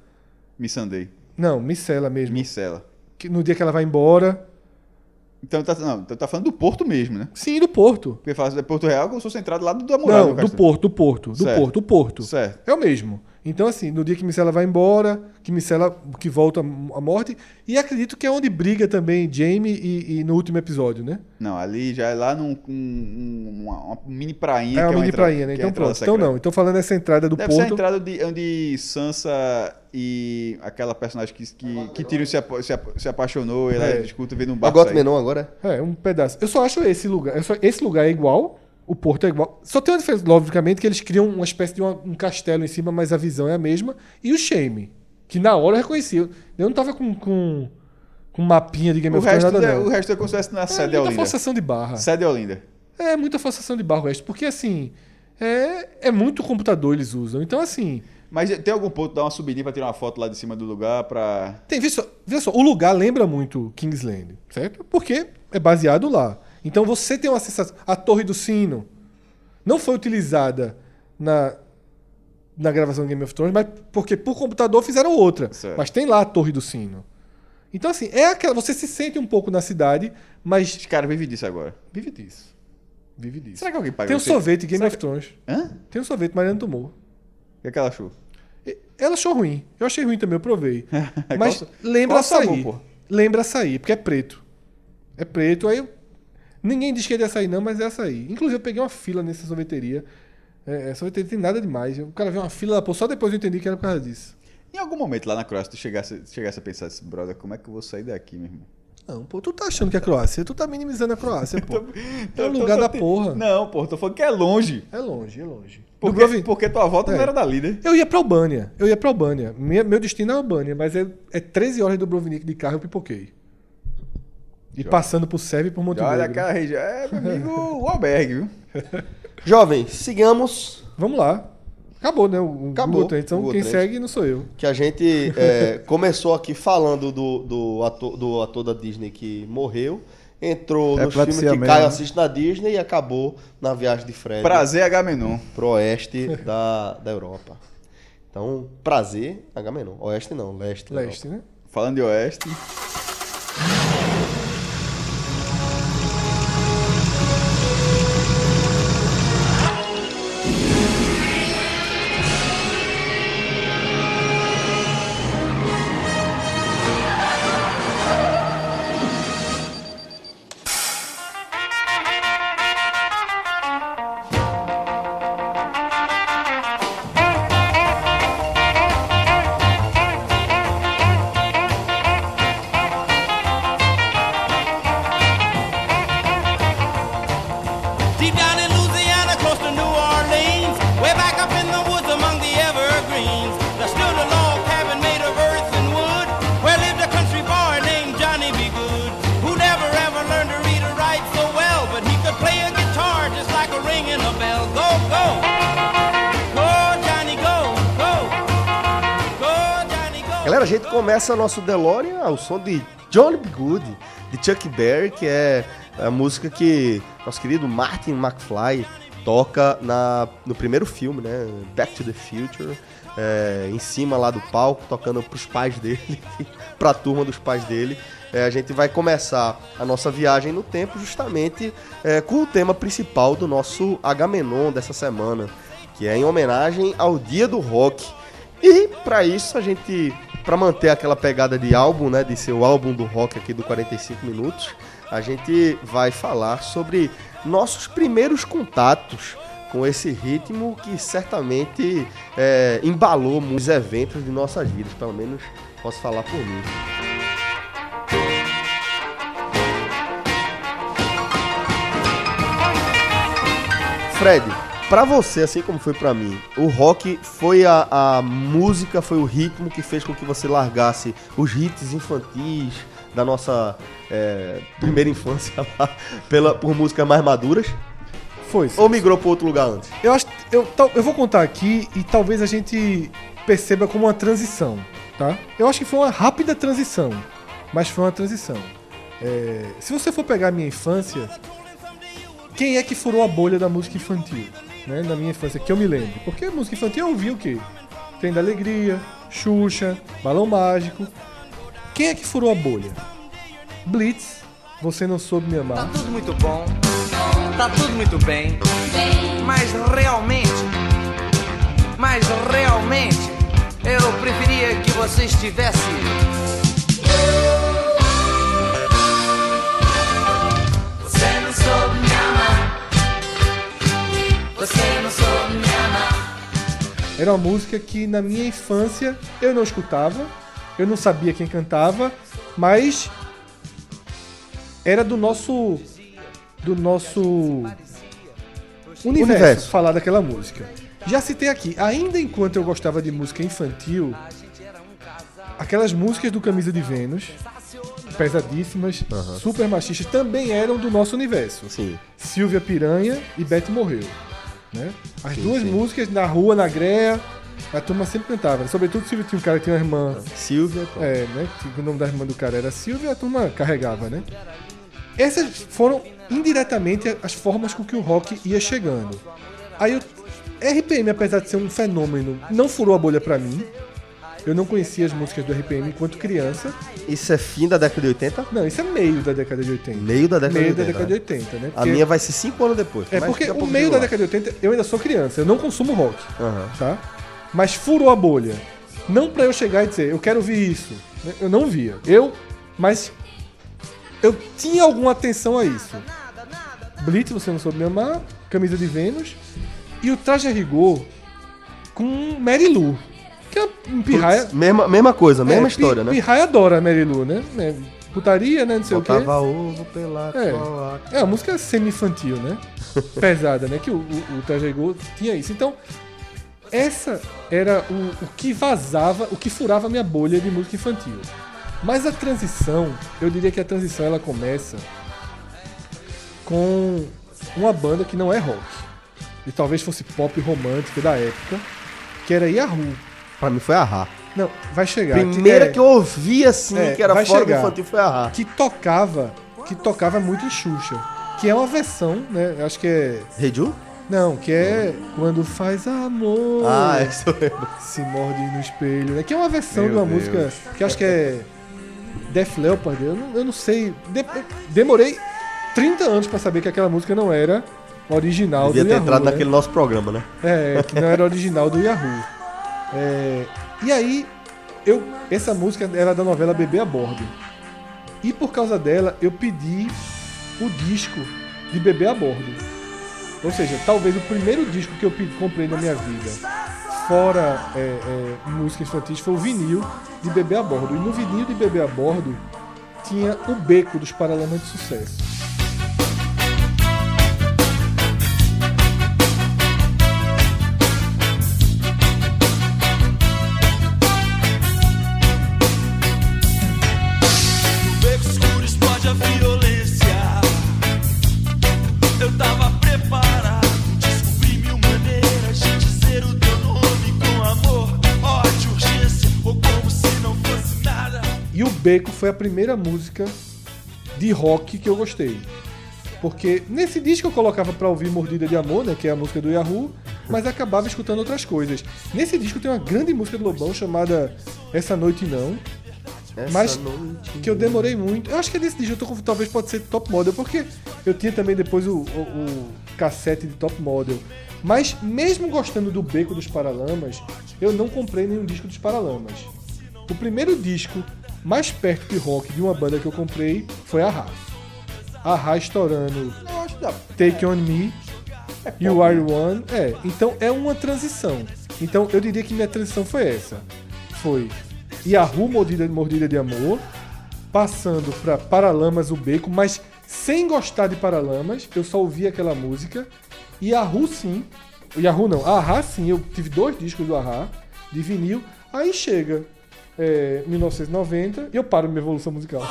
Missandei. Não, Micela mesmo. Micela. Que no dia que ela vai embora. Então tá, não, então tá falando do Porto mesmo, né? Sim, do Porto. Porque fala de Porto Real como se fosse entrado lá do da muralha. Não, do. Porto, do Porto. Do Certo. Porto, do Porto. Certo. É o mesmo. Então, assim, no dia que Micela vai embora, que Micela que volta à morte, e acredito que é onde briga também Jamie e, e no último episódio, né? Não, ali já é lá num um, um- uma, uma mini prainha. É que uma mini entrada- prainha, né? que é Então entrada pronto. Então não. Então falando essa entrada do Deve ser a Porto. entrada de, onde Sansa e aquela personagem que, que, que Tyrion se, apa- se, apa- se apaixonou, ela É. discuta vendo um barco Got sair. Menon agora? É, um pedaço. Eu só acho esse lugar. eu só- esse lugar é igual. O porto é igual. Só tem uma diferença, logicamente, que eles criam uma espécie de uma- um castelo em cima, mas a visão é a mesma. E o Shame, que na hora eu reconheci. Eu não tava com, com, com mapinha de Game O of Thrones, nada é, o resto é como se fosse na é sede muita Olinda. forçação de barra. Sede Olinda. É muita forçação de barra o resto. Porque, assim, é, é muito computador eles usam. Então, assim, Mas tem algum ponto, dar uma subidinha pra tirar uma foto lá de cima do lugar pra... Tem, vê só, vê só, o lugar lembra muito Kingsland, certo? Porque é baseado lá. Então você tem uma sensação. A Torre do Sino não foi utilizada na, na gravação de Game of Thrones, mas porque por computador fizeram outra. Certo. Mas tem lá a Torre do Sino. Então, assim, é aquela. Você se sente um pouco na cidade, mas Os caras vivem disso agora. vive disso. Vive disso. Será que alguém paga Tem um você? sorvete Game Será of Thrones. Hã? Tem um sorvete, Mariana tomou. O que é que ela achou? Ela achou ruim. Eu achei ruim também, eu provei. Qual Mas sa- lembra qual sabor, açaí. pô? Lembra açaí, porque é preto. É preto, aí ninguém diz que é de açaí não, mas é açaí. Inclusive eu peguei uma fila nessa sorveteria. É, essa sorveteria tem nada demais. O cara viu uma fila, pô, só depois eu entendi que era por causa disso. Em algum momento lá na Croácia, tu chegasse, chegasse a pensar assim, brother, como é que eu vou sair daqui, meu irmão? Não, pô, tu tá achando que é a Croácia? Tu tá minimizando a Croácia, pô. É Tô- o tô- lugar tô- da porra. Não, pô, tô falando que é longe. É longe, é longe. Porque, Dubrovnik- porque tua volta não É. era dali, né? Eu ia pra Albânia. Eu ia pra Albânia. Minha- meu destino é Albânia, mas é, é 13 horas do Dubrovnik de carro eu pipoquei. E passando por Sérvia e por Montenegro. Olha aquela região. É, meu amigo, o albergue, viu? Jovem, sigamos Vamos lá. Acabou, né? O Acabou. Google. Então Google quem Trends. segue não sou eu. que a gente é, começou aqui falando do, do, ator, do ator da Disney que morreu, entrou É nos filmes Epilepsia que mesmo, Caio né? assiste na Disney e acabou na viagem de Fred Prazer, Agamenon. pro oeste da, da Europa. Então, prazer, Agamenon. Oeste não, leste. Leste, né? Falando de Oeste. Começa nosso DeLorean ao som de Johnny B. Good, de Chuck Berry, que é a música que nosso querido Martin McFly toca na, no primeiro filme, né? Back to the Future, é, em cima lá do palco, tocando pros pais dele, pra turma dos pais dele. É, a gente vai começar a nossa viagem no tempo justamente é, com o tema principal do nosso Agamenon dessa semana, que é em homenagem ao Dia do Rock. E para isso a gente, para manter aquela pegada de álbum, né, de ser o álbum do rock aqui do 45 minutos, a gente vai falar sobre nossos primeiros contatos com esse ritmo que certamente é, embalou muitos eventos de nossas vidas, pelo menos posso falar por mim. Fred, pra você, assim como foi pra mim, o rock foi a, a música, foi o ritmo que fez com que você largasse os hits infantis da nossa é, primeira infância lá, pela, por músicas mais maduras? Foi. sim. Ou migrou pra outro lugar antes? Eu acho. Eu, eu vou contar aqui e talvez a gente perceba como uma transição, tá? Eu acho que foi uma rápida transição, mas foi uma transição. É, se você for pegar a minha infância, quem é que furou a bolha da música infantil? Né, na minha infância, que eu me lembro. Porque música infantil eu ouvi o quê? Trem da Alegria, Xuxa, Balão Mágico. Quem é que furou a bolha? Blitz, Você Não Soube Me Tá Amar. tudo muito bom, tá tudo muito bem, mas realmente, mas realmente, eu preferia que você estivesse. Era uma música que na minha infância eu não escutava, eu não sabia quem cantava, mas era do nosso do nosso universo, Universo. falar daquela música. Já citei aqui, ainda enquanto eu gostava de música infantil, aquelas músicas do Camisa de Vênus, pesadíssimas, super machistas, também eram do nosso universo. Sim. Silvia Piranha e Bete Morreu. Né? As Sim, duas sim. músicas na rua, na greia, a turma sempre cantava. Sobretudo Silvia tinha um cara que tinha uma irmã. Silvia, pronto. É, né? que O nome da irmã do cara era Silvia, a turma carregava, né? Essas foram indiretamente as formas com que o rock ia chegando. Aí o RPM, apesar de ser um fenômeno, não furou a bolha pra mim. Eu não conhecia as músicas do RPM enquanto criança. Isso é fim da década de 80? Não, isso é meio da década de 80. Meio da década meio de 80. da década de né? 80, né? A Porque- minha vai ser 5 anos depois. É porque a o meio da lá. década de 80 eu ainda sou criança, eu não consumo rock, Aham. tá? Mas furou a bolha. Não pra eu chegar e dizer, eu quero ouvir isso. né? Eu não via. Eu, mas eu tinha alguma atenção a isso. Blitz, você não soube me amar, Camisa de Vênus e o Traje a Rigor com Mary Lou. Que é um pirraia. Mesma, mesma coisa, mesma é, história, pi- né? Pirraia adora a Mary Lou, né? É, Putaria, né? Não sei o quê. Botava ovo pela É. É uma música semi-infantil, né? Pesada, né? Que o, o, o a tinha isso. Então, essa era o, o que vazava, o que furava a minha bolha de música infantil. Mas a transição, eu diria que a transição ela começa com uma banda que não é rock. E talvez fosse pop romântica da época, que era Yahoo. Pra mim foi a Rá. Não, vai chegar. Primeira é- que eu ouvi assim, É, que era fora do chegar. infantil, foi a Rá. que tocava, que tocava muito em Xuxa, que é uma versão, né? Acho que é Reju? não, que é quando faz amor, Ah, isso eu lembro. se morde no espelho, né? Que é uma versão Meu de uma Deus. música que acho que é Def Leppard, eu não, eu não sei, De- demorei 30 anos pra saber que aquela música não era original Devia do ter Yahoo, entrado né? naquele nosso programa, né? É, que não era original do Yahoo. É, e aí, eu, essa música era da novela Bebê a Bordo. E por causa dela, eu pedi o disco de Bebê a Bordo. Ou seja, talvez o primeiro disco que eu comprei na minha vida, fora é, é, música infantil, foi o vinil de Bebê a Bordo. E no vinil de Bebê a Bordo tinha o beco dos Paralamas de Sucesso. Beco foi a primeira música de rock que eu gostei. Porque nesse disco eu colocava pra ouvir Mordida de Amor, né, que é a música do Yahoo, mas acabava escutando outras coisas. Nesse disco tem uma grande música do Lobão chamada Essa Noite Não, Essa Mas noite. que eu demorei muito. Eu acho que é desse disco, eu tô com, talvez pode ser Top Model, porque eu tinha também depois o, o- o cassete de Top Model. Mas mesmo gostando do Beco dos Paralamas, eu não comprei nenhum disco dos Paralamas. O primeiro disco mais perto de rock de uma banda que eu comprei foi a Ra. A Ra estourando. Take On Me, You Are One. É, então é uma transição. Então eu diria que minha transição foi essa. Foi Yahoo Mordida, Mordida de Amor, passando pra Paralamas, o Beco, mas sem gostar de Paralamas, eu só ouvia aquela música. Yahoo sim, Yahoo não, Ahá sim, eu tive dois discos do Ahá, de vinil. Aí chega é, 1990 e eu paro minha evolução musical.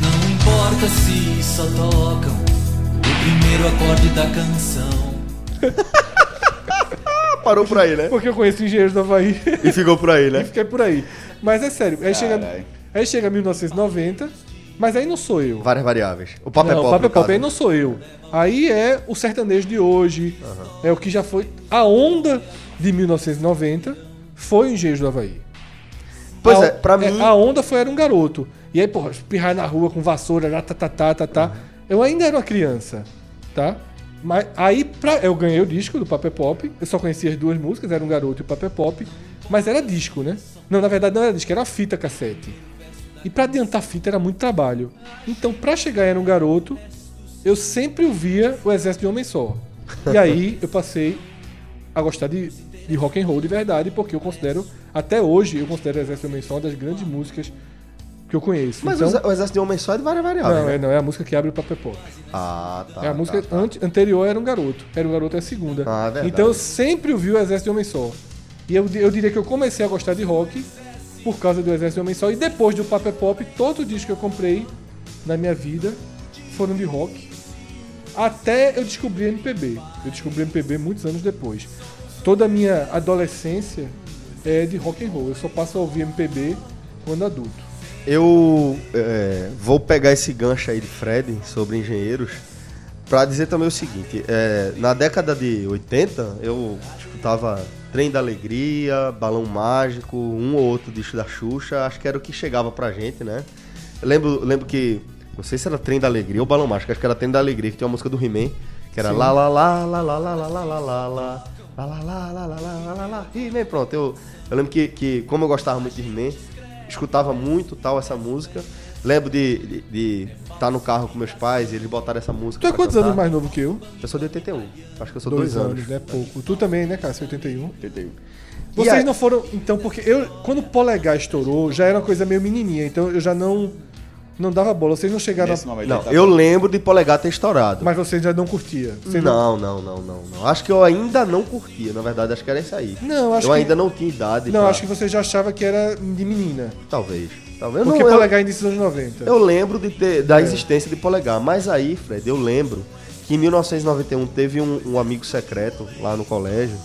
Não importa se só tocam o primeiro acorde da canção. Parou por aí, né? Porque eu conheço engenheiros do Havaí E ficou por aí, e né? fiquei por aí. Mas é sério, aí chega, Caralho. Aí chega 1990, mas aí não sou eu. Várias variáveis. O papo é não, pop. o Papo é Pop, caso. aí não sou eu. Aí é o sertanejo de hoje, é o que já foi. A onda de 1990 foi o Engenheiros do Havaí. Pois a, é, pra mim. A onda foi Era um Garoto. E aí, porra, espirrar na rua com vassoura, tá, tá, tá, tá, tá. Eu ainda era uma criança, tá? Mas aí pra, eu ganhei o disco do Paper Pop. Eu só conhecia as duas músicas, Era um Garoto e o Paper Pop. Mas era disco, né? Não, na verdade não era disco, era fita cassete. E pra adiantar fita era muito trabalho. Então, pra chegar Era um Garoto, eu sempre ouvia o Exército de Homem Só. E aí eu passei a gostar de, de rock and roll de verdade, porque eu considero, até hoje, eu considero o Exército de Homem Só uma das grandes músicas que eu conheço. Mas então, o exército de homem só é de várias variáveis. não, né? é, não, é a música que abre o Paper Pop. Ah, tá. é a música tá, tá. ante- anterior era um garoto. Era um garoto é a segunda. Ah, é verdade. então eu sempre ouvi o Exército de Homem Só. E eu, eu diria que eu comecei a gostar de rock por causa do Exército de Homem Só. E depois do Paper Pop, todo o disco que eu comprei na minha vida foram de rock. Até eu descobri MPB. Eu descobri MPB muitos anos depois. Toda a minha adolescência é de rock and roll. Eu só passo a ouvir MPB quando adulto. Eu é, vou pegar esse gancho aí de Fred sobre engenheiros pra dizer também o seguinte: é, na década de 80 eu escutava Trem da Alegria, Balão Mágico, um ou outro disco da Xuxa, acho que era o que chegava pra gente, né? Eu lembro, lembro que, não sei se era Trem da Alegria ou Balão Mágico, acho que era Trem da Alegria, que tinha uma música do He-Man, que era Sim. lá lá lá lá lá lá lá lá lá lá lá lá lá lá lá lá lá lá He-Man, pronto. Eu, eu lembro que, que, como eu gostava muito de He-Man, escutava muito tal essa música. Lembro de estar tá no carro com meus pais e eles botaram essa música. Tu é quantos cantar. anos mais novo que eu? Eu sou de 81. Acho que eu sou dois, anos. né? Pouco. Tu também, né, Cássio? 81. 81. Vocês aí- não foram. Então, porque eu. Quando o polegar estourou, já era uma coisa meio menininha. Então eu já não. Não dava bola. Vocês não chegaram. Nesse A, momento Não, tá- eu lembro de Polegar ter estourado. mas vocês já não curtia. Não, não, não, não, não. Acho que eu ainda não curtia. Na verdade, acho que era isso aí. Não, acho eu que- ainda não tinha idade. Não, pra- acho que você já achava que era de menina. Talvez. Eu Porque não, eu- polegar início dos anos 90. Eu lembro de ter, É. da existência de polegar, mas aí, Fred, eu lembro que em 1991 teve um, um amigo secreto lá no colégio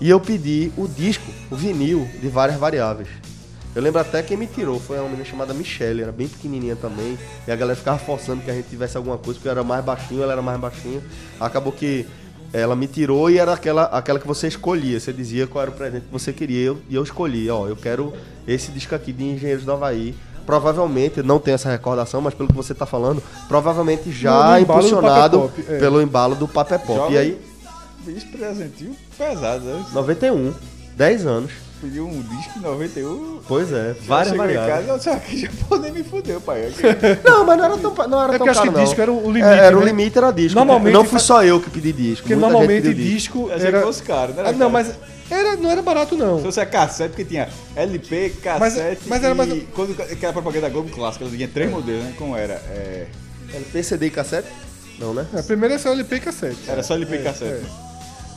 e eu pedi o disco, o vinil de várias variáveis. Eu lembro até quem me tirou, foi uma menina chamada Michelle, era bem pequenininha também, e a galera ficava forçando que a gente tivesse alguma coisa, porque eu era mais baixinho, ela era mais baixinha. Acabou que ela me tirou e era aquela, aquela que você escolhia, você dizia qual era o presente que você queria, e eu, e eu escolhi, ó, eu quero esse disco aqui de Engenheiros do Havaí. Provavelmente, não tenho essa recordação, mas pelo que você tá falando, provavelmente já No do impulsionado é. pelo embalo do Papé Pop. Joga- E aí, Isso presentinho pesado, né? 91, 10 anos. Pediu um disco em 91. Pois é, várias chegou em variáveis. casa, eu aqui japonês me fudeu, pai. Não, mas não era tão, não era É tão caro, que não. disco era o limite, É, era o né? limite, era disco. Normalmente não fui só eu que pedi disco. Porque muita normalmente disco Achei era. que fosse caro, né? Ah, não, mas era, não era barato, não. Se fosse a cassete, porque tinha LP, cassete mas era mais- e... Quando aquela propaganda da Globo Clássica, ela tinha três modelos, né? Como era? É... LP, CD e cassete? Não, né? A primeira é só LP e cassete. Era só LP e É, cassete. é.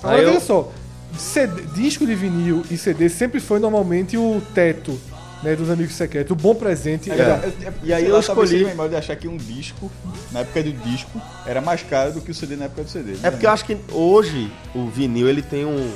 Agora Aí eu- veja só, CD disco de vinil e CD sempre foi normalmente o teto né, dos amigos secretos. O bom presente É, era. eu- eu- E aí sei eu escolhi- de achar que um disco, na época do disco, era mais caro do que o CD na época do CD. É porque eu acho que hoje o vinil ele tem um,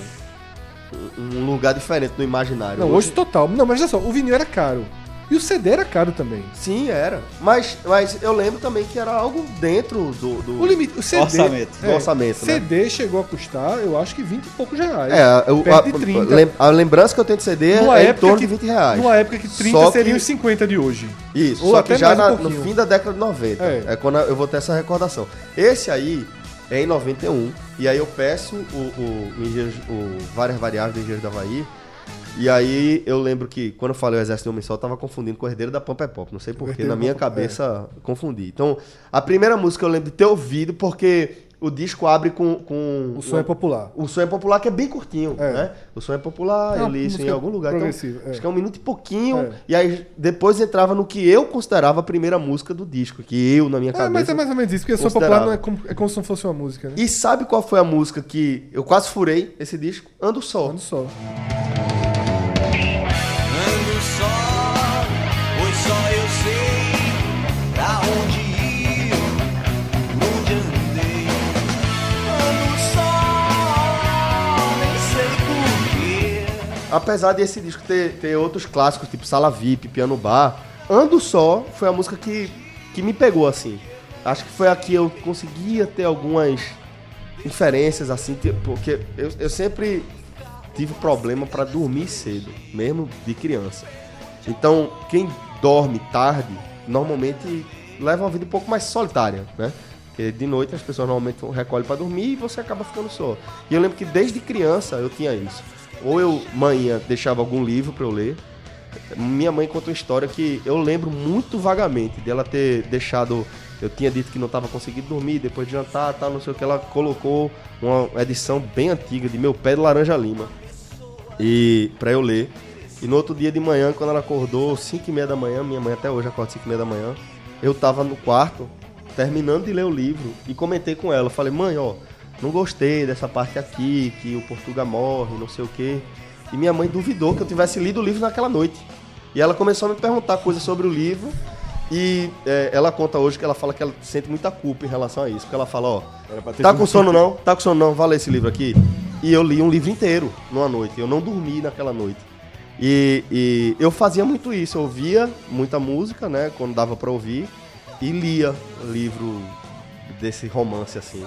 um lugar diferente no imaginário. Não, hoje total. Não, mas olha só, o vinil era caro. E o CD era caro também. Sim, era. Mas, mas eu lembro também que era algo dentro do, do- O limite, o CD. Orçamento. do orçamento, né? CD chegou a custar, eu acho que 20 e poucos reais. É, eu- a, de 30. lem- a lembrança que eu tenho de CD Numa é em época torno que- de 20 reais. Numa época que 30 Só seriam que- os 50 de hoje. Isso, Ou só até que já mais um na- no fim da década de 90. É. É. quando eu vou ter essa recordação. Esse aí é em 91. E aí eu peço o, o, o o várias variáveis do Engenheiros da Havaí. E aí eu lembro que quando eu falei o Exército de Homem Sol, eu tava confundindo com o Herdeiro da Pampa é Pop. Não sei porquê, na minha Pampa- cabeça confundi. Então, a primeira música eu lembro de ter ouvido porque o disco abre com. com O som é popular. O som é popular, que é bem curtinho, É. né? O som é popular, É eu li isso em música algum lugar. Então, é. Acho que é um minuto e pouquinho. É. E aí depois entrava no que eu considerava a primeira música do disco, que eu, na minha É, cabeça. mas é mais ou menos isso, porque som considerava. popular não é como, é como se não fosse uma música, né? E sabe qual foi a música que eu quase furei esse disco? Ando Só. Ando só. Apesar desse disco ter, ter outros clássicos, tipo Sala VIP, Piano Bar, Ando Só foi a música que, que me pegou, assim. Acho que foi a que eu conseguia ter algumas inferências, assim, porque eu, eu sempre tive problema pra dormir cedo, mesmo de criança. Então, quem dorme tarde, normalmente leva uma vida um pouco mais solitária, né? Porque de noite as pessoas normalmente recolhem pra dormir e você acaba ficando só. E eu lembro que desde criança eu tinha isso. Ou eu, manhã, deixava algum livro pra eu ler. Minha mãe conta uma história que eu lembro muito vagamente dela ter deixado. Eu tinha dito que não estava conseguindo dormir depois de jantar, tal, não sei o que. Ela colocou uma edição bem antiga de Meu Pé de Laranja Lima e para eu ler. E no outro dia de manhã, quando ela acordou, 5 e meia da manhã, minha mãe até hoje acorda 5 e meia da manhã, eu tava no quarto, terminando de ler o livro, e comentei com ela. Falei, mãe, ó, não gostei dessa parte aqui, que o Portuga morre, não sei o quê. E minha mãe duvidou que eu tivesse lido o livro naquela noite. E ela começou a me perguntar coisas sobre o livro. E é, ela conta hoje que ela fala que ela sente muita culpa em relação a isso. Porque ela fala, ó, tá com sono não? Tá com sono não? Vale esse livro aqui. E eu li um livro inteiro numa noite. Eu não dormi naquela noite. E, e eu fazia muito isso. Eu ouvia muita música, né? Quando dava pra ouvir. E lia livro desse romance, assim.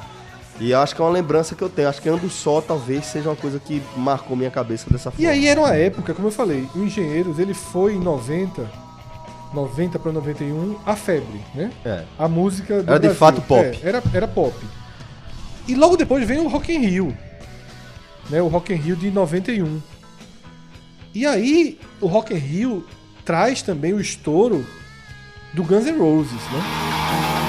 E eu acho que é uma lembrança que eu tenho. Acho que Ando Só talvez seja uma coisa que marcou minha cabeça dessa forma. E aí era uma época, como eu falei, o Engenheiros, ele foi em 90, 90 para 91, a febre, né? É. A música do Era de Brasil. fato pop. É, era, era pop. E logo depois vem o Rock in Rio. Né? O Rock in Rio de 91. E aí, o Rock in Rio traz também o estouro do Guns N' Roses, né?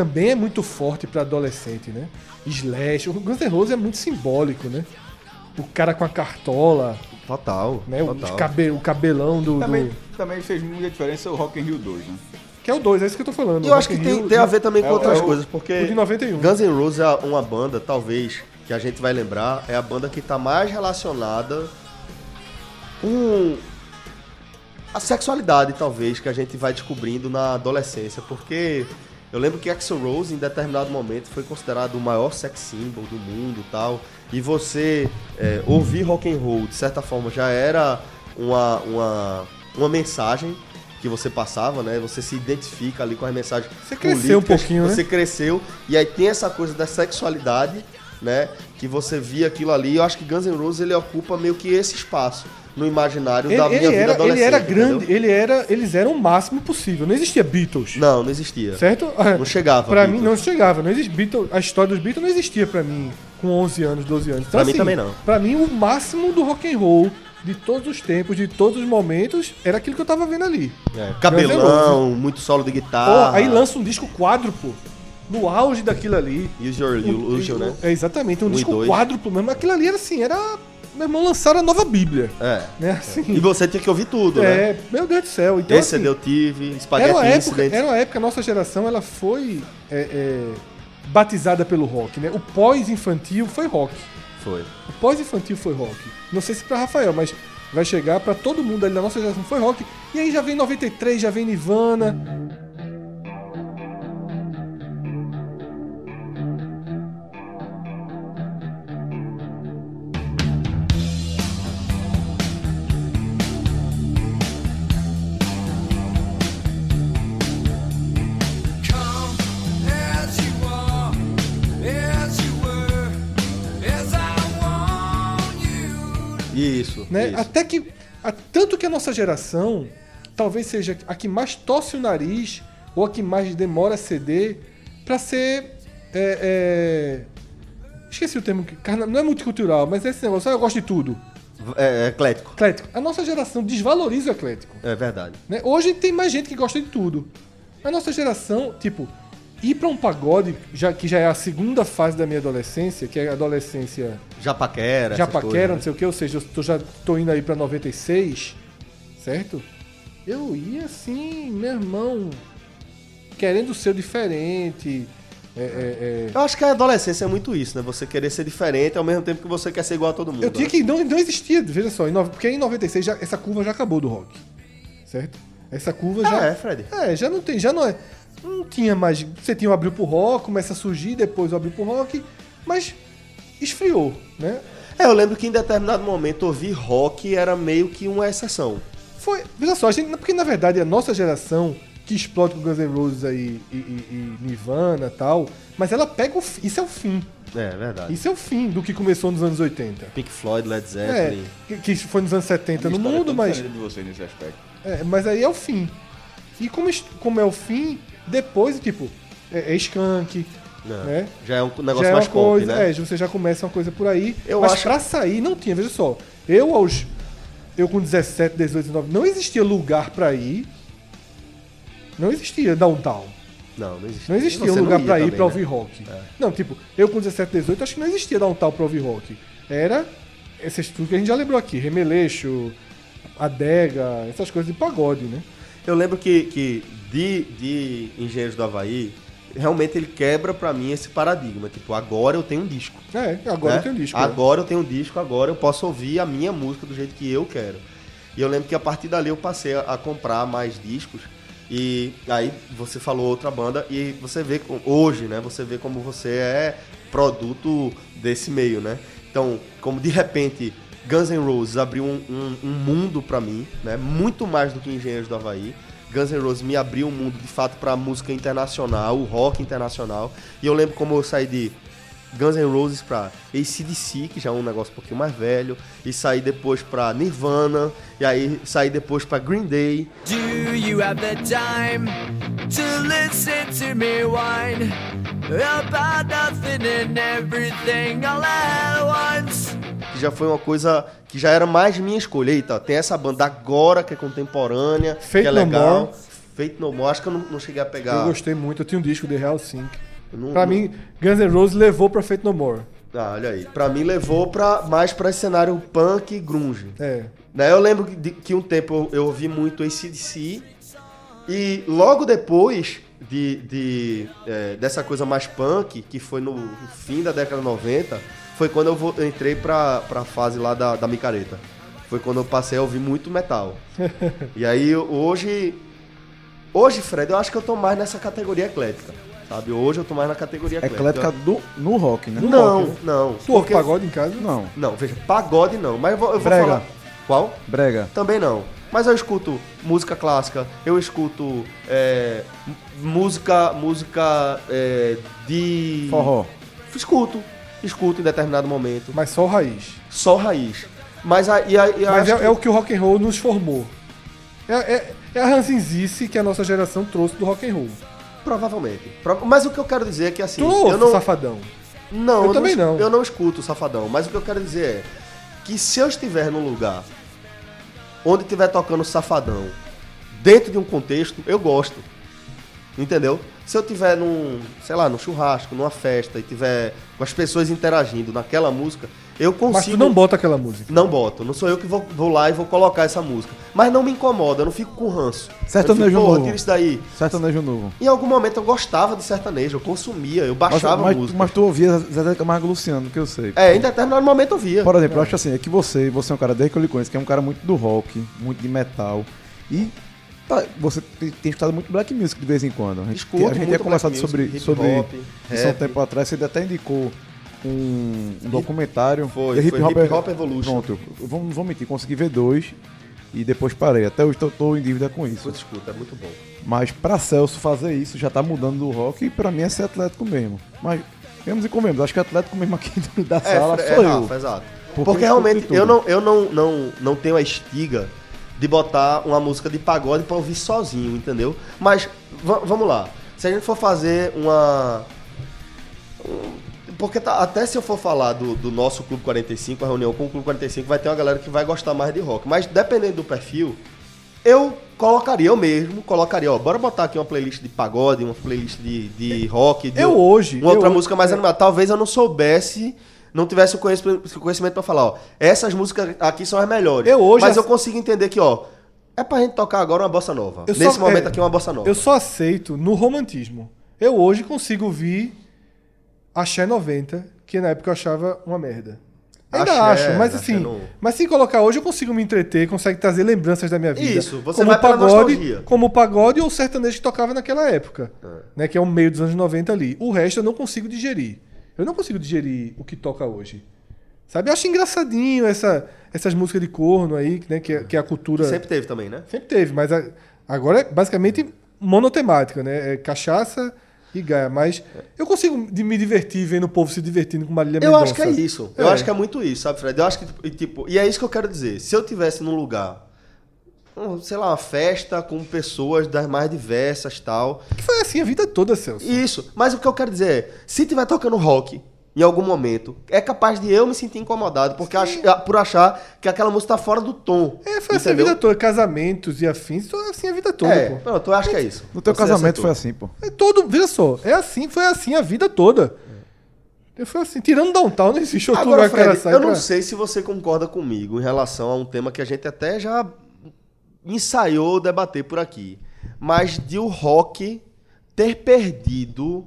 Também é muito forte pra adolescente, né? Slash, o Guns N' Roses é muito simbólico, né? O cara com a cartola, Total. né? O, total. cabe- o cabelão do, Também, do- também fez muita diferença o Rock in Rio 2, né? Que é o 2, é isso que eu tô falando. E eu o acho que tem, Rio tem a ver também com é o- outras é o- coisas, porque o de 91. Guns N' Roses é uma banda, talvez, que a gente vai lembrar, é a banda que tá mais relacionada com a sexualidade, talvez, que a gente vai descobrindo na adolescência, porque eu lembro que Axl Rose, em determinado momento, foi considerado o maior sex symbol do mundo e tal, e você é, ouvir rock and roll, de certa forma, já era uma, uma, uma mensagem que você passava, né? Você se identifica ali com as mensagens Você cresceu um pouquinho, né? Você cresceu, e aí tem essa coisa da sexualidade, né? Que você via aquilo ali. Eu acho que Guns N' Roses ele ocupa meio que esse espaço no imaginário Ele, da minha ele vida era, adolescente. ele era grande, entendeu? ele era, eles eram o máximo possível. Não existia Beatles. Não, não existia. Certo? Não chegava. Pra Beatles. mim não chegava, não existe Beatles, a história dos Beatles não existia pra mim com 11 anos, 12 anos. Então, Pra mim também não. Pra mim o máximo do rock and roll de todos os tempos, de todos os momentos, era aquilo que eu tava vendo ali. É, cabelão, muito solo de Pô, guitarra. aí lança um disco quádruplo no auge daquilo ali. Use Your Illusion, né? É exatamente, um, Um disco quádruplo mesmo. Aquilo ali era assim, era meu irmão lançaram a nova Bíblia, É. né? Assim. E você tinha que ouvir tudo, É, né? meu Deus do céu. Então, Esse assim, CD eu tive, Spaghetti era uma época, era uma época, a nossa geração ela foi é, é, batizada pelo rock, né? O pós-infantil foi rock. Foi. O pós-infantil foi rock. Não sei se pra Rafael, mas vai chegar pra todo mundo ali da nossa geração foi rock. E aí já vem 93, já vem Nirvana. Isso, né? isso. Até que. a- tanto que a nossa geração talvez seja a que mais torce o nariz ou a que mais demora a ceder pra ser. é, é, esqueci o termo Não é multicultural, mas é esse negócio. ah, eu gosto de tudo. É, é eclético. Eclético. A nossa geração desvaloriza o eclético. É verdade. né? Hoje tem mais gente que gosta de tudo. A nossa geração, tipo, ir pra um pagode, já, que já é a segunda fase da minha adolescência, que é a adolescência Japaquera. já essas paquera, coisas, não né? sei o que, ou seja, eu tô, já tô indo aí pra 96, certo? Eu ia assim, meu irmão, querendo ser diferente. é, é, é. Eu acho que a adolescência é muito isso, né? Você querer ser diferente ao mesmo tempo que você quer ser igual a todo mundo. Eu tinha né? que. Não, não existia, veja só, em nove- porque em 96 já, essa curva já acabou do rock. Certo? Essa curva já. Ah, é, Fred? É, já não tem, já não é. Não tinha mais. Você tinha o abril pro rock, começa a surgir, depois o abril pro rock, mas esfriou, né? É, eu lembro que em determinado momento ouvir rock era meio que uma exceção. Foi. Veja só, a gente, porque na verdade a nossa geração, que explode com Guns N' Roses aí e, e- e Nirvana e tal, mas ela pega o. Isso é o fim. É, verdade. Isso é o fim do que começou nos anos 80. Pink Floyd, Led É, Zeppelin. que, que foi nos anos 70 no é mundo, mas. de vocês nesse aspecto. É, mas aí é o fim. E como, como é o fim, depois, tipo, é, é skunk, Não, né? Já é um negócio já é mais uma pop, coisa, né? É, você já começa uma coisa por aí. Eu mas acho- pra sair não tinha, veja só. Eu aos. Eu com 17, 18, 19, não existia lugar pra ir. Não existia downtown. Não, não existia. Não existia um lugar pra ir também, pra né? ouvir rock. Não, tipo, eu com 17, 18, acho que não existia downtown pra ouvir rock. Era esses tudo que a gente já lembrou aqui, Remeleixo, Adega, essas coisas de pagode, né? Eu lembro que, que de, de Engenheiros do Havaí, realmente ele quebra pra mim esse paradigma. Tipo, agora eu tenho um disco. É, agora né? eu tenho disco. né? Agora eu tenho um disco, agora eu posso ouvir a minha música do jeito que eu quero. E eu lembro que a partir dali eu passei a, a comprar mais discos. E aí você falou outra banda e você vê hoje, né? Você vê como você é produto desse meio, né? Então, como de repente Guns N' Roses abriu um, um- um mundo pra mim, né? Muito mais do que Engenheiros do Havaí. Guns N' Roses me abriu um mundo de fato pra música internacional, o rock internacional. E eu lembro como eu saí de Guns N' Roses pra ACDC, que já é um negócio um pouquinho mais velho, e saí depois pra Nirvana, e aí saí depois pra Green Day, Do you have the time to listen to me whine about nothing and everything all at once? que já foi uma coisa que já era mais minha escolha. Eita, tem essa banda agora que é contemporânea, Fate que é legal. Fate No More, acho que eu não, não cheguei a pegar. Eu gostei muito, eu tinha um disco de Real Sync. Eu não- Pra não- mim, Guns N' Roses levou pra Fate No More. Ah, olha aí. Pra mim levou pra, mais pra cenário punk e grunge. É. Né, eu lembro de- que um tempo eu, eu ouvi muito ACDC e logo depois de, de, é, dessa coisa mais punk, que foi no fim da década de 90, foi quando eu, vo- eu entrei pra, pra fase lá da, da micareta. Foi quando eu passei a ouvir muito metal. e aí hoje, hoje, Fred, eu acho que eu tô mais nessa categoria eclética. Sabe? Hoje eu tô mais na categoria eclética. Eclética do, no rock, né? Não, rock, não. Tu ouve pagode em casa? Não. Não, veja, pagode não, mas eu vou, eu vou Brega. falar. Qual? Brega. Também não. Mas eu escuto música clássica, eu escuto é, música, música é, de. Forró. Escuto, escuto em determinado momento. Mas só raiz. Só raiz. Mas aí. aí- eu Mas acho é, que- é o que o rock and roll nos formou. É, é, é a ranzinzice que a nossa geração trouxe do rock and roll. Provavelmente. Pro- Mas o que eu quero dizer é que assim. Tu não ouve eu não. Safadão. Não, Eu também não. Eu não escuto Safadão, mas o que eu quero dizer é que se eu estiver num lugar onde estiver tocando Safadão, dentro de um contexto, eu gosto. Entendeu? Se eu tiver num, sei lá, num churrasco, numa festa e tiver com as pessoas interagindo naquela música, eu consigo Mas tu não bota aquela música. Não boto, não sou eu que vou, vou lá e vou colocar essa música. Mas não me incomoda, eu não fico com ranço. Sertanejo eu fico, "Pô, novo. tira isso daí. Sertanejo novo. Em algum momento eu gostava de sertanejo, eu consumia, eu Mas, baixava mas, música. mas tu ouvia Zé Camargo Luciano, que eu sei. É, em determinado momento eu via. Por exemplo, eu acho assim, é que você, você é um cara desde que eu lhe conheço, que é um cara muito do rock, muito de metal. E tá, você tem, tem escutado muito black music de vez em quando. A gente, Escuto a gente tinha conversado sobre, music, hip sobre hop, isso um tempo atrás, você até indicou um, um documentário. Foi, de foi Hip Hop Evolution. Pronto, eu não vou mentir, consegui ver dois e depois parei. Até hoje tô, tô em dívida com isso. Putz, escuta, é muito bom. Mas pra Celso fazer isso já tá mudando do rock e pra mim é ser atlético mesmo. Mas, vemos e convenhamos, acho que atlético mesmo aqui da É, sala Fre- sou é, eu. Rafa, exato. Porque Porque, eu realmente eu, não, eu não, não, não tenho a estiga de botar uma música de pagode pra ouvir sozinho, entendeu? Mas va- vamos lá. Se a gente for fazer uma. um- Porque tá- até se eu for falar do, do nosso Clube 45, a reunião com o Clube 45, vai ter uma galera que vai gostar mais de rock. Mas dependendo do perfil, eu colocaria, eu mesmo colocaria, ó, bora botar aqui uma playlist de pagode, uma playlist de, de rock, de Eu hoje, uma outra eu- música mais é. animada. Talvez eu não soubesse, não tivesse o conhecimento, pra falar, ó, essas músicas aqui são as melhores. Eu hoje Mas eu ass- consigo entender que, ó, é pra gente tocar agora uma bossa nova. Eu Nesse só- momento é, aqui, uma bossa nova. Eu só aceito no romantismo. Eu hoje consigo ouvir Axé 90, que na época eu achava uma merda. Ainda Axé, acho, mas axé assim, não- mas se colocar hoje eu consigo me entreter, consegue trazer lembranças da minha vida. Isso, você como vai pagode, como o pagode ou o sertanejo que tocava naquela época, né, que é o meio dos anos 90 ali. O resto eu não consigo digerir. Eu não consigo digerir o que toca hoje. Sabe? Eu acho engraçadinho essa, essas músicas de corno aí, né, que é, que é a cultura Sempre teve também, né? Sempre teve, mas a- agora é basicamente monotemática, né? É cachaça e gaia. Mas eu consigo me divertir vendo o povo se divertindo com Marília Eu Mendonça. acho que é isso. Eu acho que é muito isso, sabe, Fred? Eu acho que, tipo, e, tipo, e é isso que eu quero dizer. Se eu tivesse num lugar, sei lá, uma festa com pessoas das mais diversas tal. Que foi assim a vida toda, Celso. Isso. Mas o que eu quero dizer é, se tiver tocando rock em algum momento, é capaz de eu me sentir incomodado porque ach- por achar que aquela música tá fora do tom. É, foi assim a vida toda. Casamentos e afins, foi assim a vida toda, É, pô. pronto, eu acho que é isso. No teu Você casamento foi assim, pô. É todo, veja só, é assim, foi assim a vida toda. Foi assim, tirando Downtown, não existe outro Agora, lugar que sai eu não pra- sei se você concorda comigo em relação a um tema que a gente até já ensaiou debater por aqui. Mas de o rock ter perdido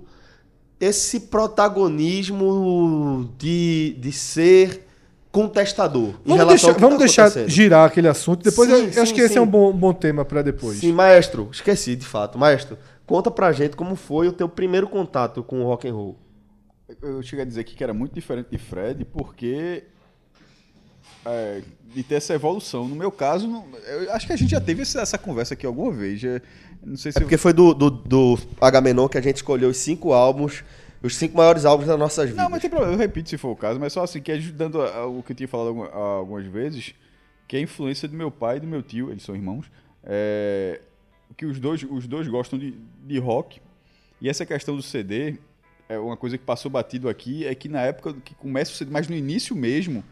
esse protagonismo de, de ser contestador. em Vamos relação deixar, ao que vamos tá deixar girar aquele assunto. Depois Sim, eu, eu sim, acho que esse sim. é um bom, um bom tema pra depois. Sim, maestro, esqueci de fato. Maestro, conta pra gente como foi o teu primeiro contato com o rock and roll. Eu cheguei a dizer aqui que era muito diferente de Fred, porque é, de ter essa evolução. No meu caso, eu acho que a gente já teve essa, essa conversa aqui alguma vez. já- não sei se É porque foi do, do, do Agamenon que a gente escolheu os cinco álbuns, os cinco maiores álbuns das nossas vidas. Não, mas tem problema, eu repito se for o caso, mas só assim, que é dando a- a- o que eu tinha falado alguma- algumas vezes, que é a influência do meu pai e do meu tio, eles são irmãos, é, que os dois, os dois gostam de, de rock, e essa questão do CD, é uma coisa que passou batido aqui, é que na época que começa o CD, mas no início mesmo,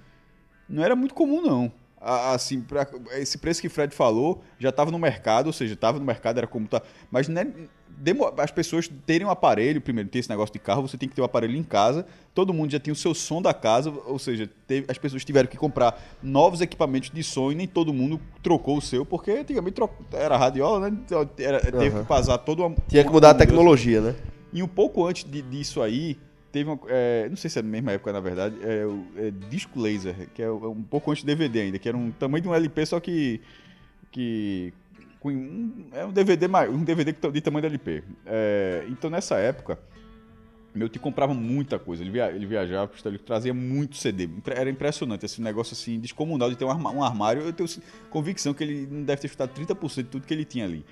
não era muito comum não. Assim, pra- esse preço que o Fred falou já estava no mercado, ou seja, estava no mercado, era como tá. Mas né, as pessoas terem um aparelho, primeiro, ter esse negócio de carro, você tem que ter um aparelho em casa. Todo mundo já tinha o seu som da casa, ou seja, teve- as pessoas tiveram que comprar novos equipamentos de som e nem todo mundo trocou o seu, porque antigamente tro- era radiola, né? Então, Era, teve Aham. que passar todo uma, Tinha que mudar a tecnologia, né? E um pouco antes de- disso aí, teve uma. é, não sei se é na mesma época, na verdade, é é disco laser, que é um pouco antes do DVD ainda, que era um tamanho de um LP, só que. que com um, é um DVD mai- um DVD de tamanho de LP. É, então nessa época, meu tio comprava muita coisa. Ele, via, ele viajava, pro trazia muito CD. Era impressionante, esse negócio assim, descomunal de ter um, um armário. Eu tenho convicção que ele não deve ter escutado 30% de tudo que ele tinha ali.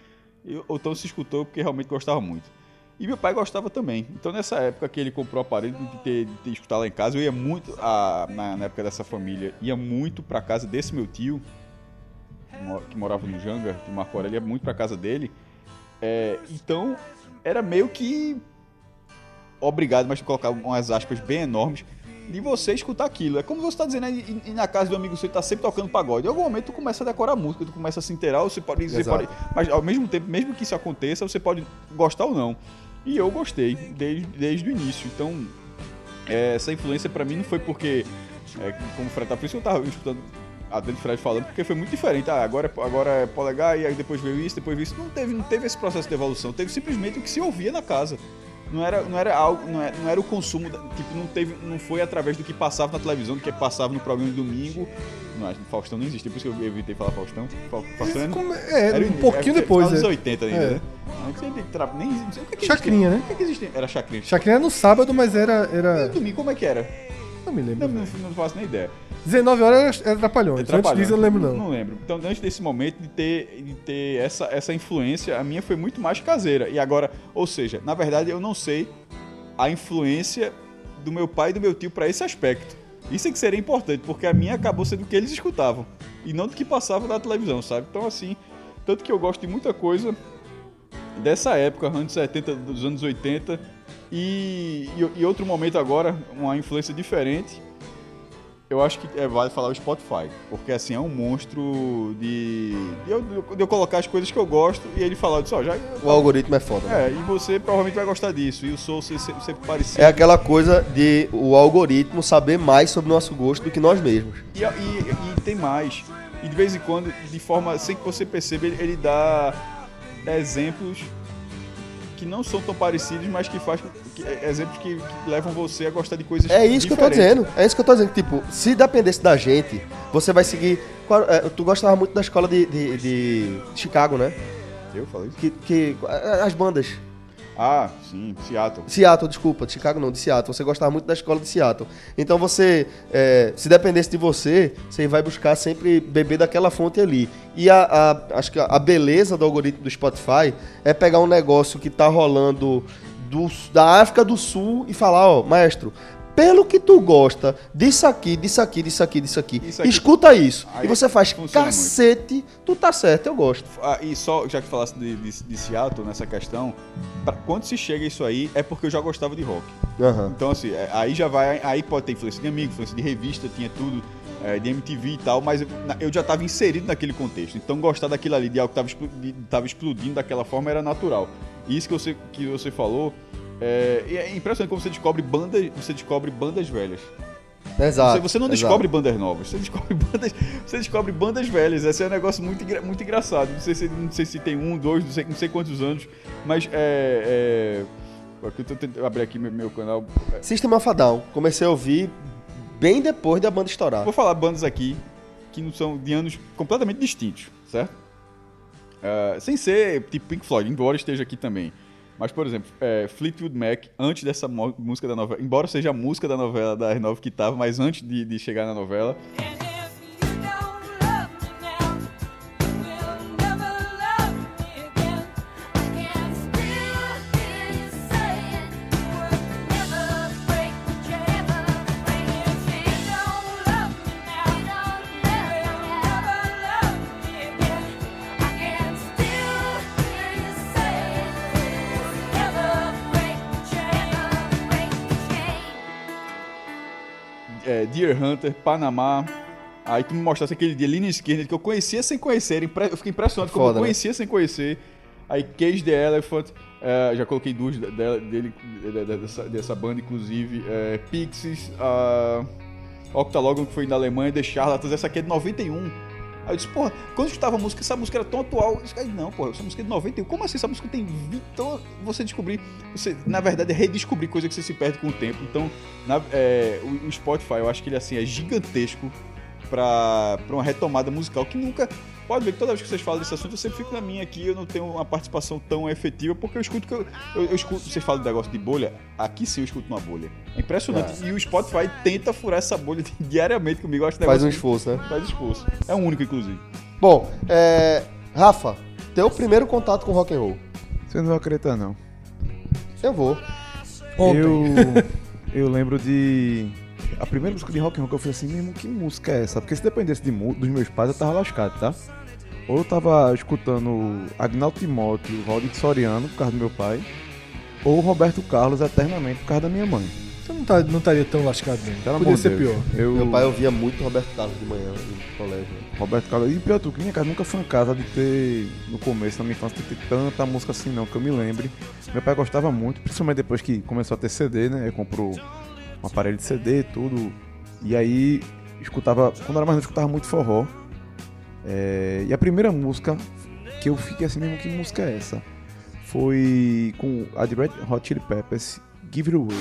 Eu- ou então se escutou porque realmente gostava muito. E meu pai gostava também. Então nessa época que ele comprou o aparelho de ter, de ter escutado lá em casa, eu ia muito, a- na, na época dessa família, ia muito pra casa desse meu tio, que morava no Janga, de Marco Aurélio, ia muito pra casa dele. É, então era meio que obrigado, mas colocar umas aspas bem enormes, de você escutar aquilo. É como você está dizendo aí, e, e na casa do amigo seu, tá sempre tocando pagode. Em algum momento tu começa a decorar a música, tu começa a se inteirar, você pode, você pode. Mas ao mesmo tempo, mesmo que isso aconteça, você pode gostar ou não. E eu gostei desde, desde o início. Então, é, essa influência pra mim não foi porque, é, como o Fred tá, por isso que eu tava escutando a Dante Fred falando, porque foi muito diferente. Ah, agora, é- agora é polegar, e aí depois veio isso, depois veio isso. Não teve, não teve esse processo de evolução, teve simplesmente o que se ouvia na casa. Não era, não era algo, não era, não era o consumo, tipo, não teve, não foi através do que passava na televisão, do que passava no programa de domingo. Não, Faustão não existe, por isso que eu evitei falar Faustão. Fa- Faustão era- Como- é, era um pouquinho depois, Anos é. 80 ainda, É. né? Antes tra- nem não sei o que que Chacrinha, né? O que que existia? Era chacrinha. Chacrinha era no sábado, mas era. E era... domingo como é que era? Não me lembro. Não, não, faço nem ideia. 19 horas era, era Trapalhões. Antes Atrapalhando. disso eu não lembro, não. Não lembro. Então, antes desse momento de ter, de ter essa, essa influência, a minha foi muito mais caseira. E agora, ou seja, na verdade eu não sei a influência do meu pai e do meu tio para esse aspecto. Isso é que seria importante, porque a minha acabou sendo o que eles escutavam. E não do que passava na televisão, sabe? Então, assim, tanto que eu gosto de muita coisa dessa época, anos 70, dos anos 80. E, e, e outro momento agora, uma influência diferente, eu acho que é, vale falar o Spotify. Porque assim, é um monstro de. De eu, de eu colocar as coisas que eu gosto e ele falar disso, ó, já. O algoritmo é foda. né? É, e você provavelmente vai gostar disso. E o Soul sempre, parecido. É aquela coisa de o algoritmo saber mais sobre o nosso gosto do que nós mesmos. E, e- e tem mais. E de vez em quando, de forma sem que você perceba, ele, ele dá exemplos que não são tão parecidos, mas que faz que- exemplos que, que levam você a gostar de coisas É isso que eu tô diferentes. dizendo. É isso que eu tô dizendo. Tipo, se dependesse da gente, você vai seguir. qual- é, tu gostava muito da escola de, de, de Chicago, né? Eu falei isso? Que, que, é, as bandas. Ah, sim, Seattle. Seattle, desculpa, de Chicago não, de Seattle. Você gostava muito da escola de Seattle. Então você, é, se dependesse de você, você vai buscar sempre beber daquela fonte ali. E a, a- acho que a beleza do algoritmo do Spotify é pegar um negócio que tá rolando do- da África do Sul e falar, ó, maestro, pelo que tu gosta disso aqui, disso aqui, disso aqui, disso aqui, Isso aqui- escuta isso. Aí e você faz funciona muito. cacete, tu tá certo, eu gosto. Ah, e só, já que falasse de, de, de Seattle nessa questão, pra, quando se chega isso aí, é porque eu já gostava de rock. Aham. Então, assim, é, aí já vai. Aí pode ter influência de amigo, influência de revista, tinha tudo, é, de MTV e tal, mas eu, já estava inserido naquele contexto. Então, gostar daquilo ali, de algo que estava explodindo daquela forma, era natural. E isso que você, que você falou. É, e é impressionante como você descobre bandas, você descobre bandas velhas. Exato. Você, você não exato. descobre bandas novas, você descobre bandas, você descobre bandas velhas. Esse é um negócio muito, muito engraçado. Não sei, se, não sei se tem um, dois, não sei, não sei quantos anos, mas é. é aqui eu tô tentando abrir aqui meu, meu canal. É, System of Down. Comecei a ouvir bem depois da banda estourar. Vou falar bandas aqui que não são de anos completamente distintos, certo? Ah, sem ser tipo Pink Floyd, embora esteja aqui também. Mas, por exemplo, é, Fleetwood Mac, antes dessa música da novela, embora seja a música da novela da R9 que tava, mas antes de, de chegar na novela, Deer Hunter, Panamá. Aí tu me mostrasse aquele dia Lina Skinner que eu conhecia sem conhecer. Eu fiquei impressionado como Foda, eu né? conhecia sem conhecer. Aí Cage the Elephant, é, já coloquei duas de- dela- dele, de- de- dessa, dessa banda, inclusive. É, Pixies, a Octalogon, que foi na Alemanha, The Charlatans, essa aqui é de 91. Aí eu disse, porra, quando eu escutava a música, essa música era tão atual. Eu disse, "Ai, não, porra, essa música é de 91. Como assim? Essa música tem 20. Então, você descobrir, você, na verdade, é redescobrir coisa que você se perde com o tempo. Então, na- é, o, o Spotify, eu acho que ele assim, é gigantesco pra uma retomada musical que nunca. Pode ver que toda vez que vocês falam desse assunto, eu sempre fico na minha aqui, eu não tenho uma participação tão efetiva, porque eu escuto que eu, eu, eu escuto, vocês falam do negócio de bolha, aqui sim eu escuto uma bolha. É impressionante. E o Spotify tenta furar essa bolha diariamente comigo. Eu acho Faz um esforço, né? Faz esforço. É o único, inclusive. Bom, é... Rafa, teu primeiro contato com rock and roll. Você não vai acreditar, não. Eu vou. Ontem. Eu, eu lembro de. A primeira música de rock and roll que eu falei assim, mesmo, que música é essa? Porque se dependesse de, dos meus pais, eu tava lascado, tá? Ou eu tava escutando Agnaldo Timóteo, Valdir Soriano, por causa do meu pai, ou Roberto Carlos eternamente, por causa da minha mãe. Você não, tá, não estaria tão lascado, não. Pelo Podia ser Deus. pior. Eu, Meu pai ouvia muito Roberto Carlos de manhã no colégio. Roberto Carlos. E pior, tu que minha casa nunca foi uma casa de ter, no começo, na minha infância, de ter tanta música assim, não, que eu me lembre. Meu pai gostava muito, principalmente depois que começou a ter CD, né? Ele comprou um aparelho de CD, tudo. E aí, escutava, quando era mais novo, eu escutava muito forró. É, e a primeira música que eu fiquei assim mesmo, que música é essa? Foi com a Red Hot Chili Peppers, Give It Away.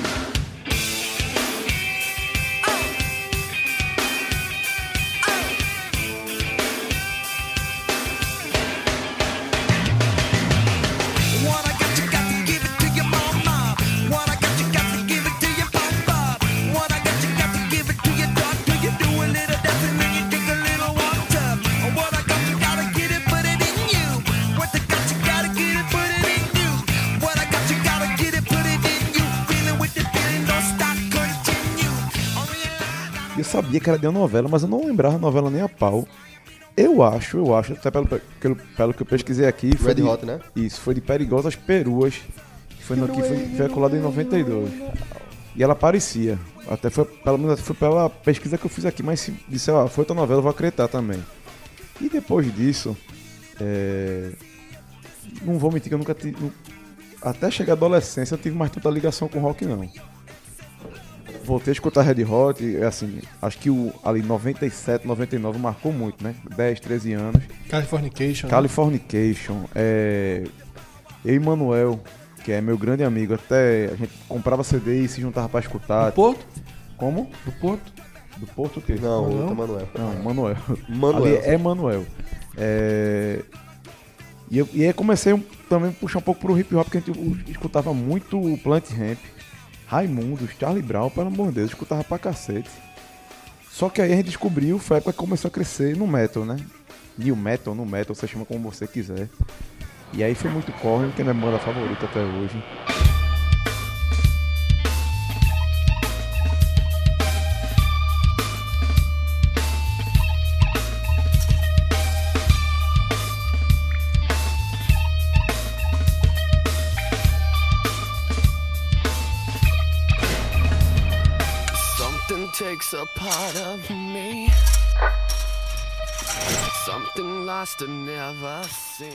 Que era de uma novela, mas eu não lembrava a novela nem a pau. Eu acho, eu acho, até pelo, pelo, pelo que eu pesquisei aqui. foi Red de- Hot, né? Isso, foi de Perigosas Peruas, que foi, no, que foi, colado em 92. E ela aparecia. Até foi, pelo menos foi pela pesquisa que eu fiz aqui, mas se disser, ó, foi outra novela, eu vou acreditar também. E depois disso, é, não vou mentir que eu nunca tive. Até chegar à adolescência, eu tive mais tanta ligação com rock, não. Voltei a escutar Red Hot, e, assim, acho que o, ali 97, 99 marcou muito, né? 10, 13 anos. Californication. né? Californication, é, eu e Manuel, que é meu grande amigo, até a gente comprava CD e se juntava pra escutar. Do Porto? Como? Do Porto? Do Porto o quê? Não, Não? outro Manuel. Não, Manuel. Manuel. Ali é Manuel. É, E, eu, e aí comecei também a puxar um pouco pro hip hop, porque a gente escutava muito o Plant Ramp, Raimundos, Charlie Brown, pelo amor de Deus, escutava pra cacete. Só que aí a gente descobriu, foi a época que começou a crescer no metal, né? New metal, no metal, você chama como você quiser. E aí foi muito corre, que é minha banda favorita até hoje. Takes a part of me. Something lost and never seen.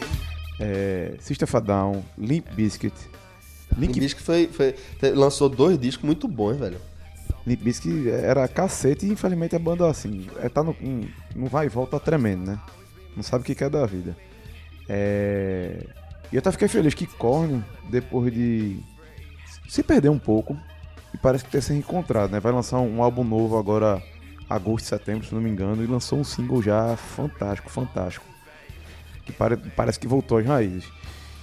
É, System of a Down, Limp Bizkit. Limp Link, Bizkit foi, foi, lançou dois discos muito bons, velho. Limp Bizkit era cacete e infelizmente a banda assim, é, tá no, um, não vai e volta tremendo, né? Não sabe o que quer da vida. É... E eu até fiquei feliz que Korn, depois de se perder um pouco, e parece que ter se reencontrado, né? Vai lançar um álbum novo agora, agosto, setembro, se não me engano, e lançou um single já fantástico, fantástico. Que pare- parece que voltou às raízes.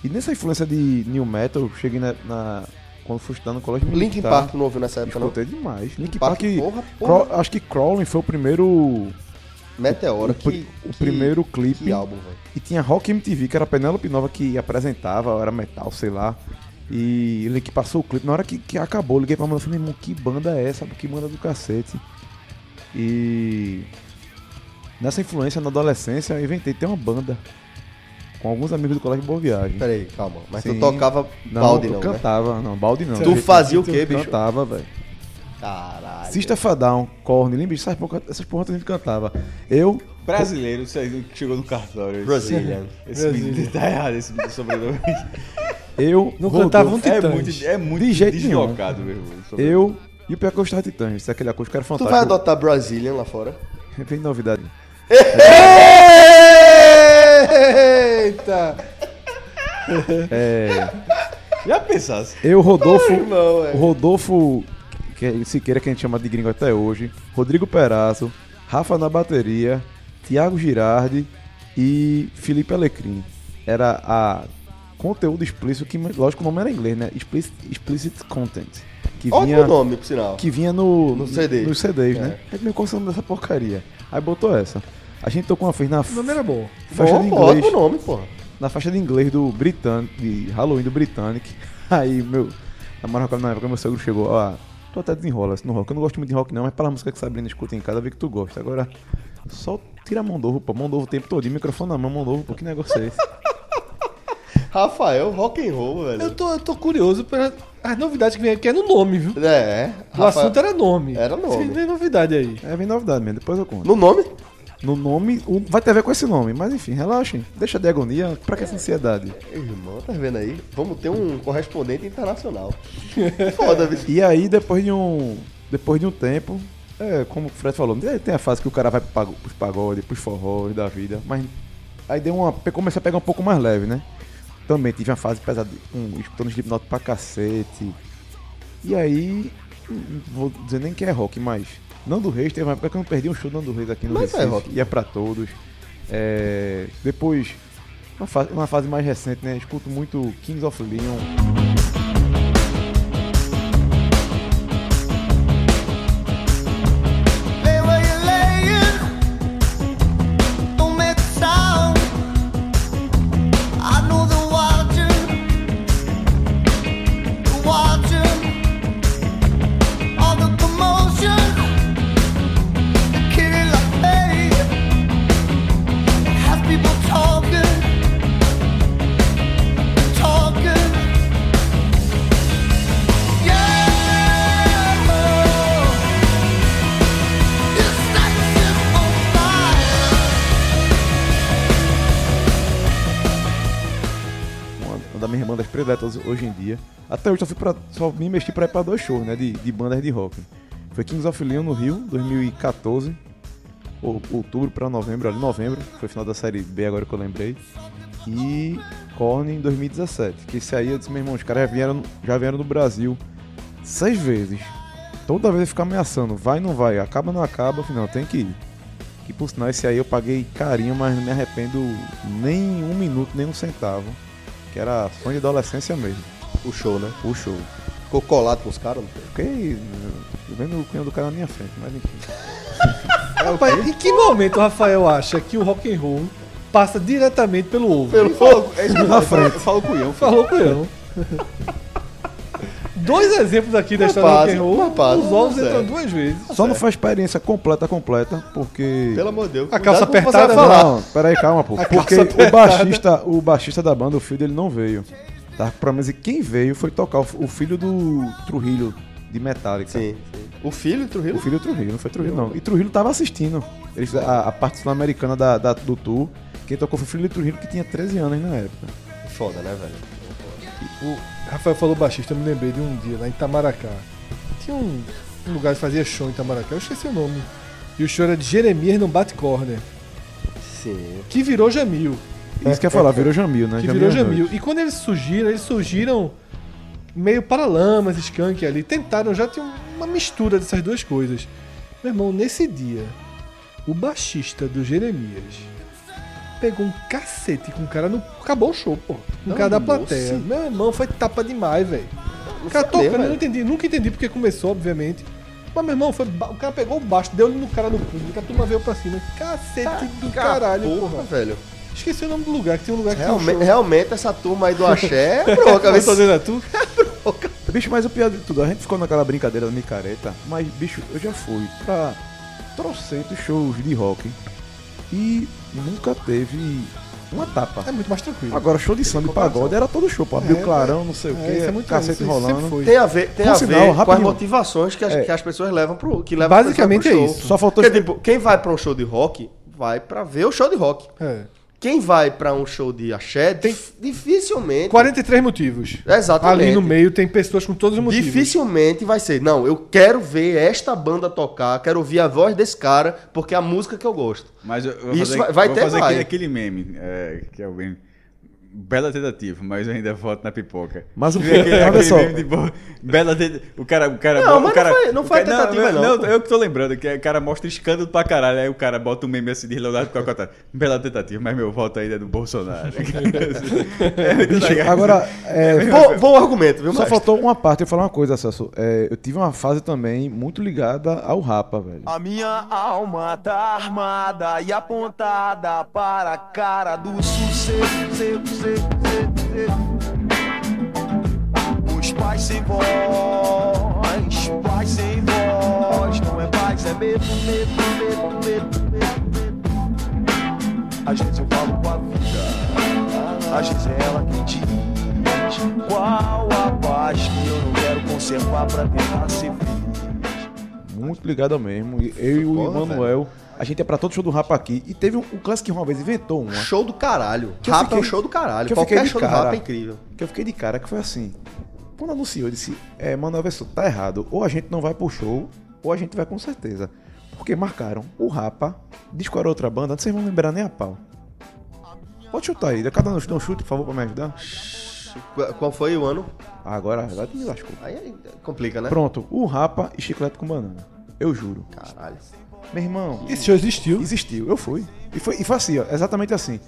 E nessa influência de New Metal, eu cheguei na, na- quando fui estudar no colégio Linkin militar. Park não ouviu nessa época, não? Escutei demais. Linkin Park, Park, porra, porra. acho que Crawling foi o primeiro Meteora, o, que, o que- primeiro clipe. Que álbum, velho. E tinha Rock MTV, que era a Penélope Nova que apresentava, era metal, sei lá. E ele que passou o clipe, na hora que, que acabou, liguei pra banda e falei, irmão, que banda é essa? Que banda do cacete. E nessa influência na adolescência eu inventei ter uma banda com alguns amigos do colégio Boa Viagem. Peraí, calma. Mas Sim. tu tocava Não, balde, eu não, né? cantava, não, balde não. Tu fazia o quê, bicho? Cantava, velho. Caralho. System of a Down, Korn, disso? Essas porra- Essas porra a gente cantava. Eu, Brasileiro, isso aí que chegou no cartório. Brazilian. Esse menino tá errado, esse sobrenome. eu... Não Rodolfo, cantava um É Titãs. muito, é muito De jeito deslocado. Eu e o pior que eu gostava de Titãs, isso é aquele acústico, era Tu fantástico. vai adotar Brazilian lá fora? Vem novidade. Eita! É, Já pensasse? eu, Rodolfo, Não, é. o Rodolfo que é Siqueira, que a gente chama de gringo até hoje, Rodrigo Perazzo, Rafa na bateria, Thiago Girardi e Felipe Alecrim. Era a conteúdo explícito, que lógico o nome era em inglês, né? Explicit, explicit Content. Que Ótimo vinha, nome, por sinal. que vinha no, No CD. nos CDs, É. né? A gente meio consome dessa porcaria. Aí botou essa. A gente tocou uma vez na O nome era bom. faixa de Bom, inglês. ótimo nome, porra. na faixa de inglês do Britannic, de Halloween do Britannic. Aí meu namorado na época meu sogro chegou, ó, tu até desenrola no rock. Eu não gosto muito de rock não, mas pela música que Sabrina escuta em casa, eu vi que tu gosta. Agora, só tira a mão do ovo, pô, mão do ovo o tempo todo, microfone na mão, mão do ovo, pô, que negócio é esse? Rafael, rock and roll, velho. Eu tô, eu tô curioso para as novidades que vem aqui é no nome, viu? É. O assunto era nome. Era nome. Tem novidade aí. É, vem novidade mesmo, depois eu conto. No nome? No nome, o- vai ter a ver com esse nome, mas enfim, relaxem, deixa de agonia, pra que essa ansiedade? Irmão, tá vendo aí? Vamos ter um correspondente internacional. Foda, viu? E aí, depois de um. Depois de um tempo, é, como o Fred falou, tem tem a fase que o cara vai pro pros pagodes, pros forrós da vida, mas aí deu uma. Comecei a pegar um pouco mais leve, né? Também tive uma fase pesada, um, escutando Slipknot pra cacete. E aí, vou dizer nem que é rock, mas Nando Reis teve uma época que eu não perdi um show do Nando Reis aqui no Mas é Recife, rock. ia pra todos. É, depois, uma fase, uma fase mais recente, né? Escuto muito Kings of Leon. Hoje em dia. Até hoje só, fui pra, só me mexi pra ir pra dois shows, né? De, de bandas de rock. Foi Kings of Leon no Rio, 2014. ou- Outubro pra novembro, ali novembro. Foi final da série B agora que eu lembrei. E Korn em 2017. Que esse aí eu disse, meu irmão, os caras já vieram, já vieram do Brasil seis vezes. Toda vez ele fica ameaçando, vai não vai, acaba não acaba, afinal, tem que ir. Que por sinal esse aí eu paguei carinho, mas não me arrependo nem um minuto, nem um centavo. Que era sonho de adolescência mesmo. O show, né? O show. Ficou colado com os caras? Fiquei eh, vendo o cunhão do cara na minha frente, mas enfim. Rapaz, em que momento o Rafael acha que o rock and roll passa diretamente pelo ovo? Pelo Falou, é isso que eu falo, frente. Falou com o Ian. Falou com eu. Dois exemplos aqui da história do rock and Os ovos entram duas vezes. Só não foi a experiência completa, completa, porque. Pelo amor de Deus. A calça com apertada. Não, peraí, calma, pô. A Porque o baixista, o baixista da banda, o filho dele não veio. Tá? Pra mim, e quem veio foi tocar o, filho do Trujillo, de Metallica. Sim, sim. O filho do O Trujillo? filho do Trujillo, não foi Trujillo não. E Trujillo tava assistindo. Eles, a, a parte sul-americana da, da- do tour. Quem tocou foi o filho do Trujillo que tinha 13 anos na época. Foda, né, velho? O Rafael falou baixista, eu me lembrei de um dia lá em Itamaracá. Tinha um, um lugar que fazia show em Itamaracá, eu esqueci o nome. E o show era de Jeremias no Bate Corner, Sim. que virou Jamil. Isso que ia falar, virou Jamil, né? Que virou é Jamil. E quando eles surgiram, eles surgiram meio paralamas, skunk ali. Tentaram, já tinha uma mistura dessas duas coisas. Meu irmão, nesse dia, o baixista do Jeremias pegou um cacete com o cara no. Acabou o show, pô. Com o cara da Nossa. plateia. Meu irmão, foi tapa demais, velho. O cara tocando, eu não velho. entendi. Nunca entendi porque começou, obviamente. Mas, meu irmão, foi, ba- o cara pegou o baixo, deu no cara no público, a turma veio pra cima. Cacete do caralho, Porra, porra. velho. Esqueci o nome do lugar, que tinha um lugar que tinha um Realmente, show. realmente essa turma aí do axé é bronca, Eu tô velho. dizendo a tu? Bicho, mas o pior de tudo, a gente ficou naquela brincadeira da micareta, mas, bicho, eu já fui pra trocentos shows de rock e nunca teve uma tapa. É muito mais tranquilo. Agora, show de samba e pagode era todo show, pô. Abriu É, clarão, não sei o É, que, isso é muito cacete isso rolando. foi. Tem a ver, tem Por a sinal, ver com as motivações que as, É. que as pessoas levam pro. Que levam Basicamente as pessoas é pro show. isso. Só faltou Porque, tipo, quem vai pra um show de rock, vai pra ver o show de rock. É. Quem vai pra um show de axé, tem dificilmente. 43 motivos. Exatamente. Ali no meio tem pessoas com todos os motivos. Dificilmente vai ser. Não, eu quero ver esta banda tocar, quero ouvir a voz desse cara, porque é a música que eu gosto. Mas eu, eu vou Isso fazer, vai- vai vou ter, fazer aquele, aquele meme, é, que é o meme. Bela tentativa, mas eu ainda voto na pipoca. Mas o aquele, olha aquele só. de bo- Bela tenta- O cara. O cara Não, o mas cara, não foi- não foi cara- tentativa, não, pô. Eu que tô lembrando, que o cara mostra escândalo pra caralho. Aí o cara bota um meme assim de Leonardo Cocotado. Bela tentativa, mas meu voto ainda é do Bolsonaro. é Bicho, agora, é, Bom, bom argumento, viu, Só mestre? faltou uma parte, eu vou falar uma coisa, Celso. É, eu tive uma fase também muito ligada ao Rapa, velho. A minha alma tá armada e apontada para a cara do sucesso. Os pais sem voz, pais sem voz. Não é paz, é medo, medo, medo, medo, medo, medo. Às vezes eu falo com a vida, às vezes é ela quem diz. Qual a paz que eu não quero conservar pra tentar ser feliz? Muito ligado mesmo. Eu e o Emanuel, a gente é pra todo show do Rapa aqui. E teve um, um Classic que uma vez inventou uma. Show do caralho. Que Rapa é um fiquei- show do caralho. fiquei Qualquer de show do cara. rap é incrível. Que eu fiquei de cara, que foi assim. Quando anunciou, eu disse, é, Vessou, tá errado. Ou a gente não vai pro show, ou a gente vai com certeza. Porque marcaram o Rapa, era outra banda, vocês vão lembrar nem a pau. Pode chutar aí, cada um dá um chute, por favor, pra me ajudar. Qu- Qual foi o ano? Agora, agora me lascou. Aí aí complica, né? Pronto, o Rapa e chiclete com banana. Eu juro. Caralho. Meu irmão, Esse show existiu. existiu, eu fui. E foi, e foi assim, ó, exatamente assim.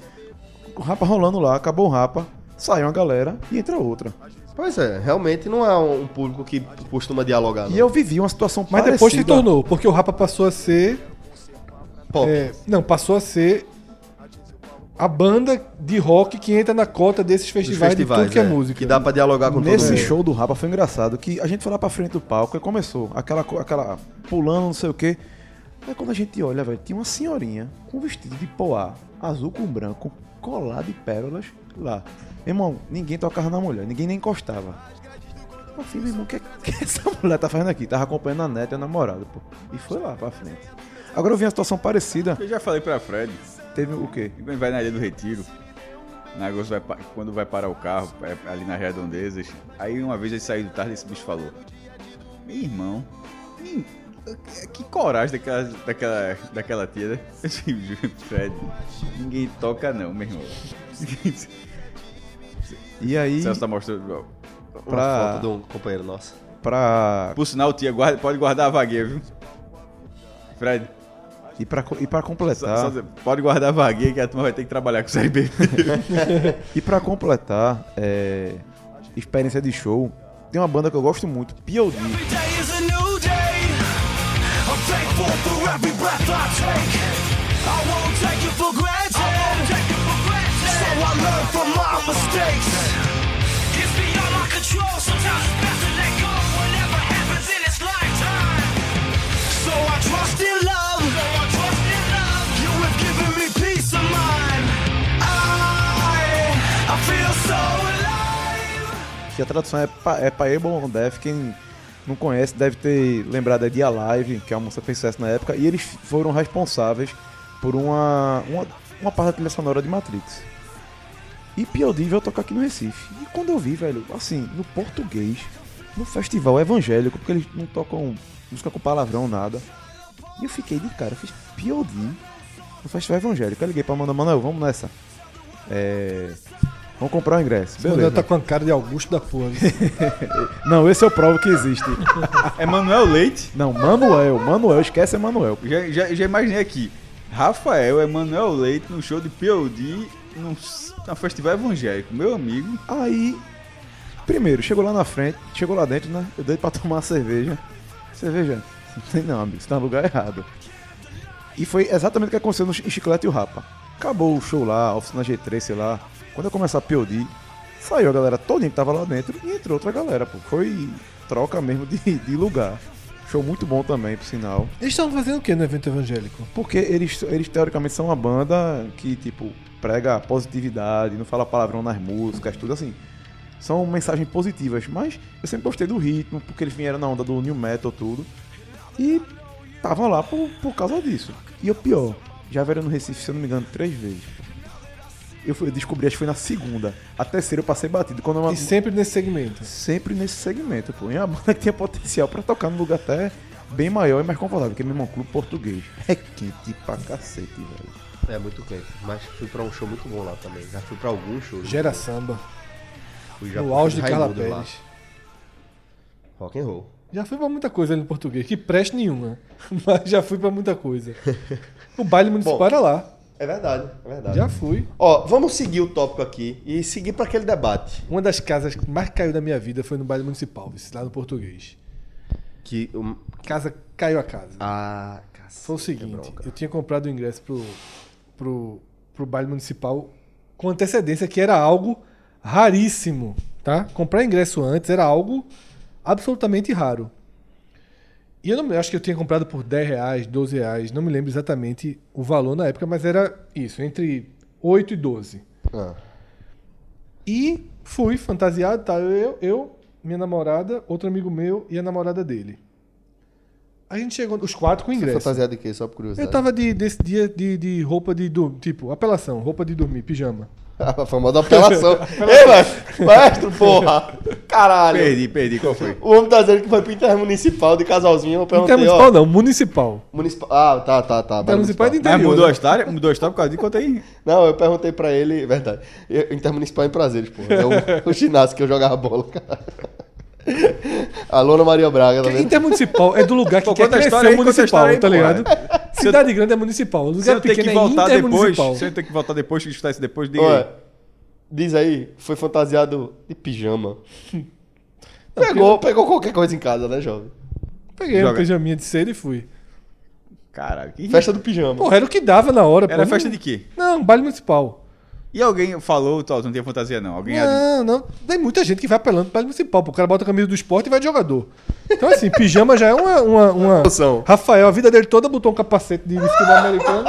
O Rapa rolando lá, acabou o Rapa, saiu uma galera e entra outra. Pois é, realmente não é um público que costuma dialogar. E Não. eu vivi uma situação Mas parecida. depois se tornou, porque o Rapa passou a ser. Pop. é, não, passou a ser a banda de rock que entra na cota desses Dos festivais, de tudo que é, música. Que dá pra dialogar com todo Nesse mundo. show do Rapa foi engraçado que a gente foi lá pra frente do palco e começou aquela, aquela pulando, não sei o quê. Aí quando a gente olha, velho, tinha uma senhorinha com vestido de poá, azul com branco, colado de pérolas lá. Irmão, ninguém tocava na mulher, ninguém nem encostava. Eu falei, meu irmão, o que, que essa mulher tá fazendo aqui? Tava acompanhando a neta e a namorada, pô. E foi lá pra frente. Agora eu vi uma situação parecida. Eu já falei pra Fred, Teve o quê? quando vai na Ilha do Retiro, Agosto vai quando vai parar o carro, é, ali nas redondezas. Aí uma vez ele saiu do tarde e esse bicho falou: Meu irmão, que coragem daquela, daquela, daquela tia, né? Fred, ninguém toca não, meu irmão. E aí, Celso tá mostrando. Uma pra, foto de um companheiro nosso. pra, Por sinal, tia, guarda- pode guardar a vaguinha, viu? Fred, e pra, e pra só- completar, só dizer, pode guardar a vaguinha que a turma vai ter que trabalhar com o Série B. e pra completar, é, experiência de show, tem uma banda que eu gosto muito, P.O.D. for every breath I take. I won't take it for granted. So I learn from my mistakes. It's beyond my control. Sometimes it's best to let go. Whatever happens in its lifetime. So I trust in love. So I trust in love. You have given me peace of mind. I, I feel so alive. que a tradução é, pa, é Paable Death, quem não conhece deve ter lembrado de Alive, que é uma música fez sucesso na época, e eles foram responsáveis por uma, uma, uma parte da trilha sonora de Matrix. E P.O.D. veio tocar aqui no Recife. E quando eu vi, velho, assim, no português, no festival evangélico, porque eles não tocam música com palavrão, nada. E eu fiquei de cara, fiz P.O.D. no festival evangélico. Eu liguei pra Manoel, Manoel, vamos nessa. É... Vamos comprar o ingresso. Manuel Beleza. tá com a cara de Augusto da porra. viu? Não, esse é o prova que existe. é Manuel Leite. Não, Manuel, Manuel, esquece Emanuel. Já, já, já imaginei aqui. Rafael Emanuel Leite no show de POD num, num festival evangélico. Meu amigo. Aí, primeiro, chegou lá na frente, chegou lá dentro, né? Eu dei pra tomar uma cerveja. Cerveja? Não tem não, amigo, você tá no lugar errado. E foi exatamente o que aconteceu no Chiclete e o Rapa. Acabou o show lá, oficina G3, sei lá. Quando eu começar a POD, saiu a galera todinha que tava lá dentro e entrou outra galera, pô. Foi troca mesmo de, de lugar. Show muito bom também, por sinal. Eles estavam fazendo o que no evento evangélico? Porque eles, eles teoricamente são uma banda que, tipo, prega positividade, não fala palavrão nas músicas, tudo assim. São mensagens positivas, mas eu sempre gostei do ritmo, porque eles vieram na onda do new metal, tudo. E estavam lá por, por causa disso. E o pior, já vieram no Recife, se eu não me engano, três vezes. Eu, fui, eu descobri, acho que foi na segunda. A terceira eu passei batido. Quando uma, E sempre nesse segmento. sempre nesse segmento, pô. E é uma banda que tinha potencial pra tocar num lugar até bem maior e mais confortável, que é mesmo um clube português. É quente pra cacete, velho. É muito quente. Mas fui pra um show muito bom lá também. Já fui pra alguns shows. Gera samba. Fui já No auge de Carla lá. Pérez. Rock and roll. Já fui pra muita coisa ali no português, que preste nenhuma. Mas já fui pra muita coisa. O baile municipal Bom. era lá. É verdade, é verdade. Já fui. Ó, vamos seguir o tópico aqui e seguir pra aquele debate. Uma das casas que mais caiu da minha vida foi no baile municipal, lá no português. Que um... Casa caiu a casa. Ah, cacete, Foi o seguinte, eu tinha comprado o ingresso pro, pro, pro baile municipal com antecedência, que era algo raríssimo, tá? Comprar ingresso antes era algo absolutamente raro. E eu não me- acho que eu tinha comprado por 10 reais, 12 reais, não me lembro exatamente o valor na época, mas era isso, entre 8 e 12. Ah, E fui fantasiado, tá? Eu, eu, minha namorada, outro amigo meu e a namorada dele. A gente chegou, os quatro com ingresso. fantasiado de quê? Só por curiosidade. Eu tava de, desse dia de, de roupa de dormir, tipo, apelação, roupa de dormir, pijama. A famosa apelação. Ei, maestro, maestro, porra. Caralho. Perdi, perdi. Qual foi? O homem tá dizendo que foi pro intermunicipal de casalzinho. Eu perguntei, Intermunicipal ó, não, municipal. Municipal. Ah, tá, tá, tá. Intermunicipal é de Mas interior. mudou a né? história? Mudou a história por causa de conta aí. Não, eu perguntei pra ele, verdade. Intermunicipal em prazeres, pô. É o, o ginásio que eu jogava bola, cara. Alô, Maria Braga, tá Porque vendo? Intermunicipal é do lugar que Pô, quer crescer história municipal, história aí, tá ligado? Cidade grande é municipal, Se lugar eu ter que pequeno é voltar depois, intermunicipal. se eu ter que voltar depois, que escutar isso depois, diga Ué, aí. diz aí, foi fantasiado de pijama. Pegou, pegou qualquer coisa em casa, né, jovem? Peguei uma Joga. pijaminha de cedo e fui. Caralho, que Festa do pijama. Porra, era o que dava na hora. Era pô. festa Não- de quê? Não, baile municipal. E alguém falou, tal, não tinha fantasia não. Alguém Não, não. Tem muita gente que vai apelando para municipal. O cara bota a camisa do esporte e vai de jogador. Então, assim, pijama já é uma. uma, uma-. Rafael, a vida dele toda botou um capacete de, de futebol americano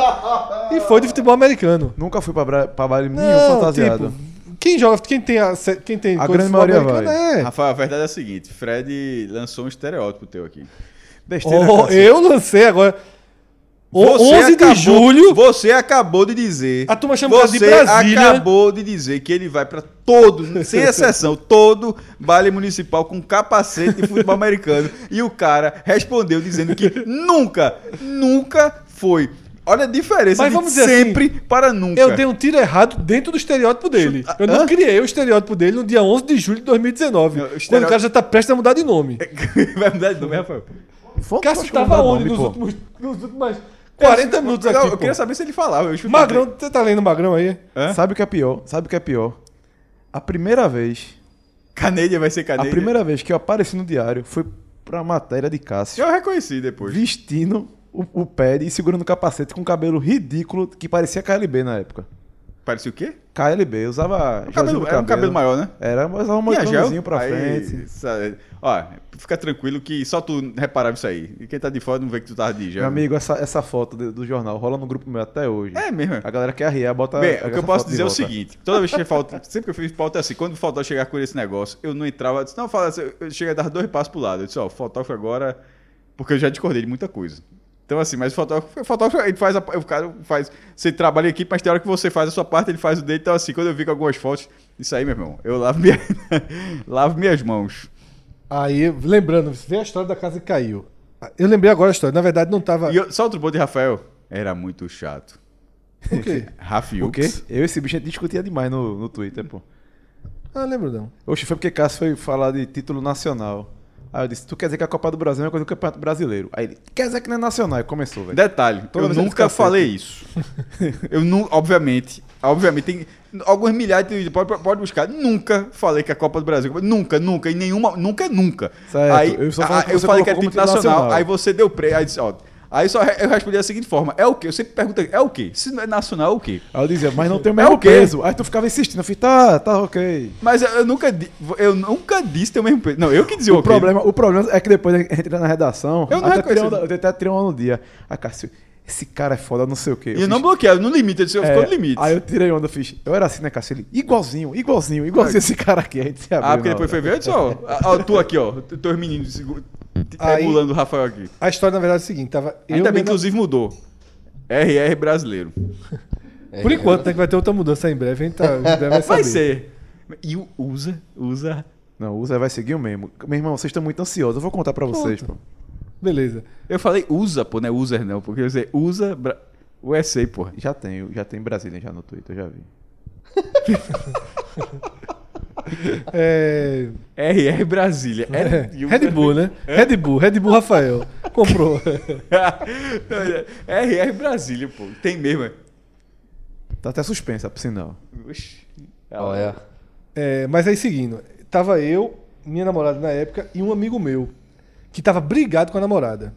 e foi de futebol americano. Nunca fui pra, pra baile nenhum Não, fantasiado. tipo, quem joga, quem tem, a, quem tem A coisa de grande maioria vai. é. Rafael, a verdade é a seguinte: Fred lançou um estereótipo teu aqui. Besteira, Oh, eu lancei agora. O- 11 de julho. Você acabou de dizer. A turma chama você de Brasília. acabou de dizer que ele vai pra todo, sem exceção, todo baile municipal com capacete de futebol americano. E o cara respondeu dizendo que nunca, nunca foi. Olha a diferença Mas de vamos dizer sempre para nunca. Eu dei um tiro errado dentro do estereótipo dele. Eu não Hã? criei o estereótipo dele no dia 11 de julho de 2019. Não, o Quando estereó- o cara já tá prestes a mudar de nome. Vai mudar de nome, Rafael? Cássio acho que não tava dá onde nome, nos últimos, nos últimos 40 minutos aqui, Eu, pô. queria saber se ele falava. Magrão, você tá lendo Magrão aí? Hã? Sabe o que é pior? Sabe o que é pior? A primeira vez, Canadian vai ser a Canadian. primeira vez que eu apareci no diário foi pra matéria de Cássio, Eu reconheci depois. vestindo o, o pad e segurando o capacete com um cabelo ridículo que parecia KLB na época. Parecia o quê? KLB, usava cabelo, era um cabelo maior, né? Era, mas usava um moicanozinho pra Aí, frente. sabe, Ó, fica tranquilo que só tu reparava isso aí. E quem tá de fora não vê que tu tava de gel. Meu amigo, essa, essa foto do, do jornal rola no grupo meu até hoje. É mesmo. A galera quer arriar, bota Bem, o que eu posso dizer é o seguinte: toda vez que falta, sempre que eu fiz pauta é assim, quando o fotógrafo chegar com esse negócio, eu não entrava, eu disse, não, fala, assim, eu cheguei a dar dois passos pro lado. Eu disse, ó, o fotógrafo agora. Porque eu já discordei de muita coisa. Então, assim, mas o fotógrafo, o fotógrafo ele faz a, o cara faz. Você trabalha em equipe, mas tem hora que você faz a sua parte, ele faz o dele. Então, assim, quando eu vi com algumas fotos, isso aí, meu irmão, eu lavo, minha, lavo minhas mãos. Aí, lembrando, vê a história da casa que caiu. Eu lembrei agora a história. Na verdade, não tava. E eu, só outro ponto de Rafael, era muito chato. O quê? O quê? Eu e esse bicho a gente discutia demais no, no Twitter, pô. Ah, lembro não. Oxe, foi porque Cássio foi falar de título nacional. Aí eu disse, tu quer dizer que a Copa do Brasil é uma coisa do Campeonato Brasileiro. Aí ele, quer dizer que não é nacional. Aí começou, velho. Detalhe, Toda eu nunca falei isso. eu não, obviamente, obviamente, tem algumas milhares de pode, pode buscar. Nunca falei que a Copa do Brasil. Nunca, nunca, em nenhuma. Nunca, nunca. Certo, Aí eu só falei que eu falei que era título nacional, nacional. Aí você deu pre. Aí disse, ó. Aí só eu respondi da seguinte forma: é o quê? Eu sempre pergunto, é o quê? Se não é nacional, é o quê? Aí eu dizia, mas não tem o É mesmo o quê? peso. Aí tu ficava insistindo. Eu falei, tá, tá ok. Mas eu, eu nunca, eu nunca disse ter o mesmo peso. Não, eu que dizia O ok. problema, o problema é que depois a entra na redação. Eu não até reconheço. tirei, onda, eu até tirei uma no dia. Aí, Cássio, esse cara é foda, não sei o quê. E eu não bloqueei, no limite, eu disse, eu É, ficou no limite. Aí eu tirei onda, eu fiz. Eu era assim, né, Cássio? Ele, igualzinho, igualzinho, igualzinho esse cara aqui. A gente se abriu. Ah, porque depois foi ver, eu disse, ó, ó, tu aqui, ó, teus meninos Aí- emulando o Rafael aqui. A história, na verdade, é o seguinte: tava. eu Ainda bem, inclusive mudou. RR brasileiro. Por enquanto, né? Que vai ter outra mudança em breve, a gente, tá, a vai saber. Vai ser. E o usa, usa. Não, o Zé vai seguir o mesmo. Meu irmão, vocês estão muito ansiosos. Eu vou contar pra vocês, Conta. pô. Beleza. Eu falei usa, pô, não é user não, porque você usa Bra... USA, porra. Já tem, já tem Brasília já no Twitter, eu já vi. É... RR Brasília. é, Red Bull, né? Red Bull, Red Bull Rafael. Comprou. RR Brasília, pô. Tem mesmo. é. Tá até suspensa, por sinal. Oxi. Olha. É, mas aí seguindo, tava eu, minha namorada na época, e um amigo meu, que tava brigado com a namorada.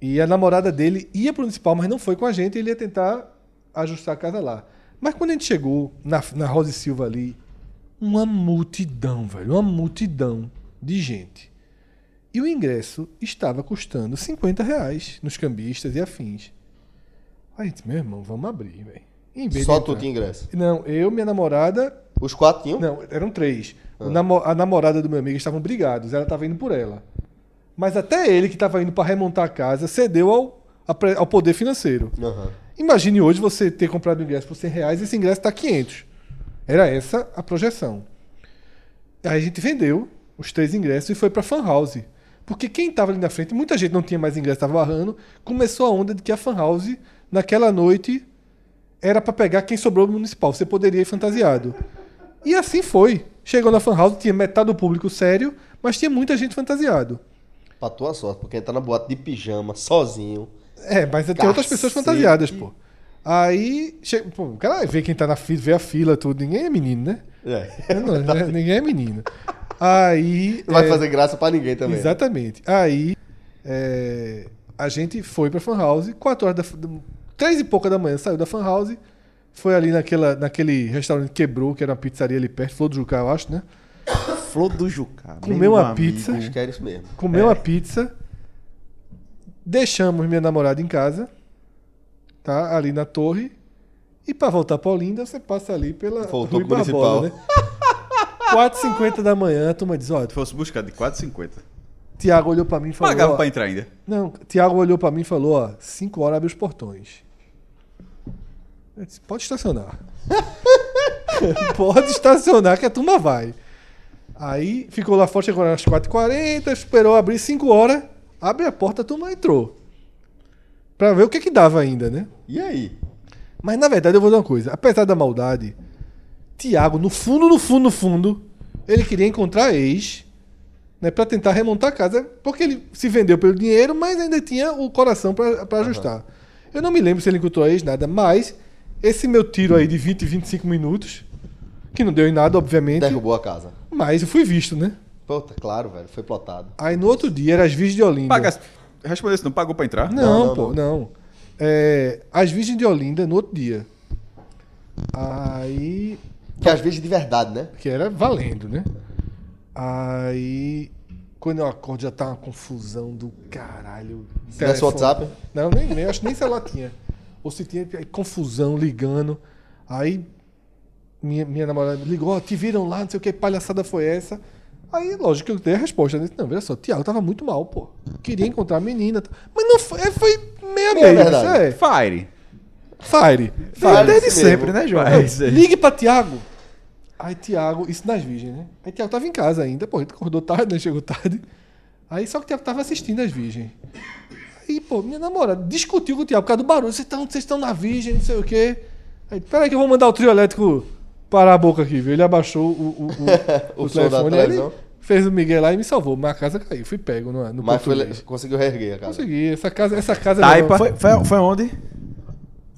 E a namorada dele ia pro municipal, mas não foi com a gente, ele ia tentar ajustar a casa lá. Mas quando a gente chegou na, na Rosa e Silva ali, uma multidão, velho, uma multidão de gente. E o ingresso estava custando 50 reais nos cambistas e afins. Aí, meu irmão, vamos abrir, velho. Só tu tinha ingresso. Não, eu, minha namorada Os quatro tinham? não, eram três. O namo- a namorada do meu amigo estavam brigados, ela estava indo por ela. Mas até ele, que estava indo para remontar a casa, cedeu ao, ao poder financeiro. Aham. Imagine hoje você ter comprado o ingresso por 100 reais e esse ingresso está 500. Era essa a projeção. Aí a gente vendeu os três ingressos e foi para Fan House. Porque quem estava ali na frente, muita gente não tinha mais ingresso, estava barrando, começou a onda de que a Fan House, naquela noite, era para pegar quem sobrou no municipal. Você poderia ir fantasiado. E assim foi. Chegou na Fan House, tinha metade do público sério, mas tinha muita gente fantasiado. Pra tua sorte, porque tá na boate de pijama, sozinho. É, mas tem outras pessoas fantasiadas, pô. Aí, chega, pô, o cara vê quem tá na fila, vê a fila, tudo. Ninguém é menino, né? É. Não, né? Ninguém é menino. Aí. Não vai é, fazer graça pra ninguém também. Exatamente. Aí, é, a gente foi pra Fan House, 4 horas da. Três e pouca da manhã saiu da Fan House, foi ali naquela, naquele restaurante que quebrou, que era uma pizzaria ali perto, Flor do Jucá, eu acho, né? Flor do Jucá. Comeu meu uma amigo. pizza. Acho que era isso mesmo. Comeu a pizza, deixamos minha namorada em casa, tá? Ali na torre. E pra voltar pra Olinda, você passa ali pela Voltou Rui Barbosa, municipal. né? 4h50 da manhã, a turma diz, ó, Se fosse buscar de 4,50. Tiago olhou pra mim e falou. Pagava ó, pra entrar ainda. Não, Tiago olhou pra mim e falou, ó, 5 horas abre os portões. Eu disse, pode estacionar. pode estacionar que a turma vai. Aí ficou lá fora, chegou às 4h40, esperou abrir 5 horas, abre a porta, a turma entrou. Pra ver o que que dava ainda, né? E aí? Mas na verdade eu vou dizer uma coisa, apesar da maldade, Tiago, no fundo, no fundo, no fundo, ele queria encontrar a ex, né, para tentar remontar a casa, porque ele se vendeu pelo dinheiro, mas ainda tinha o coração para ajustar. Eu não me lembro se ele encontrou a ex, nada, mas esse meu tiro aí de 20, 25 minutos, que não deu em nada, obviamente, Derrubou a casa. mas eu fui visto, né? Puta, claro, velho. Foi plotado. Aí no outro dia era as Virgens de Olinda. Paga. Respondeu isso, não pagou pra entrar? Não, não, pô, não. É, as Virgens de Olinda no outro dia. Aí Que às vezes de verdade, né? que era valendo, né? Aí, quando eu acordo, já tá uma confusão do caralho. Tivesse Telefone. WhatsApp? Não, nem, nem acho que nem celular tinha. Ou se tinha aí, confusão, ligando. Aí, minha, minha namorada me ligou, ó, te viram lá, não sei o que, palhaçada foi essa. Aí, lógico que eu dei a resposta. Né? Não, veja só, o Thiago tava muito mal, pô. Queria encontrar a menina. Mas não foi, é, foi meia Meia verdade. É. Fire. Fire. Fire, Desde sempre, né, João? Ligue pra Tiago. Aí Tiago, isso nas virgens, né? Aí Tiago tava em casa ainda, pô, ele acordou tarde, né? Chegou tarde. Aí só que o Tiago tava assistindo as virgens. Aí, pô, minha namorada discutiu com o Tiago por causa do barulho. Vocês estão vocês estão na virgem, não sei o quê. Aí, peraí que eu vou mandar o trio elétrico parar a boca aqui, viu? Ele abaixou o, o, o, O da telefone, ele televisão. fez o Miguel lá e me salvou. Mas a casa caiu, fui pego no, no Mas foi, português. conseguiu reerguer a casa. Consegui, essa casa, essa casa Taipa. Foi, foi, foi onde?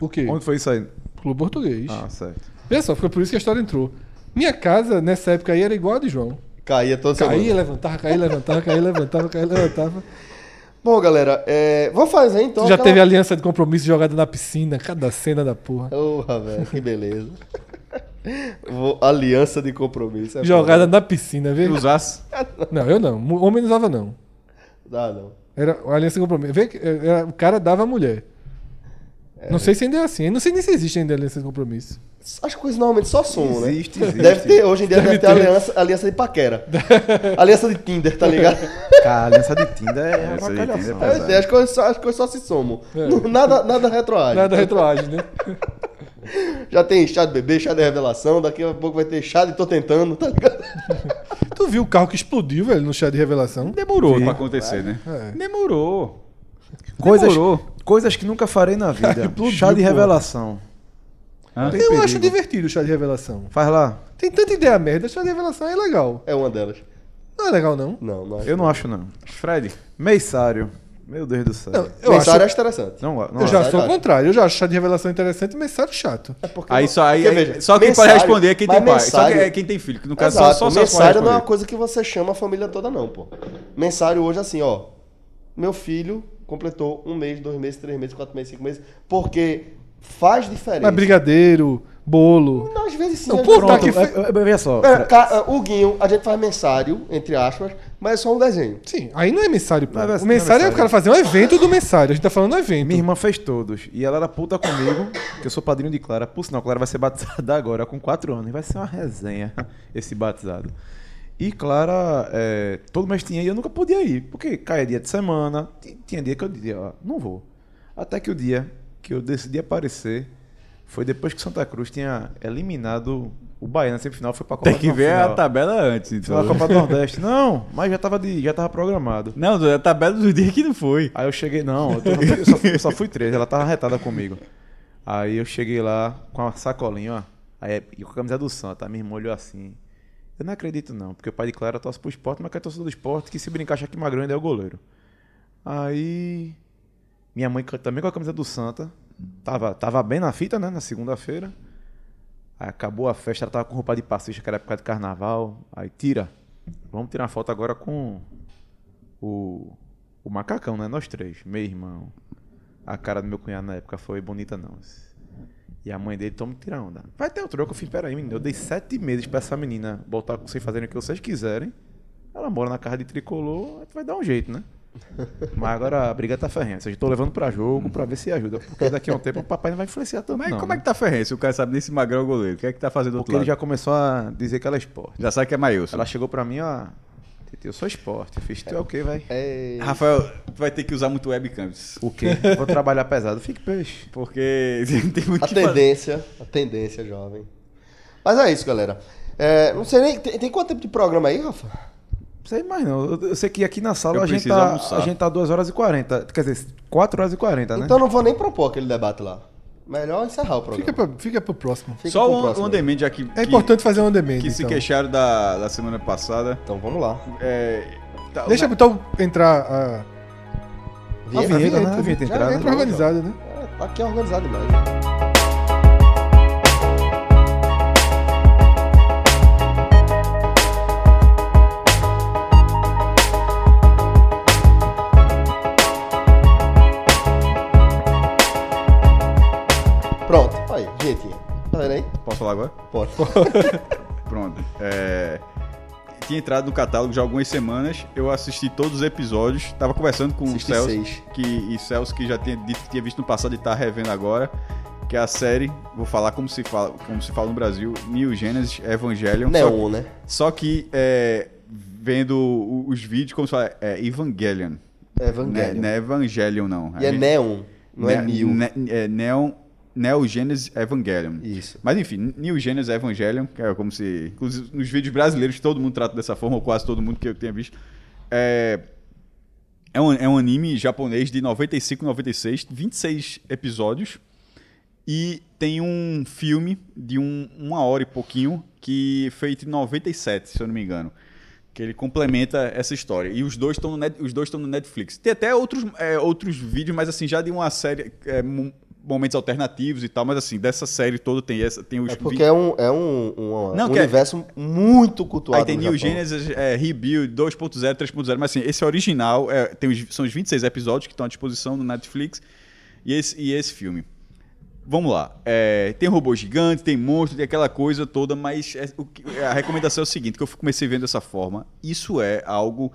O quê? Onde foi isso aí? Clube Português. Ah, certo. Veja só, foi por isso que a história entrou. Minha casa, nessa época aí, era igual a de João. Caía toda Caía, semana. levantava, caía, levantava, caía, levantava, caía, levantava. Bom, galera, é... vamos fazer então. Já aquela- teve aliança de compromisso jogada na piscina, cada cena da porra. Porra, velho, que beleza. Vou- Aliança de compromisso. é Jogada foda. na piscina, vê? Usasse. Não, eu não. Homem não usava, não. Dá, não. Era aliança de compromisso. Vê que eh, era- o cara dava a mulher. Não sei se ainda é assim. Eu não sei nem se existe ainda aliança de compromisso. As coisas normalmente só somam, né? Existe, existe. Deve ter, hoje em dia deve, Deve ter, ter. Aliança, aliança de paquera. aliança de Tinder, tá ligado? Cara, aliança de Tinder é uma avacalhação. é É, as, coisas só, as coisas só se somam. É. Nada, nada retroage. Nada retroage, né? Já tem chá de bebê, chá de revelação, daqui a pouco vai ter chá de tô tentando, tá ligado? Tu viu o carro que explodiu, velho, no chá de revelação? Demorou Sim. pra acontecer, né? É. Demorou. Coisas, Demorou. coisas que nunca farei na vida. Explodiu, Chá de pô. Hã? Eu perigo. acho divertido o chá de revelação. Faz lá. Tem tanta ideia merda, chá de revelação é legal. É uma delas. Não é legal, não? Não, não acho. Eu não acho, não. Fred. Meisário. Meu Deus do céu. Não, eu Mensário acho. é interessante. Não, não Eu já acho. sou o contrário. Eu já acho chá de revelação interessante e mensário chato. É porque Aí não- só, aí, porque, aí- veja, só quem pode responder é quem tem pai. Só que mensário- é quem tem filho. No caso Exato, só, só, mensário não é uma coisa que você chama a família toda, não, pô. Mensário hoje, assim, ó. Meu filho completou um mês, dois meses, três meses, quatro meses, cinco meses. Porque faz diferença. Mas brigadeiro, bolo. Às vezes sim. Não, vezes tá não. aqui- É, é, veja só. É, ca- o Guinho, a gente faz mensário, entre aspas, mas é só um desenho. Sim, aí não é mensário, pô. Não é o é mensário é o cara fazer um evento do mensário. A gente tá falando do evento. Minha irmã fez todos. E ela era puta comigo, que eu sou padrinho de Clara. Por sinal, Clara vai ser batizada agora, com 4 anos. E vai ser uma resenha esse batizado. E Clara, é, todo mês tinha e eu nunca podia ir. Porque caía dia de semana. ti- Tinha dia que eu dizia, ó, não vou. Até que o dia que eu decidi aparecer foi depois que Santa Cruz tinha eliminado o Bahia na semifinal. Foi pra Copa Tem que ver a final. tabela antes. Foi Então. pra Copa do Nordeste. Não, mas já tava, de, já tava programado. Não, a tabela do dia que não foi. Aí eu cheguei, não, eu, tô- eu só, fui, eu só fui três, ela tava retada comigo. Aí eu cheguei lá com a sacolinha, ó. Aí, e com a camisa do Santa, minha irmã olhou assim. Eu não acredito não, porque o pai de Clara torce pro esporte, mas que é torcedor do esporte, que se brincar acha que Magrão ainda é o goleiro. Aí. Minha mãe também com a camisa do Santa. Tava, tava bem na fita, né? Na segunda-feira. Aí acabou a festa, ela tava com roupa de passista, que era época de carnaval. Aí tira. Vamos tirar uma foto agora com o, o macacão, né? Nós três, meu irmão. A cara do meu cunhado na época foi bonita, não. E a mãe dele, toma tirar onda. Vai ter o troco, eu fiz, peraí, menino. Eu dei sete meses pra essa menina botar com vocês fazerem o que vocês quiserem. Ela mora na casa de tricolor, vai dar um jeito, né? Mas agora a briga tá seja, eu tô levando pra jogo pra ver se ajuda. Porque daqui a um tempo o papai não vai influenciar tanto. Mas não, como é né? que tá Ferrense? O cara sabe nem se Magrão é o goleiro. O que é que tá fazendo do outro Porque ele já lado? começou a dizer que ela é esporte. Já sabe que é Maílson. Ela chegou pra mim, ó. Eu sou esporte. Fiz tu é o quê, vai? É... Rafael, tu vai ter que usar muito webcams. O quê? Vou trabalhar pesado. Fique peixe. Porque tem muito A tendência, a tendência, jovem. Mas é isso, galera. É, não sei nem. Tem, tem quanto tempo de programa aí, Rafa? Não sei mais não. Eu- sei que aqui na sala Eu a gente, tá, almoçar. a gente tá 2 horas e 40. Quer dizer, 4 horas e 40, né? Então não vou nem propor aquele debate lá. Melhor encerrar o programa. Fica, pra, fica pro próximo. Fica Só pro um, próximo um aí. demand já que, É importante fazer um on demand. que se então. queixaram da, da semana passada. Então vamos lá. É, tá- Deixa então entrar a. A vinheta, né? A vinheta Já entrada. entra organizada, né? É, tá aqui organizado demais. Tá vendo aí? Posso falar agora? Pode. Pronto. É, tinha entrado no catálogo já algumas semanas. Eu assisti todos os episódios. Tava conversando com o Celso, que, e Celso que já tinha, dito que tinha visto no passado e tá revendo agora. Que é a série, vou falar como se fala, como se fala no Brasil, New Genesis Evangelion. Neon, né? Só que é, vendo os vídeos, como se fala, é Evangelion. Evangelion. Não é, não é Evangelion, não. E é Neon, não é Ne- New. Ne- é Neon, Neo Genesis Evangelion. Isso. Mas enfim, New Genesis Evangelion, que é como se. Inclusive nos vídeos brasileiros todo mundo trata dessa forma, ou quase todo mundo que eu tenha visto. É, é, um, é um anime japonês de 95 96, 26 episódios. E tem um filme de um, uma hora e pouquinho, que feito em 97, se eu não me engano. Que ele complementa essa história. E os dois estão no, Net- os dois no Netflix. Tem até outros, é, outros vídeos, mas assim, já de uma série. é, momentos alternativos e tal, mas assim, dessa série toda tem essa. Tem os É porque vi- é um, é um, um, Não, um é- universo muito cultuado Aí tem New Japão. Genesis, é, Rebuild 2.0, 3.0, mas assim, esse original é, tem os, são os 26 episódios que estão à disposição no Netflix e esse, e esse filme. Vamos lá. É, tem robô gigante, tem monstro, tem aquela coisa toda, mas é, que- a recomendação é o seguinte, que eu comecei vendo dessa forma, isso é algo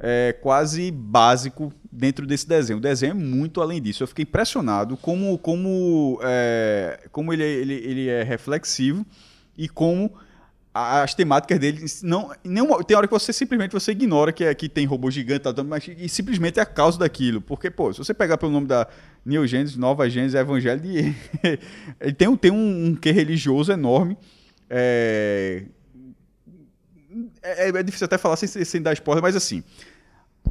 é, quase básico dentro desse desenho. O desenho é muito além disso. Eu fiquei impressionado como, como, é, como ele, é- ele, ele é reflexivo e como as temáticas dele não nenhuma, tem hora que você simplesmente você ignora que, é, que tem robô gigante tal, mas e simplesmente é a causa daquilo porque pô se você pegar pelo nome da Neo Gênesis Nova Gênesis Evangelho ele tem, um- tem um, um quê religioso enorme é, é, é difícil até falar sem, sem dar spoiler mas assim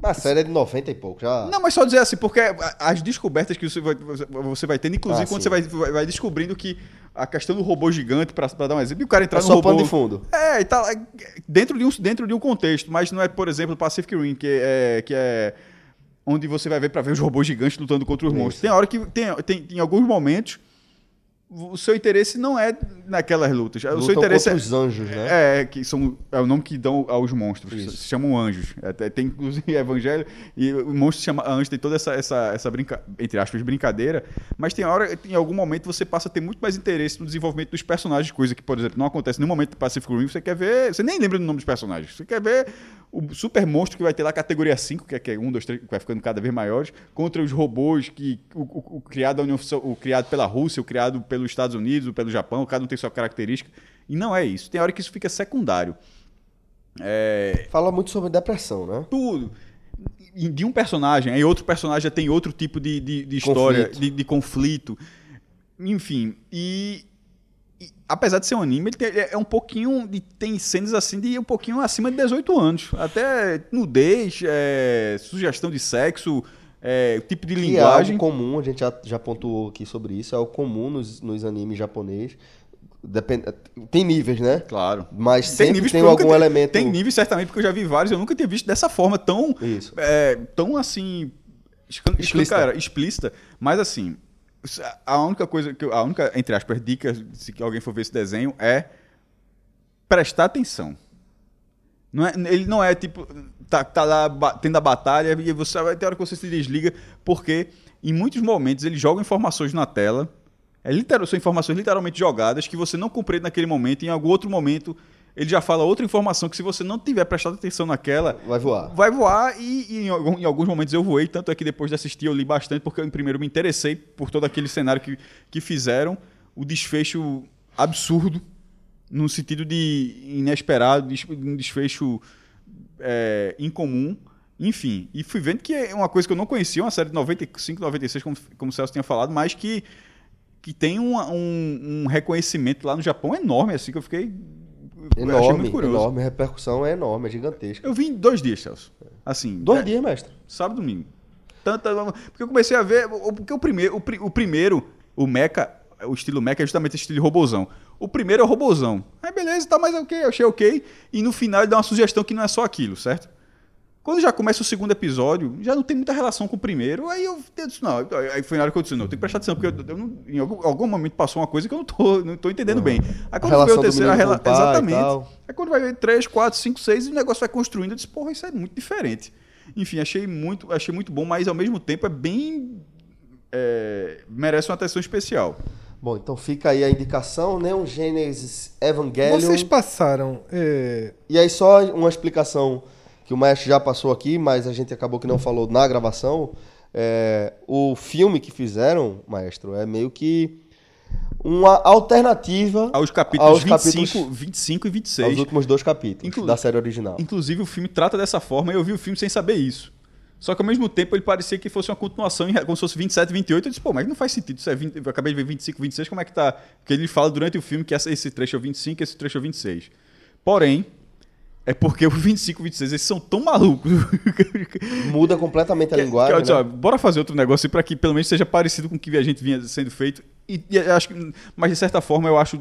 A série é de 90 e pouco, já. não, mas só dizer assim, porque as descobertas que você vai, você vai tendo, inclusive Ah, quando sim. você vai, vai, descobrindo que a questão do robô gigante, pra, pra dar um exemplo, e o cara entrar É no só robô... pano de fundo. É, e tá, é, dentro, de um, dentro de um contexto, mas não é, por exemplo, Pacific Rim, que é, que é onde você vai ver pra ver os robôs gigantes lutando contra os monstros. Tem hora que, tem, tem, em alguns momentos, o seu interesse não é naquelas lutas. o seu Lutam interesse é, os anjos, né? é, que são, é o nome que dão aos monstros. Se chamam anjos. Até tem inclusive evangelho e o monstro se chama anjo, tem toda essa, essa, essa brinca, entre aspas, brincadeira. Mas tem hora, em algum momento, você passa a ter muito mais interesse no desenvolvimento dos personagens, coisa que, por exemplo, não acontece no momento do Pacific Rim. Você quer ver. Você nem lembra do nome dos personagens. Você quer ver o super monstro que vai ter lá categoria 5, que é, que é 1, 2, 3, que vai ficando cada vez maiores, contra os robôs que. O, o- o criado da União o criado pela Rússia, o criado pelos Estados Unidos, o pelo Japão, cada um tem sua característica. E não é isso. Tem hora que isso fica secundário. É, Fala muito sobre depressão, né? tudo. De um personagem, aí outro personagem já tem outro tipo de, de, de história, Conflito. De, de conflito. Enfim, e, e apesar de ser um anime, ele tem- é um pouquinho. de- tem cenas assim de um pouquinho acima de 18 anos. Até nudez, é, sugestão de sexo, é, tipo de é linguagem. algo comum, a gente já, já pontuou aqui sobre isso, é algo comum nos, nos animes japoneses. Depende, tem níveis, né? Claro. Mas sempre níveis tem algum te- elemento. Tem níveis, certamente, porque eu já vi vários. Eu nunca tinha visto dessa forma tão. Isso. é, tão assim. escan- Explícita. escancara- explícita. Mas assim. A única coisa que. eu- A única, entre aspas, dica, se alguém for ver esse desenho, é prestar atenção. Não é, ele não é tipo. Tá, tá lá tendo a batalha e você vai ter hora que você se desliga, porque em muitos momentos ele joga informações na tela. É literal, são informações literalmente jogadas que você não compreende naquele momento, e em algum outro momento ele já fala outra informação que se você não tiver prestado atenção naquela, Vai voar. vai voar e, e em, em alguns momentos eu voei, tanto é que depois de assistir eu li bastante, porque eu primeiro me interessei por todo aquele cenário que, que fizeram, o desfecho absurdo, no sentido de inesperado, um desfecho é, incomum. Enfim, e fui vendo que é uma coisa que eu não conhecia, uma série de 95, 96, como, como o Celso tinha falado, mas que, que tem uma- um, um reconhecimento lá no Japão enorme, assim, que eu fiquei. Enorme, muito curioso. enorme. A repercussão é enorme, é gigantesca. Eu vi em dois dias, Celso. Assim. Dois é, dias, mestre. Sábado e domingo. Tanta, porque eu comecei a ver. Porque o primeiro, o, o primeiro, o Mecha, o estilo Mecha é justamente esse estilo de robozão. O primeiro é o robozão. Aí beleza, tá, mas ok, eu achei ok. E no final ele dá uma sugestão que não é só aquilo, certo? Quando já começa o segundo episódio, já não tem muita relação com o primeiro. Aí eu, eu disse, não. Aí foi na hora que eu disse, não, tem que prestar atenção, porque eu, eu não- em algum, algum momento passou uma coisa que eu não tô, não tô entendendo bem. Aí quando relação veio o terceiro, a rela... Exatamente. Aí quando vai ver 3, 4, 5, 6, o negócio vai construindo, eu disse, porra, isso é muito diferente. Enfim, achei muito, achei muito bom, mas ao mesmo tempo é bem. é, merece uma atenção especial. Bom, então fica aí a indicação, Neon Genesis Evangelion. Vocês passaram. é, E aí só uma explicação que o Mestre já passou aqui, mas a gente acabou que não falou na gravação. É, o filme que fizeram, Maestro, é meio que uma alternativa Aos capítulos, Aos 25, capítulos- 25 e 26. aos últimos dois capítulos Inclu- da série original. Inclusive, o filme trata dessa forma e eu vi o filme sem saber isso. Só que ao mesmo tempo ele parecia que fosse uma continuação, como se fosse 27 e 28. Eu disse, pô, mas não faz sentido. Isso é 20, eu acabei de ver 25 e 26, como é que tá? Porque ele fala durante o filme que esse trecho é o 25 e esse trecho é o 26. Porém, é porque o 25 e 26 eles são tão malucos. Muda completamente a que- linguagem. que disse, né? ó, bora fazer outro negócio para que pelo menos seja parecido com o que a gente vinha sendo feito. E, e acho que, mas de certa forma eu acho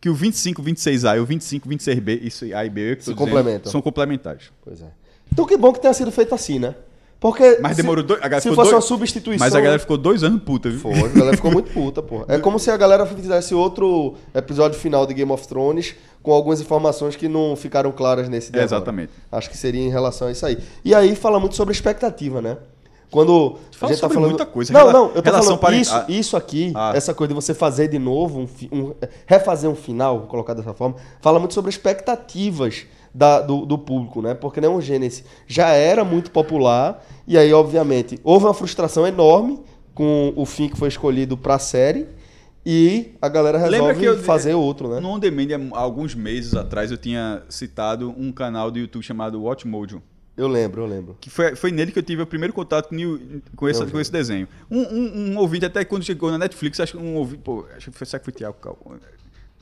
que o 25, 26A e o 25, 26B, isso A e B, que eu Se tô dizendo, complementam. são complementares. Pois é. Então que bom que tenha sido feito assim, né? Porque Mas se- demorou dois. a galera se ficou fosse dois- uma substituição. Mas a galera ficou dois anos puta, viu? Foi, a galera ficou muito puta, porra. É como se a galera fizesse outro episódio final de Game of Thrones com algumas informações que não ficaram claras nesse É, exatamente. Acho que seria em relação a isso aí. E aí fala muito sobre expectativa, né? Quando a Fala gente tá sobre falando... muita coisa. Não, não, eu tô falando isso, Ah. isso aqui, Ah. essa coisa de você fazer de novo, um, um- refazer um final, colocar dessa forma, fala muito sobre expectativas da- do, do público, né? Porque Neon Genesis já era muito popular e aí, obviamente, houve uma frustração enorme com o fim que foi escolhido pra série e a galera resolve eu- fazer outro, né? No On Demand, alguns meses atrás, eu tinha citado um canal do YouTube chamado Watch Mojo. Eu lembro, eu lembro. Que foi, foi nele que eu tive o primeiro contato com, com, esse, com esse desenho. Um, um, um ouvinte, até quando chegou na Netflix, acho que um ouvinte. Pô, acho que foi, será que foi Thiago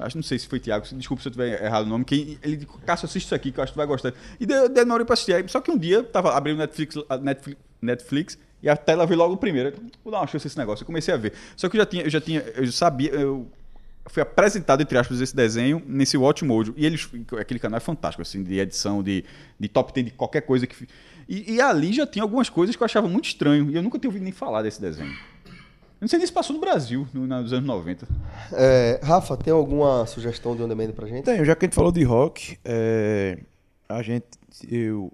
Acho não sei se foi Thiago, desculpa se eu tiver errado o nome, que ele disse, Cássio, assiste isso aqui, que eu acho que tu vai gostar. E deu, deu na hora pra assistir. Só que um dia, tava abrindo Netflix, Netflix, Netflix e a tela veio logo primeiro. Eu, Vou dar uma chance esse negócio. Eu comecei a ver. Só que eu já tinha, eu já tinha, eu já sabia, eu fui apresentado, entre aspas, esse desenho nesse Watch Mojo. E eles, aquele canal é fantástico, assim, de edição, de, de top 10, de qualquer coisa que. E, e ali já tinha algumas coisas que eu achava muito estranho. E eu nunca tinha ouvido nem falar desse desenho. Eu não sei nem se passou no Brasil, no, nos anos 90. É, Rafa, tem alguma sugestão de On Demand pra gente? Tenho, já que a gente falou de rock, é, a gente. Eu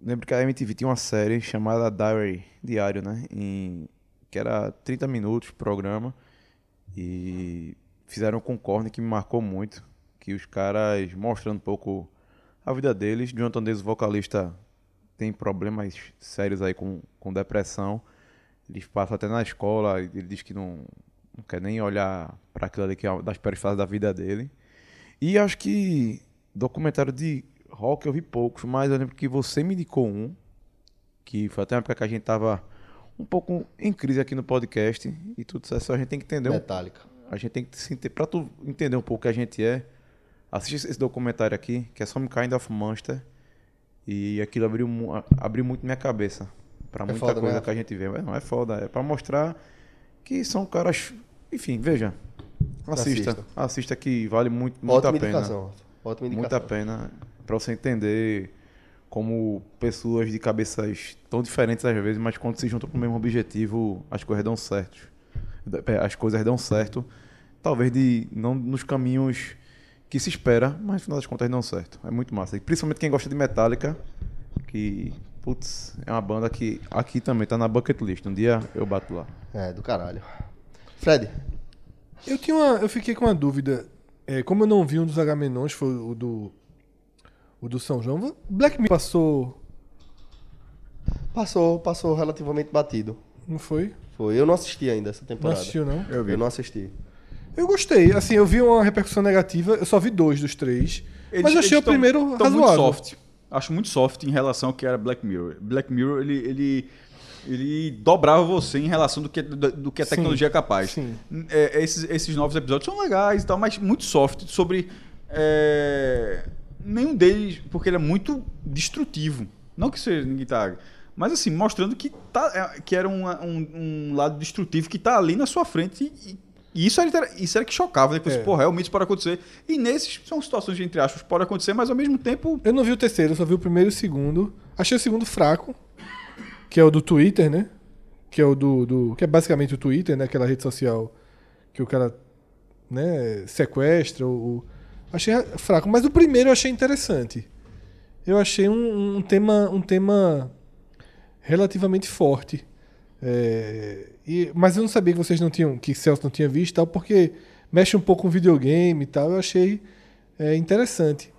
lembro que a MTV tinha uma série chamada Diary, Diário, né? Em, que era 30 minutos programa. E fizeram com Korn que me marcou muito. Que os caras mostrando um pouco a vida deles. Jonathan Davis, o vocalista, tem problemas sérios aí com, com depressão. Eles passam até na escola, ele diz que não, não quer nem olhar para aquilo ali que é uma das piores fases da vida dele. E acho que documentário de rock eu vi poucos, mas eu lembro que você me indicou um, que foi até uma época que a gente tava um pouco em crise aqui no podcast, e tudo isso a gente tem que entender um Metallica. a gente tem que se enter... Pra tu entender um pouco o que a gente é, assiste esse documentário aqui, que é Some Kind of Monster. E aquilo abriu, abriu muito minha cabeça. Pra muita foda, né, coisa Rafa? que a gente vê. Mas não é foda, é pra mostrar que são caras. Enfim, veja. Assista. Assista. Assista, que vale muito, muito Ótima a pena. Ótima indicação. Muito a pena. Pra você entender como pessoas de cabeças tão diferentes às vezes, mas quando se juntam com o mesmo objetivo, as coisas dão certo. As coisas dão certo. Talvez de não nos caminhos que se espera, mas no final das contas dão certo. É muito massa. E principalmente quem gosta de Metallica, que, putz, é uma banda que aqui também tá na bucket list. Um dia eu bato lá. É, do caralho. Fred, Eu tinha uma, eu fiquei com uma dúvida. É, como eu não vi um dos Agamenons, foi o do o do São João. Black Mirror passou, passou, passou relativamente batido. não foi? Foi. Eu não assisti ainda essa Não temporada. assistiu não? Eu vi. Eu não assisti. Eu gostei. Assim, eu vi uma repercussão negativa. Eu só vi dois dos três. mas eu achei o primeiro tão razoável. muito soft. Acho muito soft em relação ao que era Black Mirror. Black Mirror, ele, ele, ele dobrava você em relação do que, do, do que a Sim, tecnologia é capaz. sim. É, esses, esses novos episódios são legais e tal, mas muito soft sobre. é, nenhum deles, porque ele é muito destrutivo. Não que seja ninguém tá. Mas assim, mostrando que, tá, é, que era um, um, um lado destrutivo que tá ali na sua frente e, e isso, era, isso era que chocava, né? Que você, É. pô, realmente isso pode acontecer. E nesses são situações, entre aspas, pode acontecer, mas ao mesmo tempo. Eu não vi o terceiro, eu só vi o primeiro e o segundo. Achei o segundo fraco, que é o do Twitter, né? Que é o do, do- que é basicamente o Twitter, né? Aquela rede social que o cara, né, sequestra ou achei fraco, mas o primeiro eu achei interessante. Eu achei um, um tema um tema relativamente forte. É, e- mas eu não sabia que vocês não tinham, que Celso não tinha visto e tal, porque mexe um pouco com videogame e tal. Eu achei é, interessante.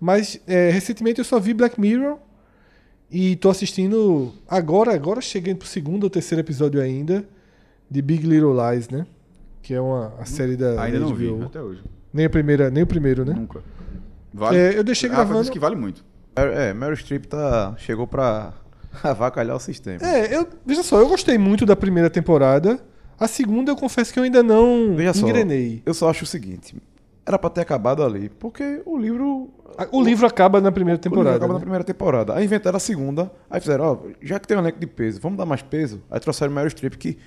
Mas é, recentemente eu só vi Black Mirror e tô assistindo agora, agora cheguei pro segundo ou terceiro episódio ainda de Big Little Lies, né? Que é uma a série da Ainda da não vi, até hoje. Nem a primeira, nem o primeiro, né? Nunca. Vale? É, eu deixei Rafa gravando. disse que vale muito. É, Meryl Streep tá, chegou pra avacalhar o sistema. É, eu, veja só, eu gostei muito da primeira temporada. A segunda eu confesso que eu ainda não Veja só, engrenei. eu só acho o seguinte, era pra ter acabado ali, porque o livro... A- O livro acaba na primeira O livro temporada. acaba na né? primeira temporada. Aí inventaram a segunda, aí fizeram, ó, já que tem um elenco de peso, vamos dar mais peso. Aí trouxeram Meryl Streep, que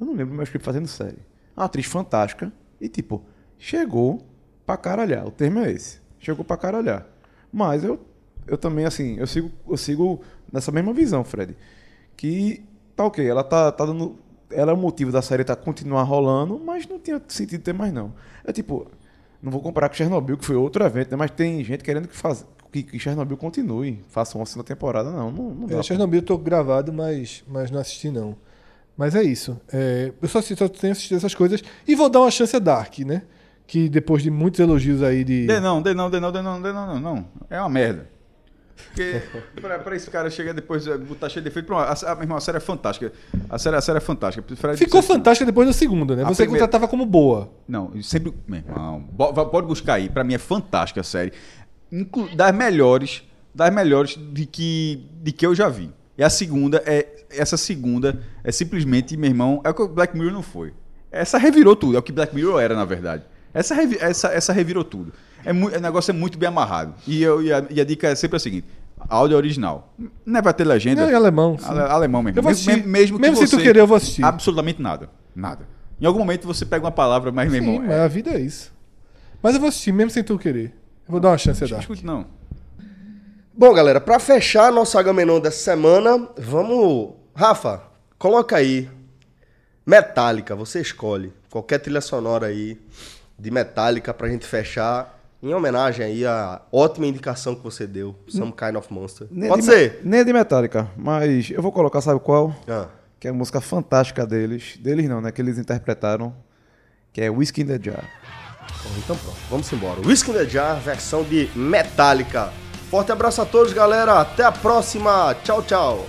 eu não lembro Meryl Streep fazendo série. Uma atriz fantástica e, tipo, chegou pra caralhar. O termo é esse. Chegou pra caralhar. Mas eu, eu também, assim, eu sigo, eu sigo nessa mesma visão, Fred. Que tá ok, ela tá, tá dando. Ela é o motivo da série tá continuar rolando, mas não tinha sentido ter mais, não. É tipo, não vou comparar com Chernobyl, que foi outro evento, né? Mas tem gente querendo que, faz, que, que Chernobyl continue, faça uma segunda temporada. Não, não, não dá. É. Chernobyl eu tô gravado, mas, mas não assisti não. Mas é isso. É, eu só, só tenho assistido essas coisas. E vou dar uma chance a Dark, né? Que depois de muitos elogios aí de. Dê não, dê não, dê não, dê não, dê não, não, não. É uma merda. Porque pra, pra esse cara chegar depois eh, botar cheio de defeito, pronto, a, a, meu irmão, a série é fantástica. A série, a série é fantástica. Fred Ficou assim, fantástica depois da segunda, né? A Você primeira- contratava como boa. Não, sempre. Meu irmão, pode buscar aí. Pra mim é fantástica a série. Inclu- das melhores. Das melhores de que, de que eu já vi. E a segunda é. Essa segunda é simplesmente, meu irmão, é o que o Black Mirror não foi. Essa revirou tudo. É o que Black Mirror era, na verdade. Essa, revi- essa, essa revirou tudo. É mu- o negócio é muito bem amarrado. E, eu, e, a, e a dica é sempre a seguinte: áudio original. Não é pra ter legenda. Em alemão, sim. Ale- alemão mesmo. Eu vou mesmo, assistir. mesmo que Mesmo se você, tu querer, eu vou assistir. Absolutamente nada. Nada. Em algum momento você pega uma palavra, mas, meu Sim, irmão. mas a vida é isso. Mas eu vou assistir, mesmo sem tu querer. Eu vou dar uma chance a Dark. Escute, não. Bom, galera, pra fechar nosso Agamenon dessa semana, vamos. Rafa, coloca aí. Metallica, você escolhe. Qualquer trilha sonora aí de Metallica pra gente fechar. Em homenagem aí à ótima indicação que você deu, Some Kind of Monster. Nem Pode de ser. Nem de Metallica, mas eu vou colocar, sabe qual? Ah. Que é a música fantástica deles. Deles não, né? Que eles interpretaram. Que é Whiskey in the Jar. Então pronto, vamos embora. Whiskey in the Jar, versão de Metallica. Forte abraço a todos, galera. Até a próxima. Tchau, tchau.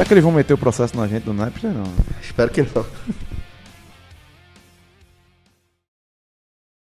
Será que eles vão meter o processo na gente do Napster? Não. Espero que não.